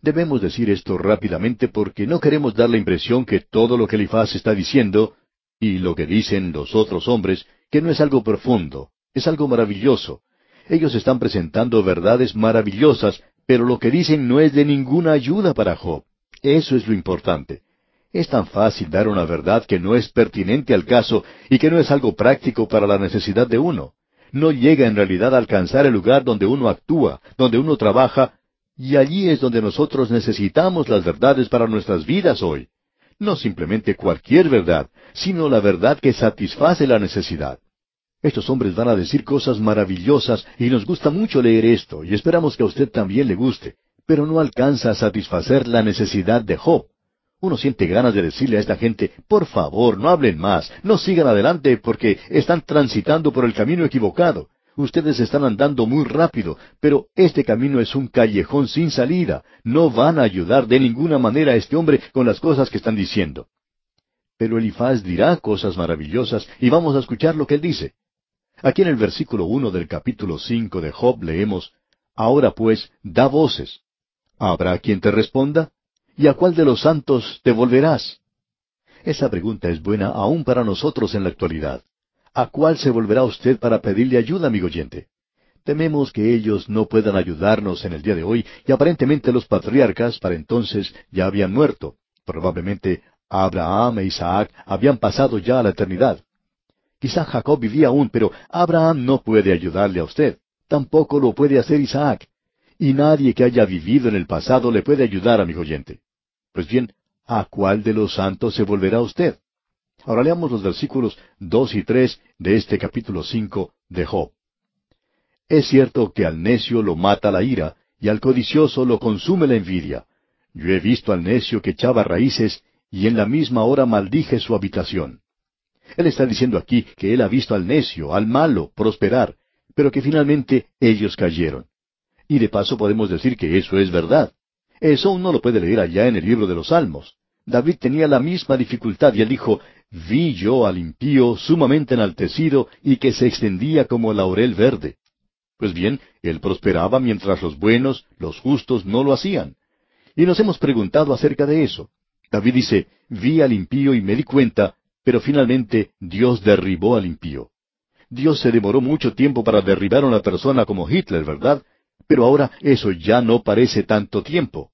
Debemos decir esto rápidamente porque no queremos dar la impresión que todo lo que Elifaz está diciendo, y lo que dicen los otros hombres, que no es algo profundo, es algo maravilloso. Ellos están presentando verdades maravillosas, pero lo que dicen no es de ninguna ayuda para Job. Eso es lo importante. Es tan fácil dar una verdad que no es pertinente al caso y que no es algo práctico para la necesidad de uno. No llega en realidad a alcanzar el lugar donde uno actúa, donde uno trabaja, y allí es donde nosotros necesitamos las verdades para nuestras vidas hoy. No simplemente cualquier verdad, sino la verdad que satisface la necesidad. Estos hombres van a decir cosas maravillosas y nos gusta mucho leer esto y esperamos que a usted también le guste pero no alcanza a satisfacer la necesidad de Job. Uno siente ganas de decirle a esta gente, por favor, no hablen más, no sigan adelante porque están transitando por el camino equivocado. Ustedes están andando muy rápido, pero este camino es un callejón sin salida. No van a ayudar de ninguna manera a este hombre con las cosas que están diciendo. Pero Elifaz dirá cosas maravillosas y vamos a escuchar lo que él dice. Aquí en el versículo uno del capítulo cinco de Job leemos, Ahora pues, da voces. ¿Habrá quien te responda? ¿Y a cuál de los santos te volverás? Esa pregunta es buena aún para nosotros en la actualidad. ¿A cuál se volverá usted para pedirle ayuda, amigo oyente? Tememos que ellos no puedan ayudarnos en el día de hoy y aparentemente los patriarcas para entonces ya habían muerto. Probablemente Abraham e Isaac habían pasado ya a la eternidad. Quizá Jacob vivía aún, pero Abraham no puede ayudarle a usted. Tampoco lo puede hacer Isaac y nadie que haya vivido en el pasado le puede ayudar, amigo oyente. Pues bien, ¿a cuál de los santos se volverá usted? Ahora leamos los versículos dos y tres de este capítulo cinco de Job. Es cierto que al necio lo mata la ira, y al codicioso lo consume la envidia. Yo he visto al necio que echaba raíces, y en la misma hora maldije su habitación. Él está diciendo aquí que él ha visto al necio, al malo, prosperar, pero que finalmente ellos cayeron. Y de paso podemos decir que eso es verdad. Eso uno lo puede leer allá en el libro de los Salmos. David tenía la misma dificultad y él dijo, vi yo al impío sumamente enaltecido y que se extendía como laurel verde. Pues bien, él prosperaba mientras los buenos, los justos, no lo hacían. Y nos hemos preguntado acerca de eso. David dice, vi al impío y me di cuenta, pero finalmente Dios derribó al impío. Dios se demoró mucho tiempo para derribar a una persona como Hitler, ¿verdad? Pero ahora eso ya no parece tanto tiempo.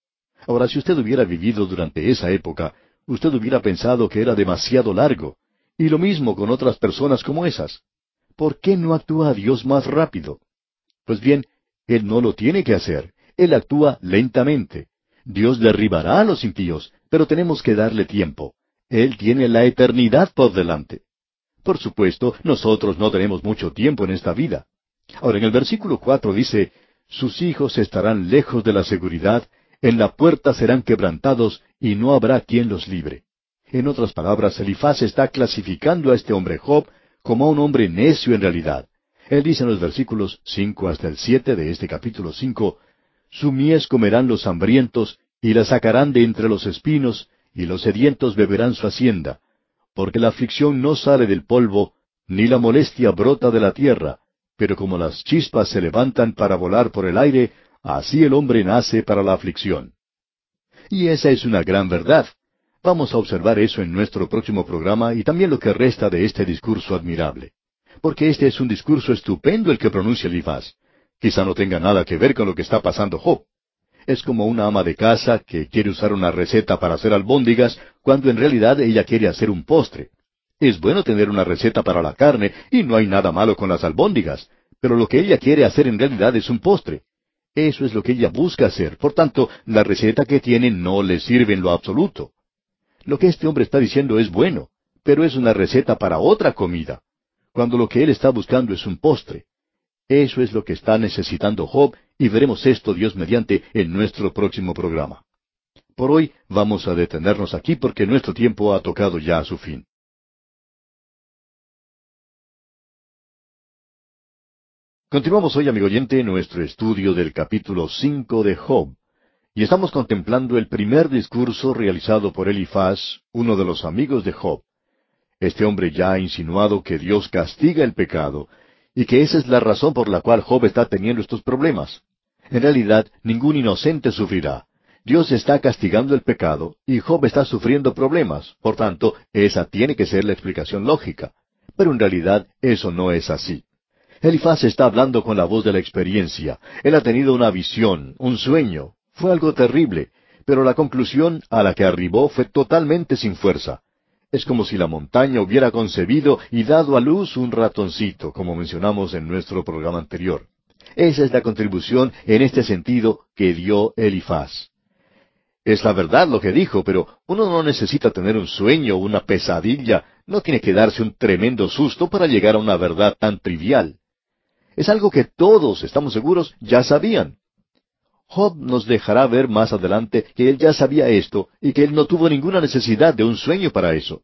Ahora, si usted hubiera vivido durante esa época, usted hubiera pensado que era demasiado largo. Y lo mismo con otras personas como esas. ¿Por qué no actúa Dios más rápido? Pues bien, Él no lo tiene que hacer. Él actúa lentamente. Dios derribará a los impíos, pero tenemos que darle tiempo. Él tiene la eternidad por delante. Por supuesto, nosotros no tenemos mucho tiempo en esta vida. Ahora, en el versículo cuatro dice, Sus hijos estarán lejos de la seguridad, en la puerta serán quebrantados, y no habrá quien los libre. En otras palabras, Elifaz está clasificando a este hombre Job como a un hombre necio en realidad. Él dice en los versículos cinco hasta el siete de este capítulo cinco, Su mies comerán los hambrientos, y la sacarán de entre los espinos, y los sedientos beberán su hacienda, porque la aflicción no sale del polvo, ni la molestia brota de la tierra, pero como las chispas se levantan para volar por el aire, así el hombre nace para la aflicción. Y esa es una gran verdad. Vamos a observar eso en nuestro próximo programa y también lo que resta de este discurso admirable. Porque este es un discurso estupendo el que pronuncia Elifaz. Quizá no tenga nada que ver con lo que está pasando Job. Es como una ama de casa que quiere usar una receta para hacer albóndigas cuando en realidad ella quiere hacer un postre. Es bueno tener una receta para la carne y no hay nada malo con las albóndigas, pero lo que ella quiere hacer en realidad es un postre. Eso es lo que ella busca hacer. Por tanto, la receta que tiene no le sirve en lo absoluto. Lo que este hombre está diciendo es bueno, pero es una receta para otra comida, cuando lo que él está buscando es un postre. Eso es lo que está necesitando Job y veremos esto Dios mediante en nuestro próximo programa. Por hoy vamos a detenernos aquí porque nuestro tiempo ha tocado ya a su fin. Continuamos hoy, amigo oyente, nuestro estudio del capítulo cinco de Job, y estamos contemplando el primer discurso realizado por Elifaz, uno de los amigos de Job. Este hombre ya ha insinuado que Dios castiga el pecado, y que esa es la razón por la cual Job está teniendo estos problemas. En realidad, ningún inocente sufrirá. Dios está castigando el pecado y Job está sufriendo problemas. Por tanto, esa tiene que ser la explicación lógica. Pero en realidad eso no es así. Elifaz está hablando con la voz de la experiencia. Él ha tenido una visión, un sueño. Fue algo terrible, pero la conclusión a la que arribó fue totalmente sin fuerza. Es como si la montaña hubiera concebido y dado a luz un ratoncito, como mencionamos en nuestro programa anterior. Esa es la contribución en este sentido que dio Elifaz. Es la verdad lo que dijo, pero uno no necesita tener un sueño una pesadilla, no tiene que darse un tremendo susto para llegar a una verdad tan trivial. Es algo que todos, estamos seguros, ya sabían. Job nos dejará ver más adelante que él ya sabía esto y que él no tuvo ninguna necesidad de un sueño para eso.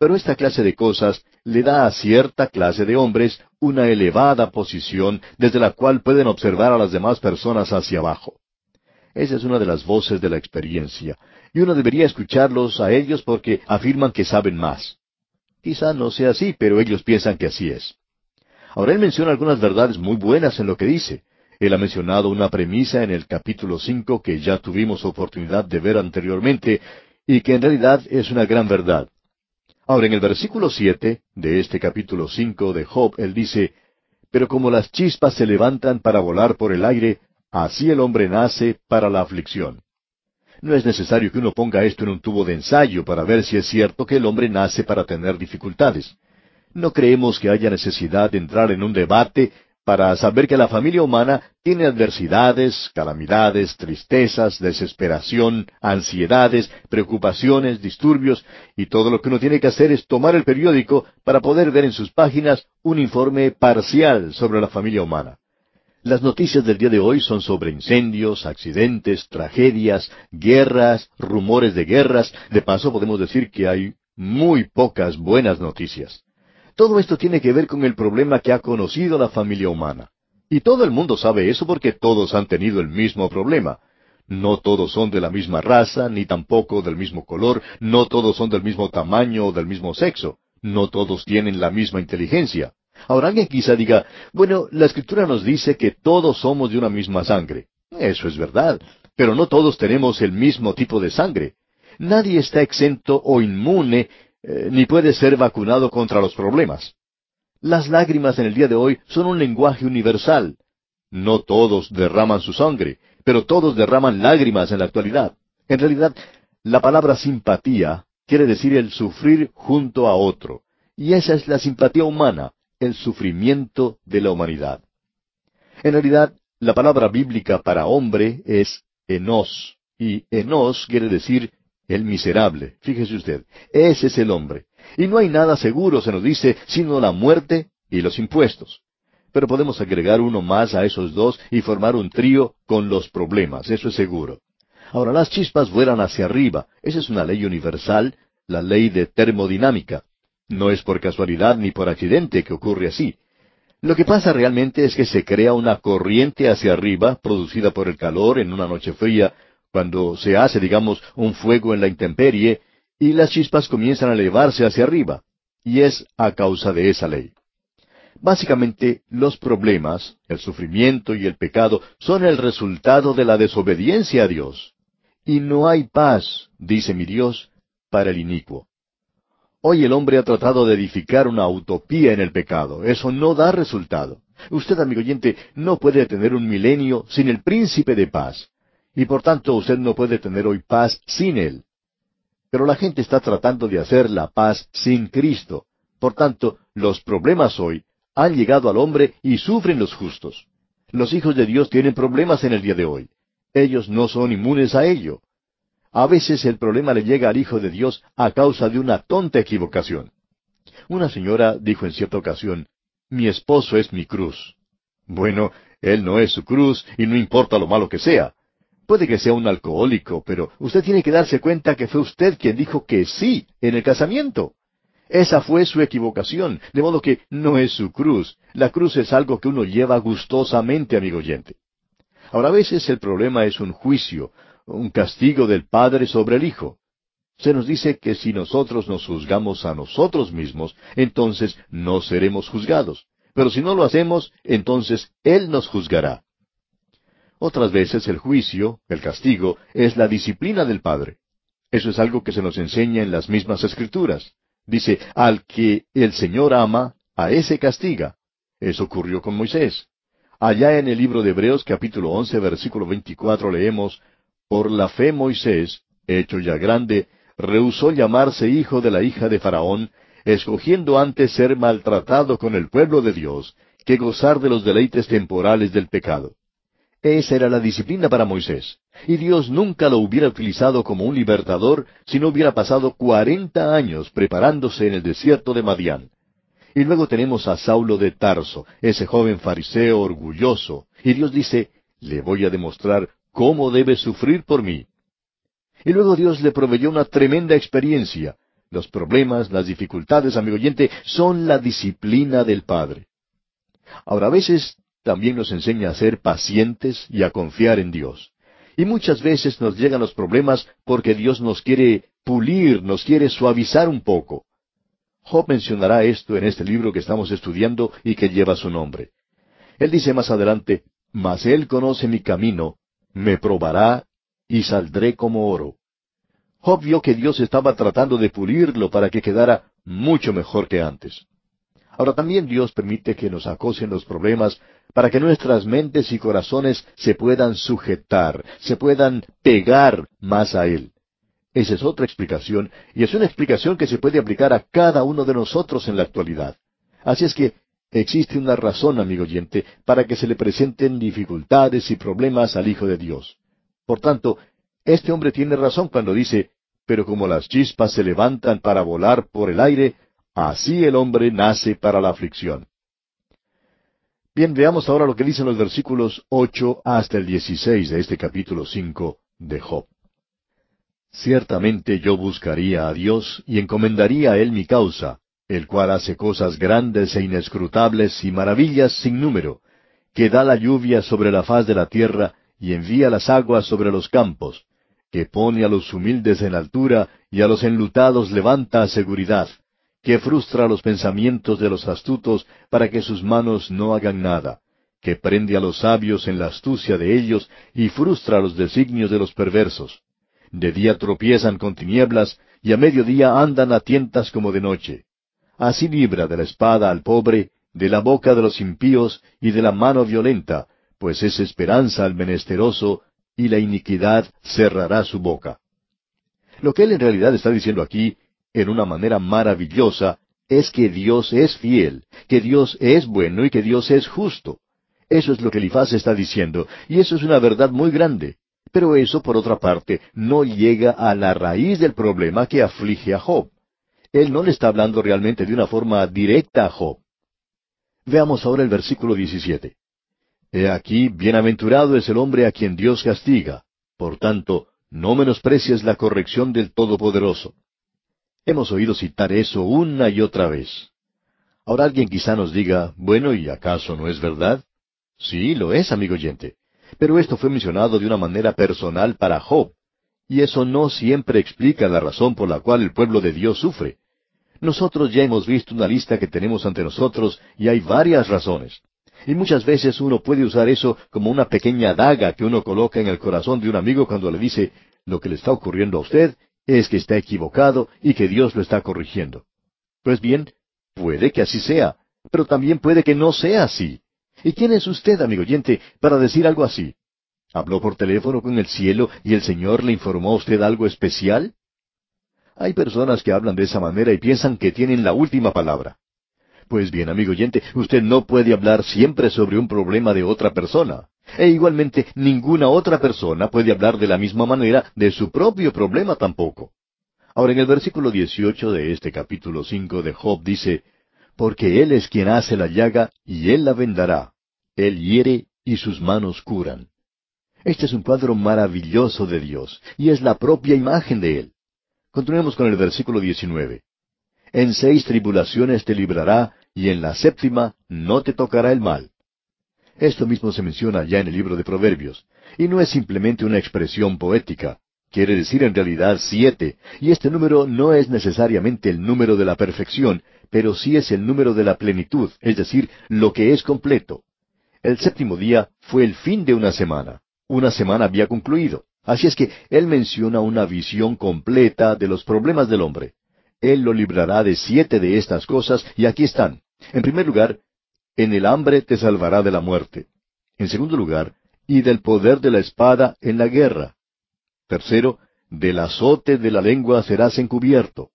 Pero esta clase de cosas le da a cierta clase de hombres una elevada posición desde la cual pueden observar a las demás personas hacia abajo. Esa es una de las voces de la experiencia, y uno debería escucharlos a ellos porque afirman que saben más. Quizá no sea así, pero ellos piensan que así es. Ahora él menciona algunas verdades muy buenas en lo que dice. Él ha mencionado una premisa en el capítulo cinco que ya tuvimos oportunidad de ver anteriormente y que en realidad es una gran verdad. Ahora, en el versículo siete de este capítulo cinco de Job, él dice, Pero como las chispas se levantan para volar por el aire, así el hombre nace para la aflicción. No es necesario que uno ponga esto en un tubo de ensayo para ver si es cierto que el hombre nace para tener dificultades. No creemos que haya necesidad de entrar en un debate para saber que la familia humana tiene adversidades, calamidades, tristezas, desesperación, ansiedades, preocupaciones, disturbios, y todo lo que uno tiene que hacer es tomar el periódico para poder ver en sus páginas un informe parcial sobre la familia humana. Las noticias del día de hoy son sobre incendios, accidentes, tragedias, guerras, rumores de guerras. De paso podemos decir que hay muy pocas buenas noticias. Todo esto tiene que ver con el problema que ha conocido la familia humana. Y todo el mundo sabe eso porque todos han tenido el mismo problema. No todos son de la misma raza, ni tampoco del mismo color, no todos son del mismo tamaño o del mismo sexo, no todos tienen la misma inteligencia. Ahora alguien quizá diga, bueno, la escritura nos dice que todos somos de una misma sangre. Eso es verdad, pero no todos tenemos el mismo tipo de sangre. Nadie está exento o inmune eh, ni puede ser vacunado contra los problemas. Las lágrimas en el día de hoy son un lenguaje universal. No todos derraman su sangre, pero todos derraman lágrimas en la actualidad. En realidad, la palabra simpatía quiere decir el sufrir junto a otro. Y esa es la simpatía humana, el sufrimiento de la humanidad. En realidad, la palabra bíblica para hombre es enos, y enos quiere decir El miserable, fíjese usted, ese es el hombre. Y no hay nada seguro, se nos dice, sino la muerte y los impuestos. Pero podemos agregar uno más a esos dos y formar un trío con los problemas, eso es seguro. Ahora, las chispas vuelan hacia arriba. Esa es una ley universal, la ley de termodinámica. No es por casualidad ni por accidente que ocurre así. Lo que pasa realmente es que se crea una corriente hacia arriba, producida por el calor en una noche fría, cuando se hace, digamos, un fuego en la intemperie, y las chispas comienzan a elevarse hacia arriba. Y es a causa de esa ley. Básicamente, los problemas, el sufrimiento y el pecado son el resultado de la desobediencia a Dios. Y no hay paz, dice mi Dios, para el inicuo. Hoy el hombre ha tratado de edificar una utopía en el pecado. Eso no da resultado. Usted, amigo oyente, no puede tener un milenio sin el príncipe de paz. Y por tanto usted no puede tener hoy paz sin él. Pero la gente está tratando de hacer la paz sin Cristo. Por tanto, los problemas hoy han llegado al hombre y sufren los justos. Los hijos de Dios tienen problemas en el día de hoy. Ellos no son inmunes a ello. A veces el problema le llega al Hijo de Dios a causa de una tonta equivocación. Una señora dijo en cierta ocasión, mi esposo es mi cruz. Bueno, él no es su cruz y no importa lo malo que sea. Puede que sea un alcohólico, pero usted tiene que darse cuenta que fue usted quien dijo que sí en el casamiento. Esa fue su equivocación, de modo que no es su cruz. La cruz es algo que uno lleva gustosamente, amigo oyente. Ahora a veces el problema es un juicio, un castigo del Padre sobre el Hijo. Se nos dice que si nosotros nos juzgamos a nosotros mismos, entonces no seremos juzgados. Pero si no lo hacemos, entonces Él nos juzgará. Otras veces el juicio, el castigo, es la disciplina del Padre. Eso es algo que se nos enseña en las mismas escrituras. Dice, al que el Señor ama, a ese castiga. Eso ocurrió con Moisés. Allá en el libro de Hebreos capítulo once versículo veinticuatro leemos, por la fe Moisés, hecho ya grande, rehusó llamarse hijo de la hija de Faraón, escogiendo antes ser maltratado con el pueblo de Dios, que gozar de los deleites temporales del pecado. Esa era la disciplina para Moisés, y Dios nunca lo hubiera utilizado como un libertador si no hubiera pasado cuarenta años preparándose en el desierto de Madián. Y luego tenemos a Saulo de Tarso, ese joven fariseo orgulloso, y Dios dice, le voy a demostrar cómo debe sufrir por mí. Y luego Dios le proveyó una tremenda experiencia. Los problemas, las dificultades, amigo oyente, son la disciplina del Padre. Ahora, a veces también nos enseña a ser pacientes y a confiar en Dios. Y muchas veces nos llegan los problemas porque Dios nos quiere pulir, nos quiere suavizar un poco. Job mencionará esto en este libro que estamos estudiando y que lleva su nombre. Él dice más adelante, Mas Él conoce mi camino, me probará y saldré como oro. Job vio que Dios estaba tratando de pulirlo para que quedara mucho mejor que antes. Ahora también Dios permite que nos acosen los problemas para que nuestras mentes y corazones se puedan sujetar, se puedan pegar más a Él. Esa es otra explicación, y es una explicación que se puede aplicar a cada uno de nosotros en la actualidad. Así es que Existe una razón, amigo oyente, para que se le presenten dificultades y problemas al Hijo de Dios. Por tanto, este hombre tiene razón cuando dice, pero como las chispas se levantan para volar por el aire, así el hombre nace para la aflicción. Bien, veamos ahora lo que dicen los versículos ocho hasta el dieciséis de este capítulo cinco de Job. Ciertamente yo buscaría a Dios y encomendaría a Él mi causa el cual hace cosas grandes e inescrutables y maravillas sin número, que da la lluvia sobre la faz de la tierra y envía las aguas sobre los campos, que pone a los humildes en altura y a los enlutados levanta a seguridad, que frustra los pensamientos de los astutos para que sus manos no hagan nada, que prende a los sabios en la astucia de ellos y frustra los designios de los perversos. De día tropiezan con tinieblas y a mediodía andan a tientas como de noche Así libra de la espada al pobre, de la boca de los impíos y de la mano violenta, pues es esperanza al menesteroso, y la iniquidad cerrará su boca. Lo que él en realidad está diciendo aquí, en una manera maravillosa, es que Dios es fiel, que Dios es bueno y que Dios es justo. Eso es lo que Elifaz está diciendo, y eso es una verdad muy grande. Pero eso, por otra parte, no llega a la raíz del problema que aflige a Job. Él no le está hablando realmente de una forma directa a Job. Veamos ahora el versículo 17. He aquí, bienaventurado es el hombre a quien Dios castiga. Por tanto, no menosprecies la corrección del Todopoderoso. Hemos oído citar eso una y otra vez. Ahora alguien quizá nos diga, bueno, ¿y acaso no es verdad? Sí, lo es, amigo oyente. Pero esto fue mencionado de una manera personal para Job. Y eso no siempre explica la razón por la cual el pueblo de Dios sufre. Nosotros ya hemos visto una lista que tenemos ante nosotros y hay varias razones. Y muchas veces uno puede usar eso como una pequeña daga que uno coloca en el corazón de un amigo cuando le dice, lo que le está ocurriendo a usted es que está equivocado y que Dios lo está corrigiendo. Pues bien, Puede que así sea, pero también puede que no sea así. ¿Y quién es usted, amigo oyente, para decir algo así? ¿Habló por teléfono con el cielo y el Señor le informó a usted algo especial? Hay personas que hablan de esa manera y piensan que tienen la última palabra. Pues bien, amigo oyente, usted no puede hablar siempre sobre un problema de otra persona. E igualmente, ninguna otra persona puede hablar de la misma manera de su propio problema tampoco. Ahora en el versículo 18 de este capítulo 5 de Job dice, Porque Él es quien hace la llaga y Él la vendará. Él hiere y sus manos curan. Este es un cuadro maravilloso de Dios, y es la propia imagen de Él. Continuemos con el versículo 19. En seis tribulaciones te librará, y en la séptima no te tocará el mal. Esto mismo se menciona ya en el libro de Proverbios, y no es simplemente una expresión poética. Quiere decir en realidad siete, y este número no es necesariamente el número de la perfección, pero sí es el número de la plenitud, es decir, lo que es completo. El séptimo día fue el fin de una semana. Una semana había concluido. Así es que Él menciona una visión completa de los problemas del hombre. Él lo librará de siete de estas cosas, y aquí están. En primer lugar, en el hambre te salvará de la muerte. En segundo lugar, y del poder de la espada en la guerra. Tercero, del azote de la lengua serás encubierto.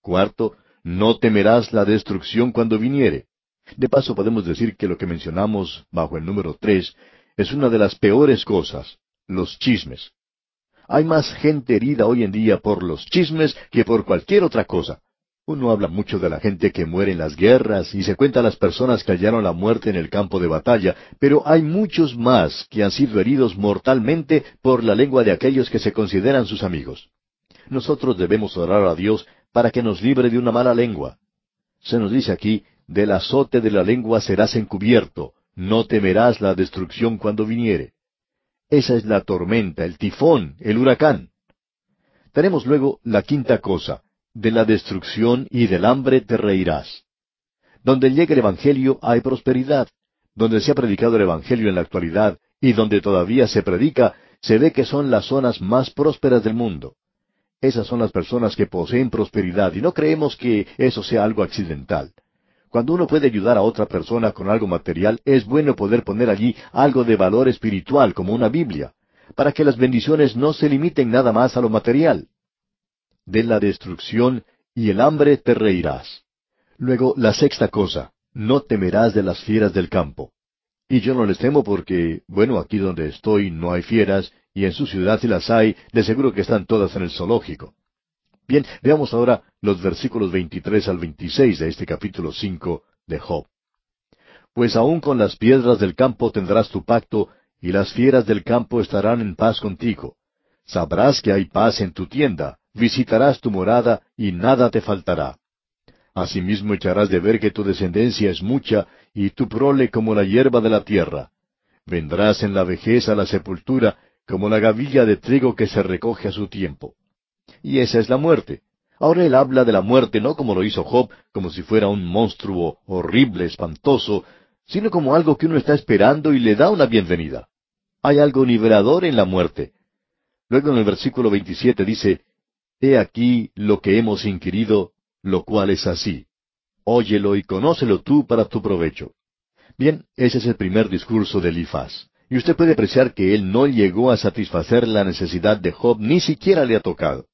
Cuarto, no temerás la destrucción cuando viniere. De paso podemos decir que lo que mencionamos bajo el número tres es una de las peores cosas, los chismes. Hay más gente herida hoy en día por los chismes que por cualquier otra cosa. Uno habla mucho de la gente que muere en las guerras y se cuenta las personas que hallaron la muerte en el campo de batalla, pero hay muchos más que han sido heridos mortalmente por la lengua de aquellos que se consideran sus amigos. Nosotros debemos orar a Dios para que nos libre de una mala lengua. Se nos dice aquí, del azote de la lengua serás encubierto, no temerás la destrucción cuando viniere. Esa es la tormenta, el tifón, el huracán. Tenemos luego la quinta cosa, de la destrucción y del hambre te reirás. Donde llegue el Evangelio hay prosperidad. Donde se ha predicado el Evangelio en la actualidad y donde todavía se predica, se ve que son las zonas más prósperas del mundo. Esas son las personas que poseen prosperidad y no creemos que eso sea algo accidental. Cuando uno puede ayudar a otra persona con algo material, es bueno poder poner allí algo de valor espiritual como una Biblia, para que las bendiciones no se limiten nada más a lo material de la destrucción, y el hambre te reirás. Luego, la sexta cosa, no temerás de las fieras del campo. Y yo no les temo porque, bueno, aquí donde estoy no hay fieras, y en su ciudad si las hay, de seguro que están todas en el zoológico. Bien, veamos ahora los versículos 23 al 26 de este capítulo 5 de Job. Pues aun con las piedras del campo tendrás tu pacto, y las fieras del campo estarán en paz contigo. Sabrás que hay paz en tu tienda, visitarás tu morada y nada te faltará. Asimismo echarás de ver que tu descendencia es mucha y tu prole como la hierba de la tierra. Vendrás en la vejez a la sepultura como la gavilla de trigo que se recoge a su tiempo. Y esa es la muerte. Ahora él habla de la muerte no como lo hizo Job, como si fuera un monstruo horrible, espantoso, sino como algo que uno está esperando y le da una bienvenida. Hay algo liberador en la muerte. Luego en el versículo 27 dice, He aquí lo que hemos inquirido, lo cual es así. Óyelo y conócelo tú para tu provecho. Bien, ese es el primer discurso de Elifaz. Y usted puede apreciar que él no llegó a satisfacer la necesidad de Job, ni siquiera le ha tocado.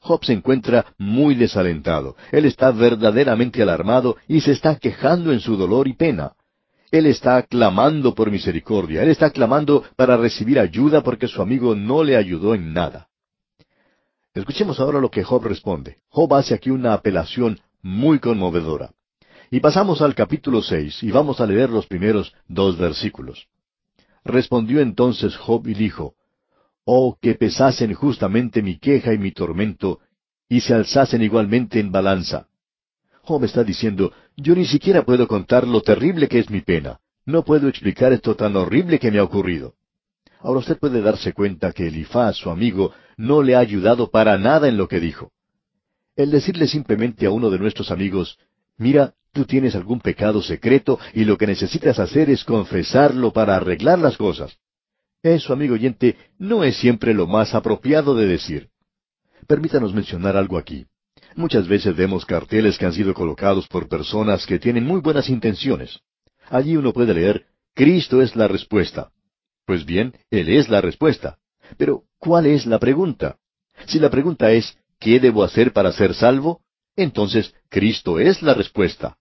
Job se encuentra muy desalentado. Él está verdaderamente alarmado y se está quejando en su dolor y pena. Él está clamando por misericordia, él está clamando para recibir ayuda porque su amigo no le ayudó en nada. Escuchemos ahora lo que Job responde. Job hace aquí una apelación muy conmovedora. Y pasamos al capítulo seis y vamos a leer los primeros dos versículos. Respondió entonces Job y dijo, Oh, que pesasen justamente mi queja y mi tormento, y se alzasen igualmente en balanza. Job está diciendo, yo ni siquiera puedo contar lo terrible que es mi pena. No puedo explicar esto tan horrible que me ha ocurrido. Ahora usted puede darse cuenta que Elifaz, su amigo, no le ha ayudado para nada en lo que dijo. El decirle simplemente a uno de nuestros amigos, mira, tú tienes algún pecado secreto y lo que necesitas hacer es confesarlo para arreglar las cosas. Eso, amigo oyente, no es siempre lo más apropiado de decir. Permítanos mencionar algo aquí. Muchas veces vemos carteles que han sido colocados por personas que tienen muy buenas intenciones. Allí uno puede leer, Cristo es la respuesta. Pues bien, Él es la respuesta. Pero, ¿cuál es la pregunta? Si la pregunta es, ¿qué debo hacer para ser salvo? Entonces, Cristo es la respuesta.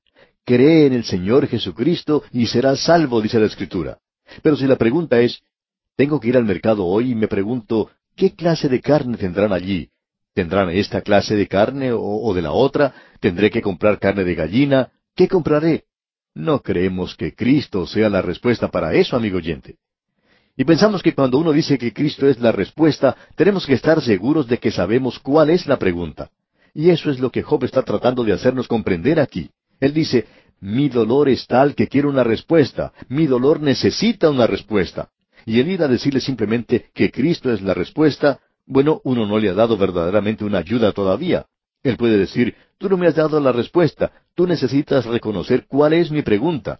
Cree en el Señor Jesucristo y serás salvo, dice la Escritura. Pero si la pregunta es, tengo que ir al mercado hoy y me pregunto, ¿qué clase de carne tendrán allí? ¿Tendrán esta clase de carne o, de la otra? ¿Tendré que comprar carne de gallina? ¿Qué compraré? No creemos que Cristo sea la respuesta para eso, amigo oyente. Y pensamos que cuando uno dice que Cristo es la respuesta, tenemos que estar seguros de que sabemos cuál es la pregunta. Y eso es lo que Job está tratando de hacernos comprender aquí. Él dice, mi dolor es tal que quiero una respuesta, mi dolor necesita una respuesta. Y el ir a decirle simplemente que Cristo es la respuesta, bueno, uno no le ha dado verdaderamente una ayuda todavía. Él puede decir, tú no me has dado la respuesta, tú necesitas reconocer cuál es mi pregunta.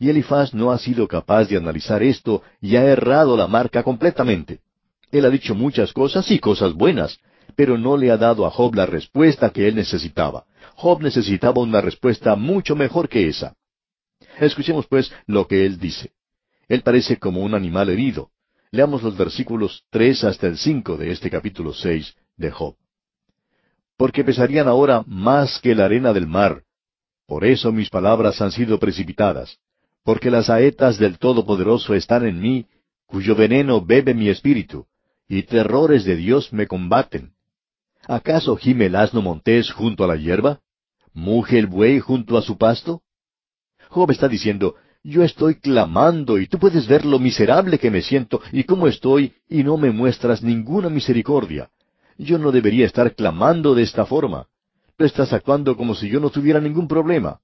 Y Elifaz no ha sido capaz de analizar esto y ha errado la marca completamente. Él ha dicho muchas cosas y cosas buenas, pero no le ha dado a Job la respuesta que él necesitaba. Job necesitaba una respuesta mucho mejor que esa. Escuchemos pues lo que él dice. Él parece como un animal herido. Leamos los versículos tres hasta el cinco de este capítulo seis de Job. Porque pesarían ahora más que la arena del mar. Por eso mis palabras han sido precipitadas. Porque las saetas del Todopoderoso están en mí, cuyo veneno bebe mi espíritu, y terrores de Dios me combaten. ¿Acaso gime el asno montés junto a la hierba? ¿Muge el buey junto a su pasto? Job está diciendo, yo estoy clamando y tú puedes ver lo miserable que me siento y cómo estoy y no me muestras ninguna misericordia. Yo no debería estar clamando de esta forma. Tú estás actuando como si yo no tuviera ningún problema.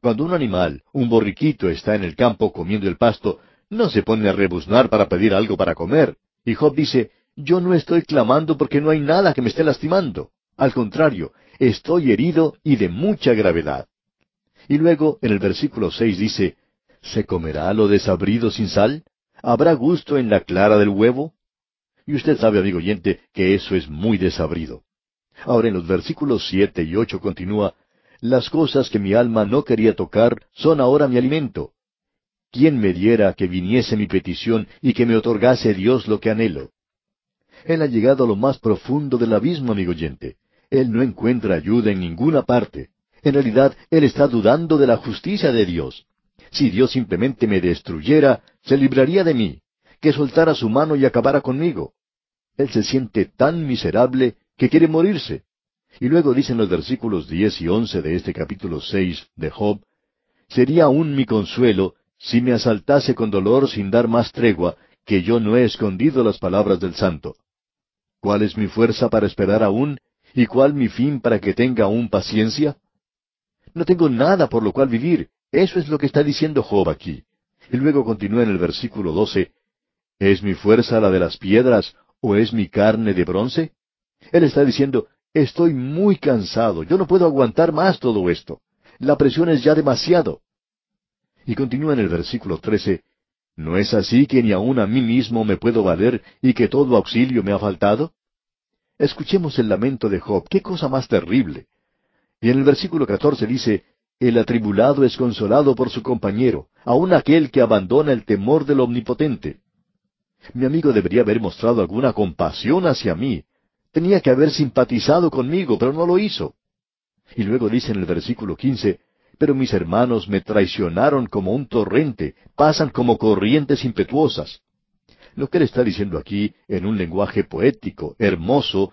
Cuando un animal, un borriquito, está en el campo comiendo el pasto, no se pone a rebuznar para pedir algo para comer. Y Job dice, yo no estoy clamando porque no hay nada que me esté lastimando. Al contrario, estoy herido y de mucha gravedad. Y luego, en el versículo seis dice, ¿Se comerá lo desabrido sin sal? ¿Habrá gusto en la clara del huevo? Y usted sabe, amigo oyente, que eso es muy desabrido. Ahora en los versículos siete y ocho continúa, Las cosas que mi alma no quería tocar son ahora mi alimento. ¿Quién me diera que viniese mi petición y que me otorgase Dios lo que anhelo? Él ha llegado a lo más profundo del abismo, amigo oyente. Él no encuentra ayuda en ninguna parte. En realidad, él está dudando de la justicia de Dios. Si Dios simplemente me destruyera, se libraría de mí, que soltara su mano y acabara conmigo. Él se siente tan miserable que quiere morirse. Y luego dicen los versículos diez y once de este capítulo seis de Job, Sería aún mi consuelo si me asaltase con dolor sin dar más tregua, que yo no he escondido las palabras del santo. ¿Cuál es mi fuerza para esperar aún? ¿Y cuál mi fin para que tenga aún paciencia? No tengo nada por lo cual vivir, eso es lo que está diciendo Job aquí. Y luego continúa en el versículo doce, ¿Es mi fuerza la de las piedras o es mi carne de bronce? Él está diciendo, estoy muy cansado, yo no puedo aguantar más todo esto. La presión es ya demasiado. Y continúa en el versículo trece, ¿No es así que ni aun a mí mismo me puedo valer y que todo auxilio me ha faltado? Escuchemos el lamento de Job, qué cosa más terrible. Y en el versículo catorce dice, el atribulado es consolado por su compañero, aun aquel que abandona el temor del Omnipotente. Mi amigo debería haber mostrado alguna compasión hacia mí. Tenía que haber simpatizado conmigo, pero no lo hizo. Y luego dice en el versículo quince, pero mis hermanos me traicionaron como un torrente, pasan como corrientes impetuosas. Lo que él está diciendo aquí, en un lenguaje poético, hermoso,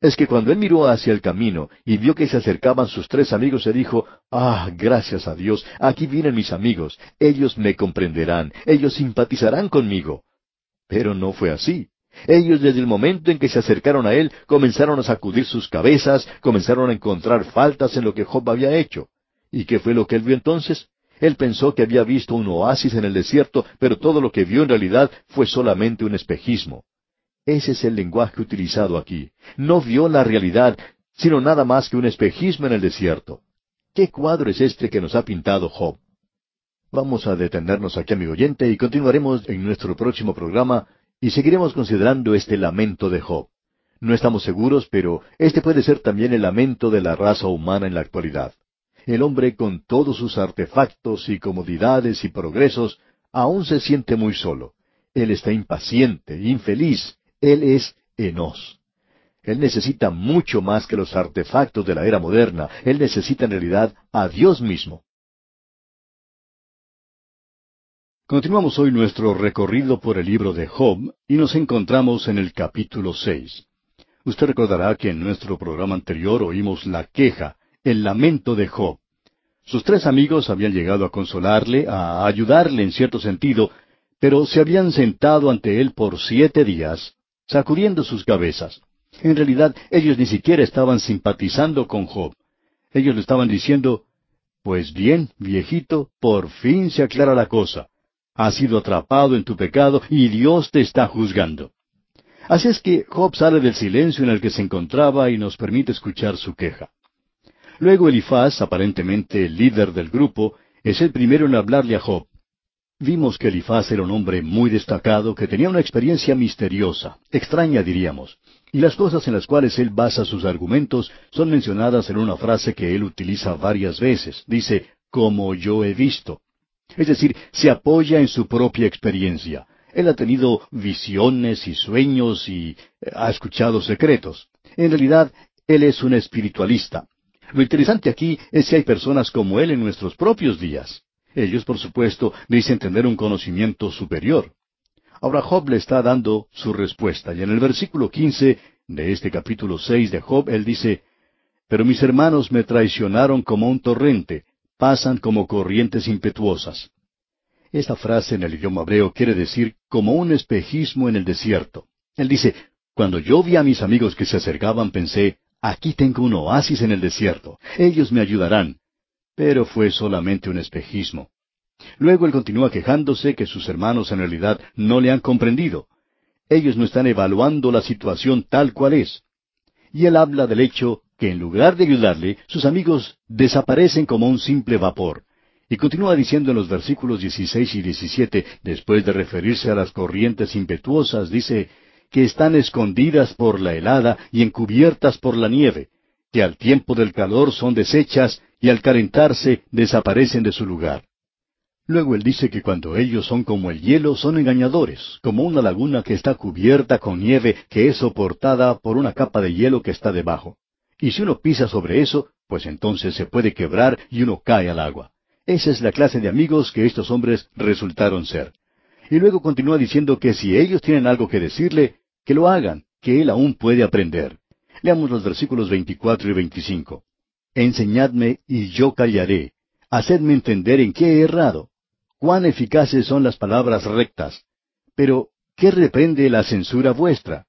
es que cuando él miró hacia el camino y vio que se acercaban sus tres amigos, se dijo, Ah, gracias a Dios, aquí vienen mis amigos, ellos me comprenderán, ellos simpatizarán conmigo. Pero no fue así. Ellos desde el momento en que se acercaron a él comenzaron a sacudir sus cabezas, comenzaron a encontrar faltas en lo que Job había hecho. ¿Y qué fue lo que él vio entonces? Él pensó que había visto un oasis en el desierto, pero todo lo que vio en realidad fue solamente un espejismo. Ese es el lenguaje utilizado aquí. No vio la realidad, sino nada más que un espejismo en el desierto. ¿Qué cuadro es este que nos ha pintado Job? Vamos a detenernos aquí, amigo oyente, y continuaremos en nuestro próximo programa y seguiremos considerando este lamento de Job. No estamos seguros, pero este puede ser también el lamento de la raza humana en la actualidad. El hombre con todos sus artefactos y comodidades y progresos aún se siente muy solo. Él está impaciente, infeliz, él es enos. Él necesita mucho más que los artefactos de la era moderna. Él necesita en realidad a Dios mismo. Continuamos hoy nuestro recorrido por el libro de Job y nos encontramos en el capítulo seis. Usted recordará que en nuestro programa anterior oímos la queja, el lamento de Job. Sus tres amigos habían llegado a consolarle, a ayudarle en cierto sentido, pero se habían sentado ante él por siete días, sacudiendo sus cabezas. En realidad, ellos ni siquiera estaban simpatizando con Job. Ellos le estaban diciendo, Pues bien, viejito, por fin se aclara la cosa. Has sido atrapado en tu pecado y Dios te está juzgando. Así es que Job sale del silencio en el que se encontraba y nos permite escuchar su queja. Luego Elifaz, aparentemente el líder del grupo, es el primero en hablarle a Job. Vimos que Elifaz era un hombre muy destacado que tenía una experiencia misteriosa, extraña diríamos, y las cosas en las cuales él basa sus argumentos son mencionadas en una frase que él utiliza varias veces. Dice, como yo he visto. Es decir, se apoya en su propia experiencia. Él ha tenido visiones y sueños y eh, ha escuchado secretos. En realidad, él es un espiritualista. Lo interesante aquí es que hay personas como él en nuestros propios días. Ellos, por supuesto, dicen tener un conocimiento superior. Ahora Job le está dando su respuesta, y en el versículo quince de este capítulo seis de Job, él dice, Pero mis hermanos me traicionaron como un torrente, pasan como corrientes impetuosas. Esta frase en el idioma hebreo quiere decir como un espejismo en el desierto. Él dice, cuando yo vi a mis amigos que se acercaban, pensé, aquí tengo un oasis en el desierto, ellos me ayudarán. Pero fue solamente un espejismo. Luego él continúa quejándose que sus hermanos en realidad no le han comprendido. Ellos no están evaluando la situación tal cual es. Y él habla del hecho que en lugar de ayudarle, sus amigos desaparecen como un simple vapor. Y continúa diciendo en los versículos 16 y 17, después de referirse a las corrientes impetuosas, dice, que están escondidas por la helada y encubiertas por la nieve, que al tiempo del calor son deshechas y al calentarse desaparecen de su lugar. Luego él dice que cuando ellos son como el hielo son engañadores, como una laguna que está cubierta con nieve que es soportada por una capa de hielo que está debajo. Y si uno pisa sobre eso, pues entonces se puede quebrar y uno cae al agua. Esa es la clase de amigos que estos hombres resultaron ser. Y luego continúa diciendo que si ellos tienen algo que decirle, que lo hagan, que él aún puede aprender. Leamos los versículos 24 y 25. Enseñadme y yo callaré. Hacedme entender en qué he errado. Cuán eficaces son las palabras rectas. Pero, ¿qué reprende la censura vuestra?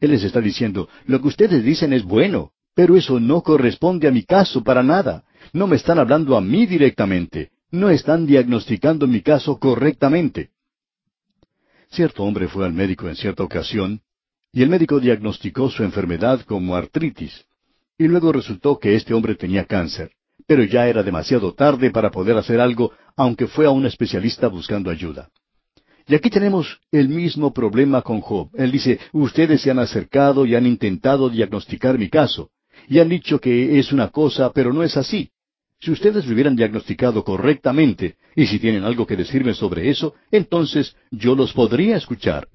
Él les está diciendo, lo que ustedes dicen es bueno, pero eso no corresponde a mi caso para nada. No me están hablando a mí directamente. No están diagnosticando mi caso correctamente. Cierto hombre fue al médico en cierta ocasión, y el médico diagnosticó su enfermedad como artritis. Y luego resultó que este hombre tenía cáncer, pero ya era demasiado tarde para poder hacer algo, aunque fue a un especialista buscando ayuda. Y aquí tenemos el mismo problema con Job. Él dice, ustedes se han acercado y han intentado diagnosticar mi caso, y han dicho que es una cosa, pero no es así. Si ustedes lo hubieran diagnosticado correctamente, y si tienen algo que decirme sobre eso, entonces yo los podría escuchar.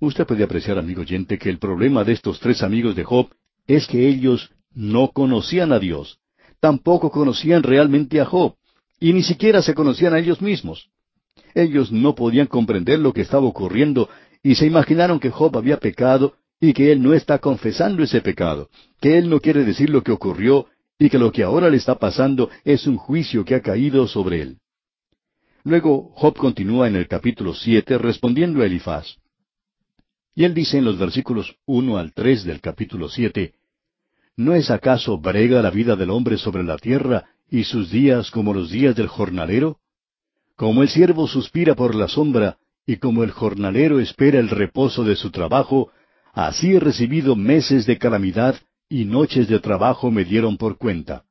Usted puede apreciar, amigo oyente, que el problema de estos tres amigos de Job es que ellos no conocían a Dios. tampoco conocían realmente a Job, y ni siquiera se conocían a ellos mismos. Ellos no podían comprender lo que estaba ocurriendo y se imaginaron que Job había pecado y que él no está confesando ese pecado, que él no quiere decir lo que ocurrió y que lo que ahora le está pasando es un juicio que ha caído sobre él. Luego Job continúa en el capítulo siete respondiendo a Elifaz. Y él dice en los versículos uno al tres del capítulo siete, ¿No es acaso brega la vida del hombre sobre la tierra y sus días como los días del jornalero? Como el siervo suspira por la sombra y como el jornalero espera el reposo de su trabajo, así he recibido meses de calamidad y noches de trabajo me dieron por cuenta.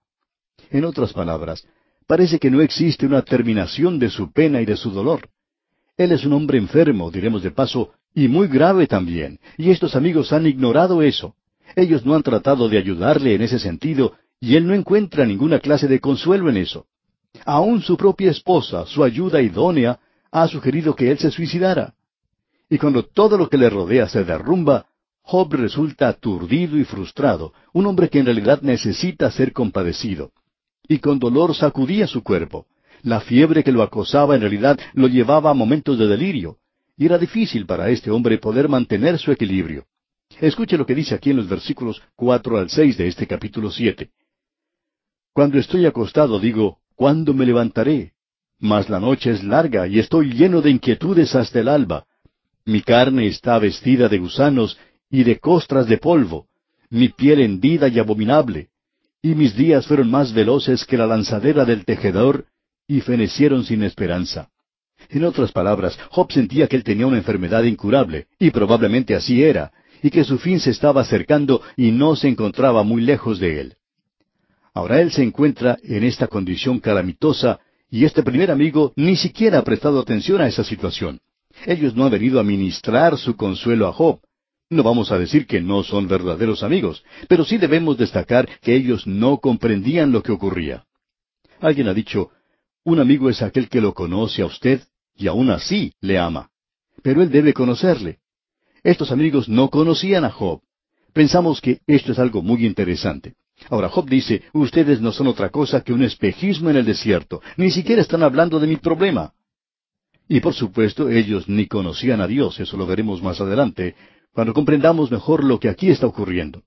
En otras palabras, parece que no existe una terminación de su pena y de su dolor. Él es un hombre enfermo, diremos de paso, y muy grave también, y estos amigos han ignorado eso. Ellos no han tratado de ayudarle en ese sentido, y él no encuentra ninguna clase de consuelo en eso. Aún su propia esposa, su ayuda idónea, ha sugerido que él se suicidara. Y cuando todo lo que le rodea se derrumba, Job resulta aturdido y frustrado, un hombre que en realidad necesita ser compadecido. Y con dolor sacudía su cuerpo. La fiebre que lo acosaba en realidad lo llevaba a momentos de delirio, y era difícil para este hombre poder mantener su equilibrio. Escuche lo que dice aquí en los versículos cuatro al seis de este capítulo siete. Cuando estoy acostado digo, ¿cuándo me levantaré? Mas la noche es larga y estoy lleno de inquietudes hasta el alba. Mi carne está vestida de gusanos y de costras de polvo, mi piel hendida y abominable, y mis días fueron más veloces que la lanzadera del tejedor, y fenecieron sin esperanza. En otras palabras, Job sentía que él tenía una enfermedad incurable, y probablemente así era, y que su fin se estaba acercando y no se encontraba muy lejos de él. Ahora él se encuentra en esta condición calamitosa, y este primer amigo ni siquiera ha prestado atención a esa situación. Ellos no han venido a ministrar su consuelo a Job, no vamos a decir que no son verdaderos amigos, pero sí debemos destacar que ellos no comprendían lo que ocurría. Alguien ha dicho, un amigo es aquel que lo conoce a usted y aún así le ama. Pero él debe conocerle. Estos amigos no conocían a Job. Pensamos que esto es algo muy interesante. Ahora Job dice, ustedes no son otra cosa que un espejismo en el desierto, ni siquiera están hablando de mi problema. Y por supuesto ellos ni conocían a Dios, eso lo veremos más adelante, cuando comprendamos mejor lo que aquí está ocurriendo.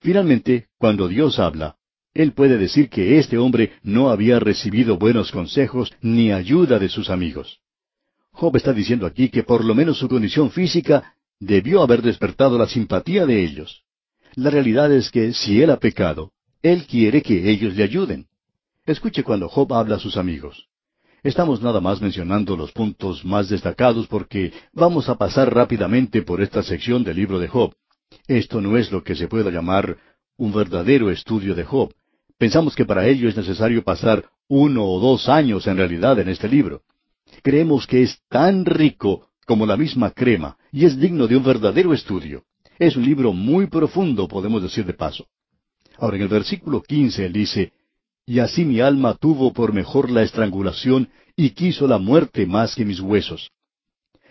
Finalmente, cuando Dios habla, Él puede decir que este hombre no había recibido buenos consejos ni ayuda de sus amigos. Job está diciendo aquí que por lo menos su condición física debió haber despertado la simpatía de ellos. La realidad es que si él ha pecado, él quiere que ellos le ayuden. Escuche cuando Job habla a sus amigos. Estamos nada más mencionando los puntos más destacados porque vamos a pasar rápidamente por esta sección del libro de Job. Esto no es lo que se pueda llamar un verdadero estudio de Job. Pensamos que para ello es necesario pasar uno o dos años en realidad en este libro. Creemos que es tan rico como la misma crema y es digno de un verdadero estudio. Es un libro muy profundo, podemos decir de paso. Ahora en el versículo quince él dice, y así mi alma tuvo por mejor la estrangulación y quiso la muerte más que mis huesos.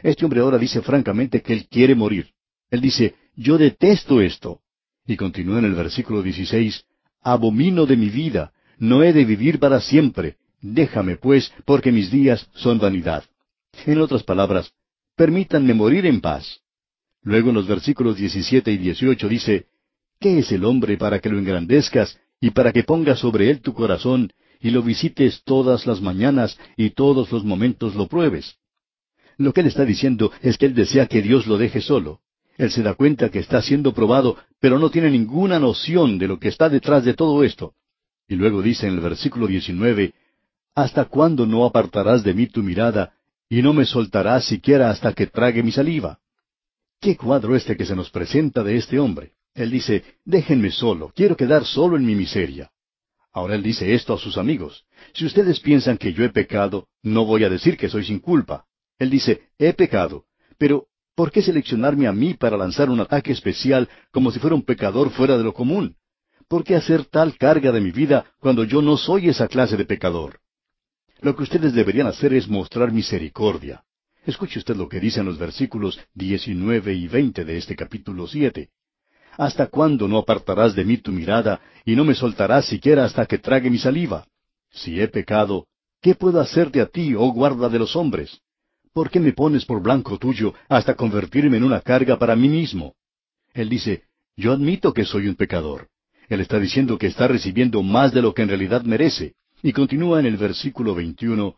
Este hombre ahora dice francamente que él quiere morir. Él dice, yo detesto esto. Y continúa en el versículo 16, abomino de mi vida, no he de vivir para siempre. Déjame, pues, porque mis días son vanidad. En otras palabras, permítanme morir en paz. Luego en los versículos 17 y 18 dice, ¿Qué es el hombre para que lo engrandezcas y para que pongas sobre él tu corazón y lo visites todas las mañanas y todos los momentos lo pruebes. Lo que él está diciendo es que él desea que Dios lo deje solo. Él se da cuenta que está siendo probado, pero no tiene ninguna noción de lo que está detrás de todo esto. Y luego dice en el versículo 19, ¿Hasta cuándo no apartarás de mí tu mirada y no me soltarás siquiera hasta que trague mi saliva? ¿Qué cuadro este que se nos presenta de este hombre? Él dice, déjenme solo, quiero quedar solo en mi miseria. Ahora él dice esto a sus amigos. Si ustedes piensan que yo he pecado, no voy a decir que soy sin culpa. Él dice, he pecado, pero ¿por qué seleccionarme a mí para lanzar un ataque especial como si fuera un pecador fuera de lo común? ¿Por qué hacer tal carga de mi vida cuando yo no soy esa clase de pecador? Lo que ustedes deberían hacer es mostrar misericordia. Escuche usted lo que dicen los versículos 19 y 20 de este capítulo 7. ¿Hasta cuándo no apartarás de mí tu mirada y no me soltarás siquiera hasta que trague mi saliva? Si he pecado, ¿qué puedo hacerte a ti, oh guarda de los hombres? ¿Por qué me pones por blanco tuyo hasta convertirme en una carga para mí mismo? Él dice, yo admito que soy un pecador. Él está diciendo que está recibiendo más de lo que en realidad merece. Y continúa en el versículo 21,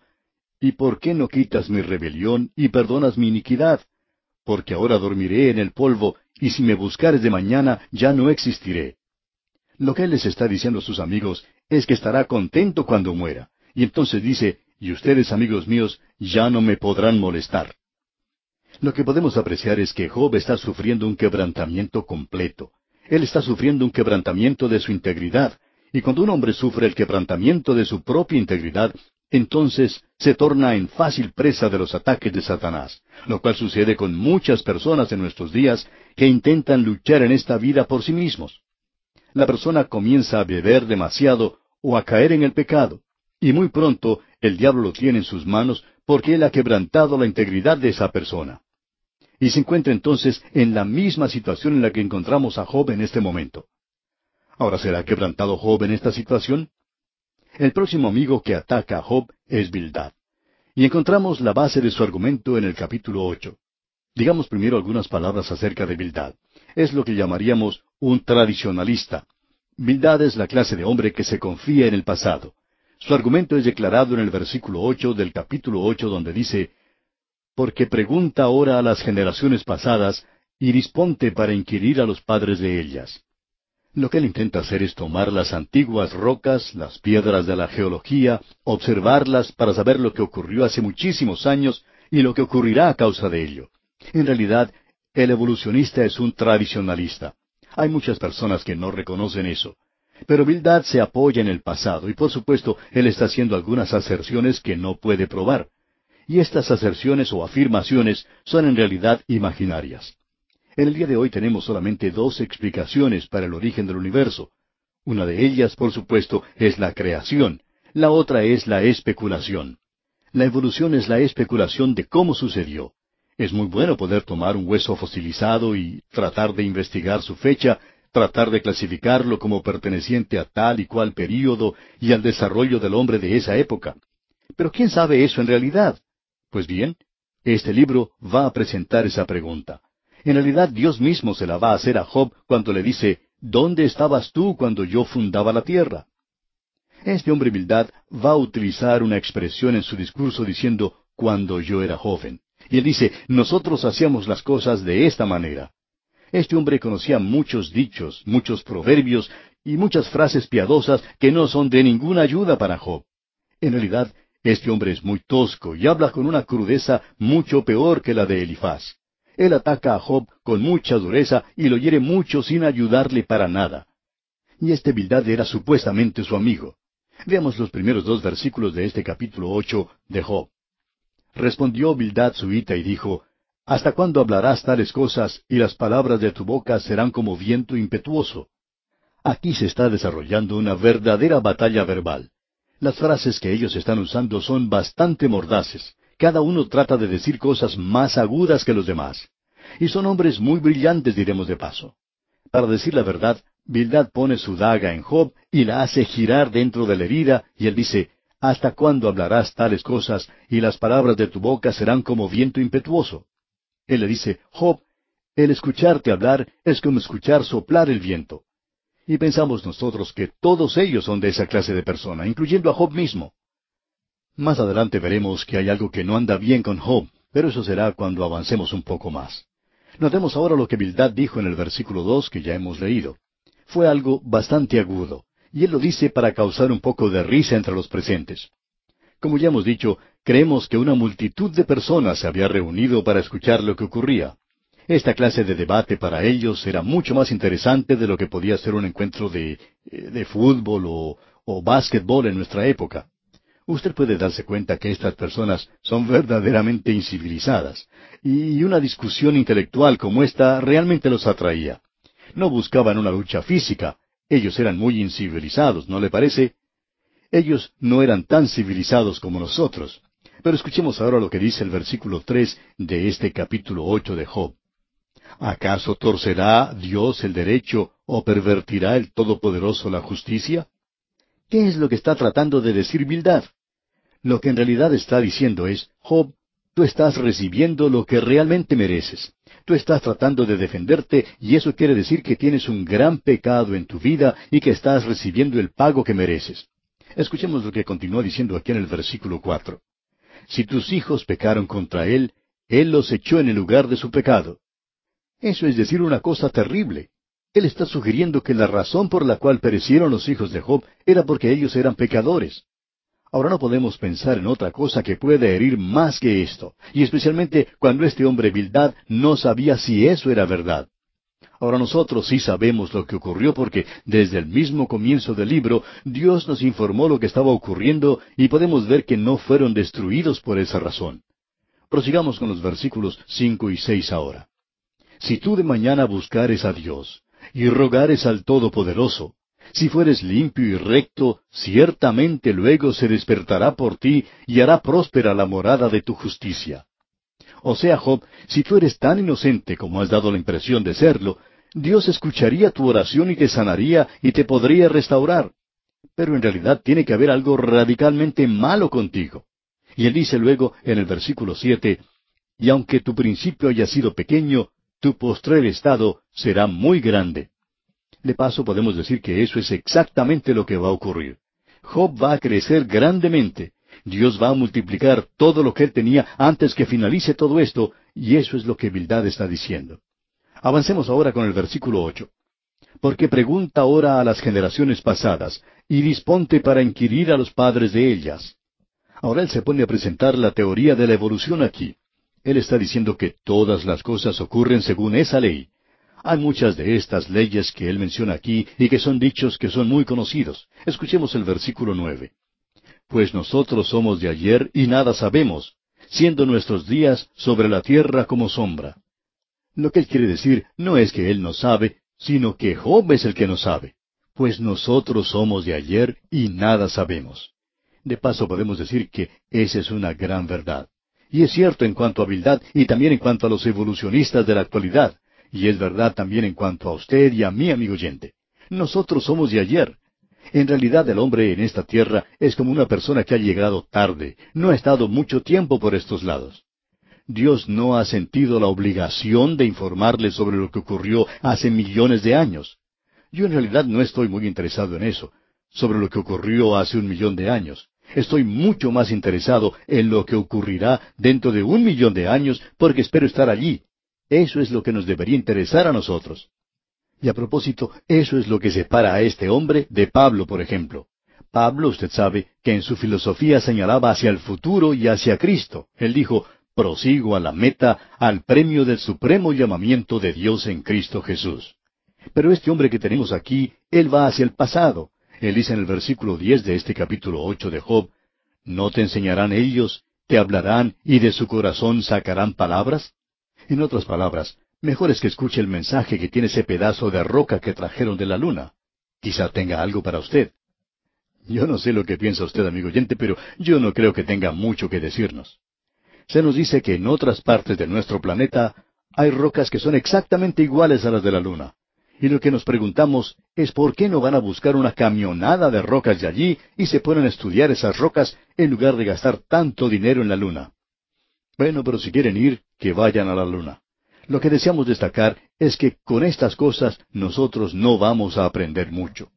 ¿Y por qué no quitas mi rebelión y perdonas mi iniquidad? Porque ahora dormiré en el polvo, y si me buscares de mañana ya no existiré. Lo que él les está diciendo a sus amigos es que estará contento cuando muera. Y entonces dice, y ustedes, amigos míos, ya no me podrán molestar. Lo que podemos apreciar es que Job está sufriendo un quebrantamiento completo. Él está sufriendo un quebrantamiento de su integridad. Y cuando un hombre sufre el quebrantamiento de su propia integridad, entonces se torna en fácil presa de los ataques de Satanás, lo cual sucede con muchas personas en nuestros días que intentan luchar en esta vida por sí mismos. La persona comienza a beber demasiado o a caer en el pecado, y muy pronto el diablo lo tiene en sus manos porque él ha quebrantado la integridad de esa persona. Y se encuentra entonces en la misma situación en la que encontramos a Job en este momento. Ahora, ¿será quebrantado Job en esta situación? El próximo amigo que ataca a Job es Bildad. Y encontramos la base de su argumento en el capítulo ocho. Digamos primero algunas palabras acerca de Bildad. Es lo que llamaríamos un tradicionalista. Bildad es la clase de hombre que se confía en el pasado. Su argumento es declarado en el versículo ocho del capítulo ocho donde dice Porque pregunta ahora a las generaciones pasadas, y disponte para inquirir a los padres de ellas. Lo que él intenta hacer es tomar las antiguas rocas, las piedras de la geología, observarlas para saber lo que ocurrió hace muchísimos años y lo que ocurrirá a causa de ello. En realidad, el evolucionista es un tradicionalista. Hay muchas personas que no reconocen eso. Pero Bildad se apoya en el pasado y por supuesto él está haciendo algunas aserciones que no puede probar. Y estas aserciones o afirmaciones son en realidad imaginarias. En el día de hoy tenemos solamente dos explicaciones para el origen del universo. Una de ellas, por supuesto, es la creación. La otra es la especulación. La evolución es la especulación de cómo sucedió. Es muy bueno poder tomar un hueso fosilizado y tratar de investigar su fecha tratar de clasificarlo como perteneciente a tal y cual período y al desarrollo del hombre de esa época. Pero ¿quién sabe eso en realidad? Pues bien, este libro va a presentar esa pregunta. En realidad Dios mismo se la va a hacer a Job cuando le dice, ¿Dónde estabas tú cuando yo fundaba la tierra? Este hombre Bildad va a utilizar una expresión en su discurso diciendo, cuando yo era joven. Y él dice, nosotros hacíamos las cosas de esta manera. Este hombre conocía muchos dichos, muchos proverbios y muchas frases piadosas que no son de ninguna ayuda para Job. En realidad, este hombre es muy tosco y habla con una crudeza mucho peor que la de Elifaz. Él ataca a Job con mucha dureza y lo hiere mucho sin ayudarle para nada. Y este Bildad era supuestamente su amigo. Veamos los primeros dos versículos de este capítulo ocho de Job. Respondió Bildad suita y dijo, ¿Hasta cuándo hablarás tales cosas y las palabras de tu boca serán como viento impetuoso? Aquí se está desarrollando una verdadera batalla verbal. Las frases que ellos están usando son bastante mordaces. Cada uno trata de decir cosas más agudas que los demás. Y son hombres muy brillantes, diremos de paso. Para decir la verdad, Bildad pone su daga en Job y la hace girar dentro de la herida, y él dice, ¿Hasta cuándo hablarás tales cosas y las palabras de tu boca serán como viento impetuoso? Él le dice, Job, el escucharte hablar es como escuchar soplar el viento. Y pensamos nosotros que todos ellos son de esa clase de persona, incluyendo a Job mismo. Más adelante veremos que hay algo que no anda bien con Job, pero eso será cuando avancemos un poco más. Notemos ahora lo que Bildad dijo en el versículo dos que ya hemos leído. Fue algo bastante agudo, y él lo dice para causar un poco de risa entre los presentes. Como ya hemos dicho, creemos que una multitud de personas se había reunido para escuchar lo que ocurría. Esta clase de debate para ellos era mucho más interesante de lo que podía ser un encuentro de, eh, de fútbol o, o básquetbol en nuestra época. Usted puede darse cuenta que estas personas son verdaderamente incivilizadas, y una discusión intelectual como esta realmente los atraía. No buscaban una lucha física, ellos eran muy incivilizados, ¿no le parece? Ellos no eran tan civilizados como nosotros. Pero escuchemos ahora lo que dice el versículo tres de este capítulo ocho de Job. ¿Acaso torcerá Dios el derecho o pervertirá el Todopoderoso la justicia? ¿Qué es lo que está tratando de decir Bildad? Lo que en realidad está diciendo es, Job, tú estás recibiendo lo que realmente mereces. Tú estás tratando de defenderte y eso quiere decir que tienes un gran pecado en tu vida y que estás recibiendo el pago que mereces. Escuchemos lo que continúa diciendo aquí en el versículo cuatro. Si tus hijos pecaron contra él, él los echó en el lugar de su pecado. Eso es decir una cosa terrible. Él está sugiriendo que la razón por la cual perecieron los hijos de Job era porque ellos eran pecadores. Ahora no podemos pensar en otra cosa que pueda herir más que esto, y especialmente cuando este hombre Bildad no sabía si eso era verdad. Ahora nosotros sí sabemos lo que ocurrió porque desde el mismo comienzo del libro Dios nos informó lo que estaba ocurriendo y podemos ver que no fueron destruidos por esa razón. Prosigamos con los versículos cinco y seis ahora. Si tú de mañana buscares a Dios y rogares al Todopoderoso, si fueres limpio y recto, ciertamente luego se despertará por ti y hará próspera la morada de tu justicia. O sea, Job, si tú eres tan inocente como has dado la impresión de serlo, Dios escucharía tu oración y te sanaría y te podría restaurar. Pero en realidad tiene que haber algo radicalmente malo contigo. Y él dice luego en el versículo siete, Y aunque tu principio haya sido pequeño, tu postrer estado será muy grande. De paso podemos decir que eso es exactamente lo que va a ocurrir. Job va a crecer grandemente. Dios va a multiplicar todo lo que él tenía antes que finalice todo esto, y eso es lo que Bildad está diciendo. Avancemos ahora con el versículo ocho. Porque pregunta ahora a las generaciones pasadas, y disponte para inquirir a los padres de ellas. Ahora él se pone a presentar la teoría de la evolución aquí. Él está diciendo que todas las cosas ocurren según esa ley. Hay muchas de estas leyes que él menciona aquí y que son dichos que son muy conocidos. Escuchemos el versículo nueve. Pues nosotros somos de ayer y nada sabemos, siendo nuestros días sobre la tierra como sombra. Lo que él quiere decir no es que él no sabe, sino que Job es el que no sabe. Pues nosotros somos de ayer y nada sabemos. De paso podemos decir que esa es una gran verdad. Y es cierto en cuanto a habilidad y también en cuanto a los evolucionistas de la actualidad. Y es verdad también en cuanto a usted y a mí, amigo oyente. Nosotros somos de ayer. En realidad el hombre en esta tierra es como una persona que ha llegado tarde, no ha estado mucho tiempo por estos lados. Dios no ha sentido la obligación de informarle sobre lo que ocurrió hace millones de años. Yo en realidad no estoy muy interesado en eso, sobre lo que ocurrió hace un millón de años. Estoy mucho más interesado en lo que ocurrirá dentro de un millón de años porque espero estar allí. Eso es lo que nos debería interesar a nosotros. Y a propósito, eso es lo que separa a este hombre de Pablo, por ejemplo. Pablo, usted sabe, que en su filosofía señalaba hacia el futuro y hacia Cristo. Él dijo, prosigo a la meta, al premio del supremo llamamiento de Dios en Cristo Jesús. Pero este hombre que tenemos aquí, él va hacia el pasado, él dice en el versículo diez de este capítulo ocho de Job, ¿No te enseñarán ellos, te hablarán y de su corazón sacarán palabras? En otras palabras, mejor es que escuche el mensaje que tiene ese pedazo de roca que trajeron de la luna. Quizá tenga algo para usted. Yo no sé lo que piensa usted, amigo oyente, pero yo no creo que tenga mucho que decirnos. Se nos dice que en otras partes de nuestro planeta hay rocas que son exactamente iguales a las de la luna. Y lo que nos preguntamos es por qué no van a buscar una camionada de rocas de allí y se ponen a estudiar esas rocas en lugar de gastar tanto dinero en la luna. Bueno, pero si quieren ir, que vayan a la luna. Lo que deseamos destacar es que con estas cosas nosotros no vamos a aprender mucho.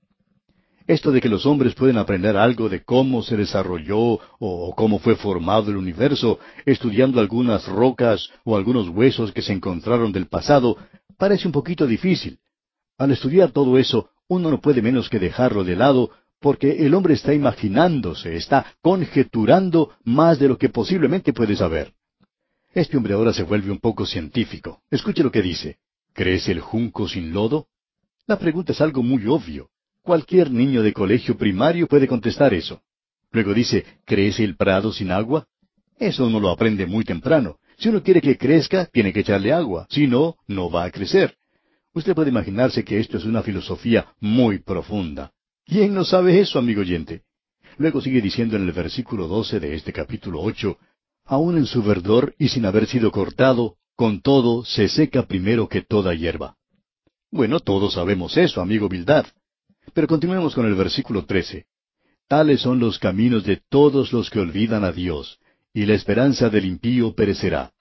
Esto de que los hombres pueden aprender algo de cómo se desarrolló o cómo fue formado el universo, estudiando algunas rocas o algunos huesos que se encontraron del pasado, parece un poquito difícil, al estudiar todo eso, uno no puede menos que dejarlo de lado, porque el hombre está imaginándose, está conjeturando más de lo que posiblemente puede saber. Este hombre ahora se vuelve un poco científico. Escuche lo que dice. ¿Crece el junco sin lodo? La pregunta es algo muy obvio. Cualquier niño de colegio primario puede contestar eso. Luego dice, ¿crece el prado sin agua? Eso uno lo aprende muy temprano. Si uno quiere que crezca, tiene que echarle agua. Si no, no va a crecer. Usted puede imaginarse que esto es una filosofía muy profunda. ¿Quién no sabe eso, amigo oyente? Luego sigue diciendo en el versículo doce de este capítulo ocho, aun en su verdor y sin haber sido cortado, con todo se seca primero que toda hierba. Bueno, todos sabemos eso, amigo Bildad. Pero continuemos con el versículo 13. Tales son los caminos de todos los que olvidan a Dios, y la esperanza del impío perecerá.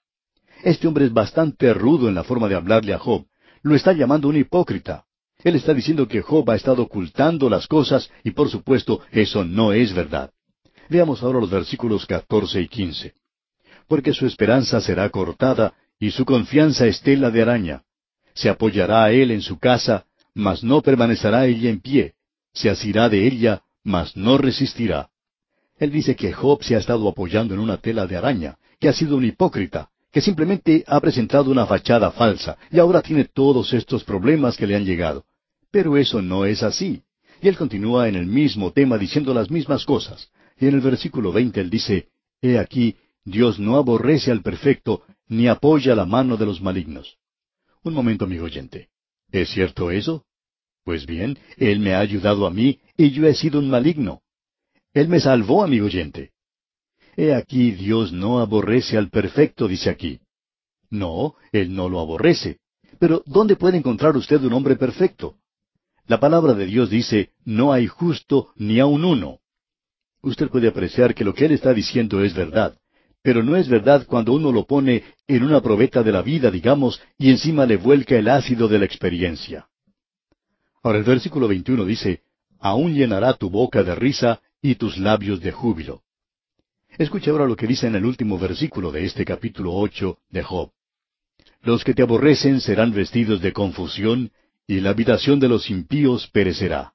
Este hombre es bastante rudo en la forma de hablarle a Job. Lo está llamando un hipócrita. Él está diciendo que Job ha estado ocultando las cosas y por supuesto eso no es verdad. Veamos ahora los versículos 14 y 15. Porque su esperanza será cortada y su confianza estela de araña. Se apoyará a él en su casa, mas no permanecerá ella en pie. Se asirá de ella, mas no resistirá. Él dice que Job se ha estado apoyando en una tela de araña, que ha sido un hipócrita, que simplemente ha presentado una fachada falsa, y ahora tiene todos estos problemas que le han llegado. Pero eso no es así. Y él continúa en el mismo tema diciendo las mismas cosas. Y en el versículo veinte él dice, He aquí, Dios no aborrece al perfecto, ni apoya la mano de los malignos. Un momento, amigo oyente. ¿Es cierto eso? Pues bien, Él me ha ayudado a mí y yo he sido un maligno. Él me salvó, amigo oyente. He aquí Dios no aborrece al perfecto, dice aquí. No, Él no lo aborrece. Pero ¿dónde puede encontrar usted un hombre perfecto? La palabra de Dios dice, no hay justo ni aun uno. Usted puede apreciar que lo que Él está diciendo es verdad, pero no es verdad cuando uno lo pone en una probeta de la vida, digamos, y encima le vuelca el ácido de la experiencia. Ahora el versículo 21 dice, Aún llenará tu boca de risa y tus labios de júbilo. Escucha ahora lo que dice en el último versículo de este capítulo ocho de Job. Los que te aborrecen serán vestidos de confusión, y la habitación de los impíos perecerá.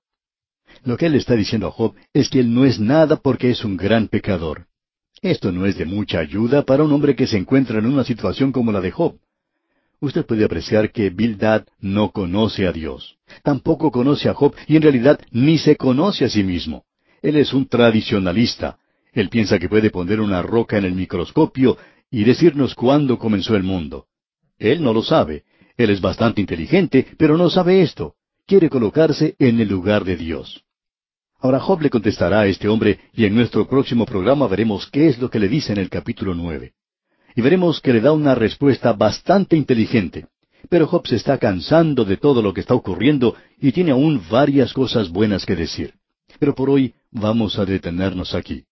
Lo que él está diciendo a Job es que él no es nada porque es un gran pecador. Esto no es de mucha ayuda para un hombre que se encuentra en una situación como la de Job. Usted puede apreciar que Bildad no conoce a Dios. Tampoco conoce a Job y en realidad ni se conoce a sí mismo. Él es un tradicionalista. Él piensa que puede poner una roca en el microscopio y decirnos cuándo comenzó el mundo. Él no lo sabe. Él es bastante inteligente, pero no sabe esto. Quiere colocarse en el lugar de Dios. Ahora Job le contestará a este hombre y en nuestro próximo programa veremos qué es lo que le dice en el capítulo nueve. Y veremos que le da una respuesta bastante inteligente. Pero Job se está cansando de todo lo que está ocurriendo y tiene aún varias cosas buenas que decir. Pero por hoy vamos a detenernos aquí.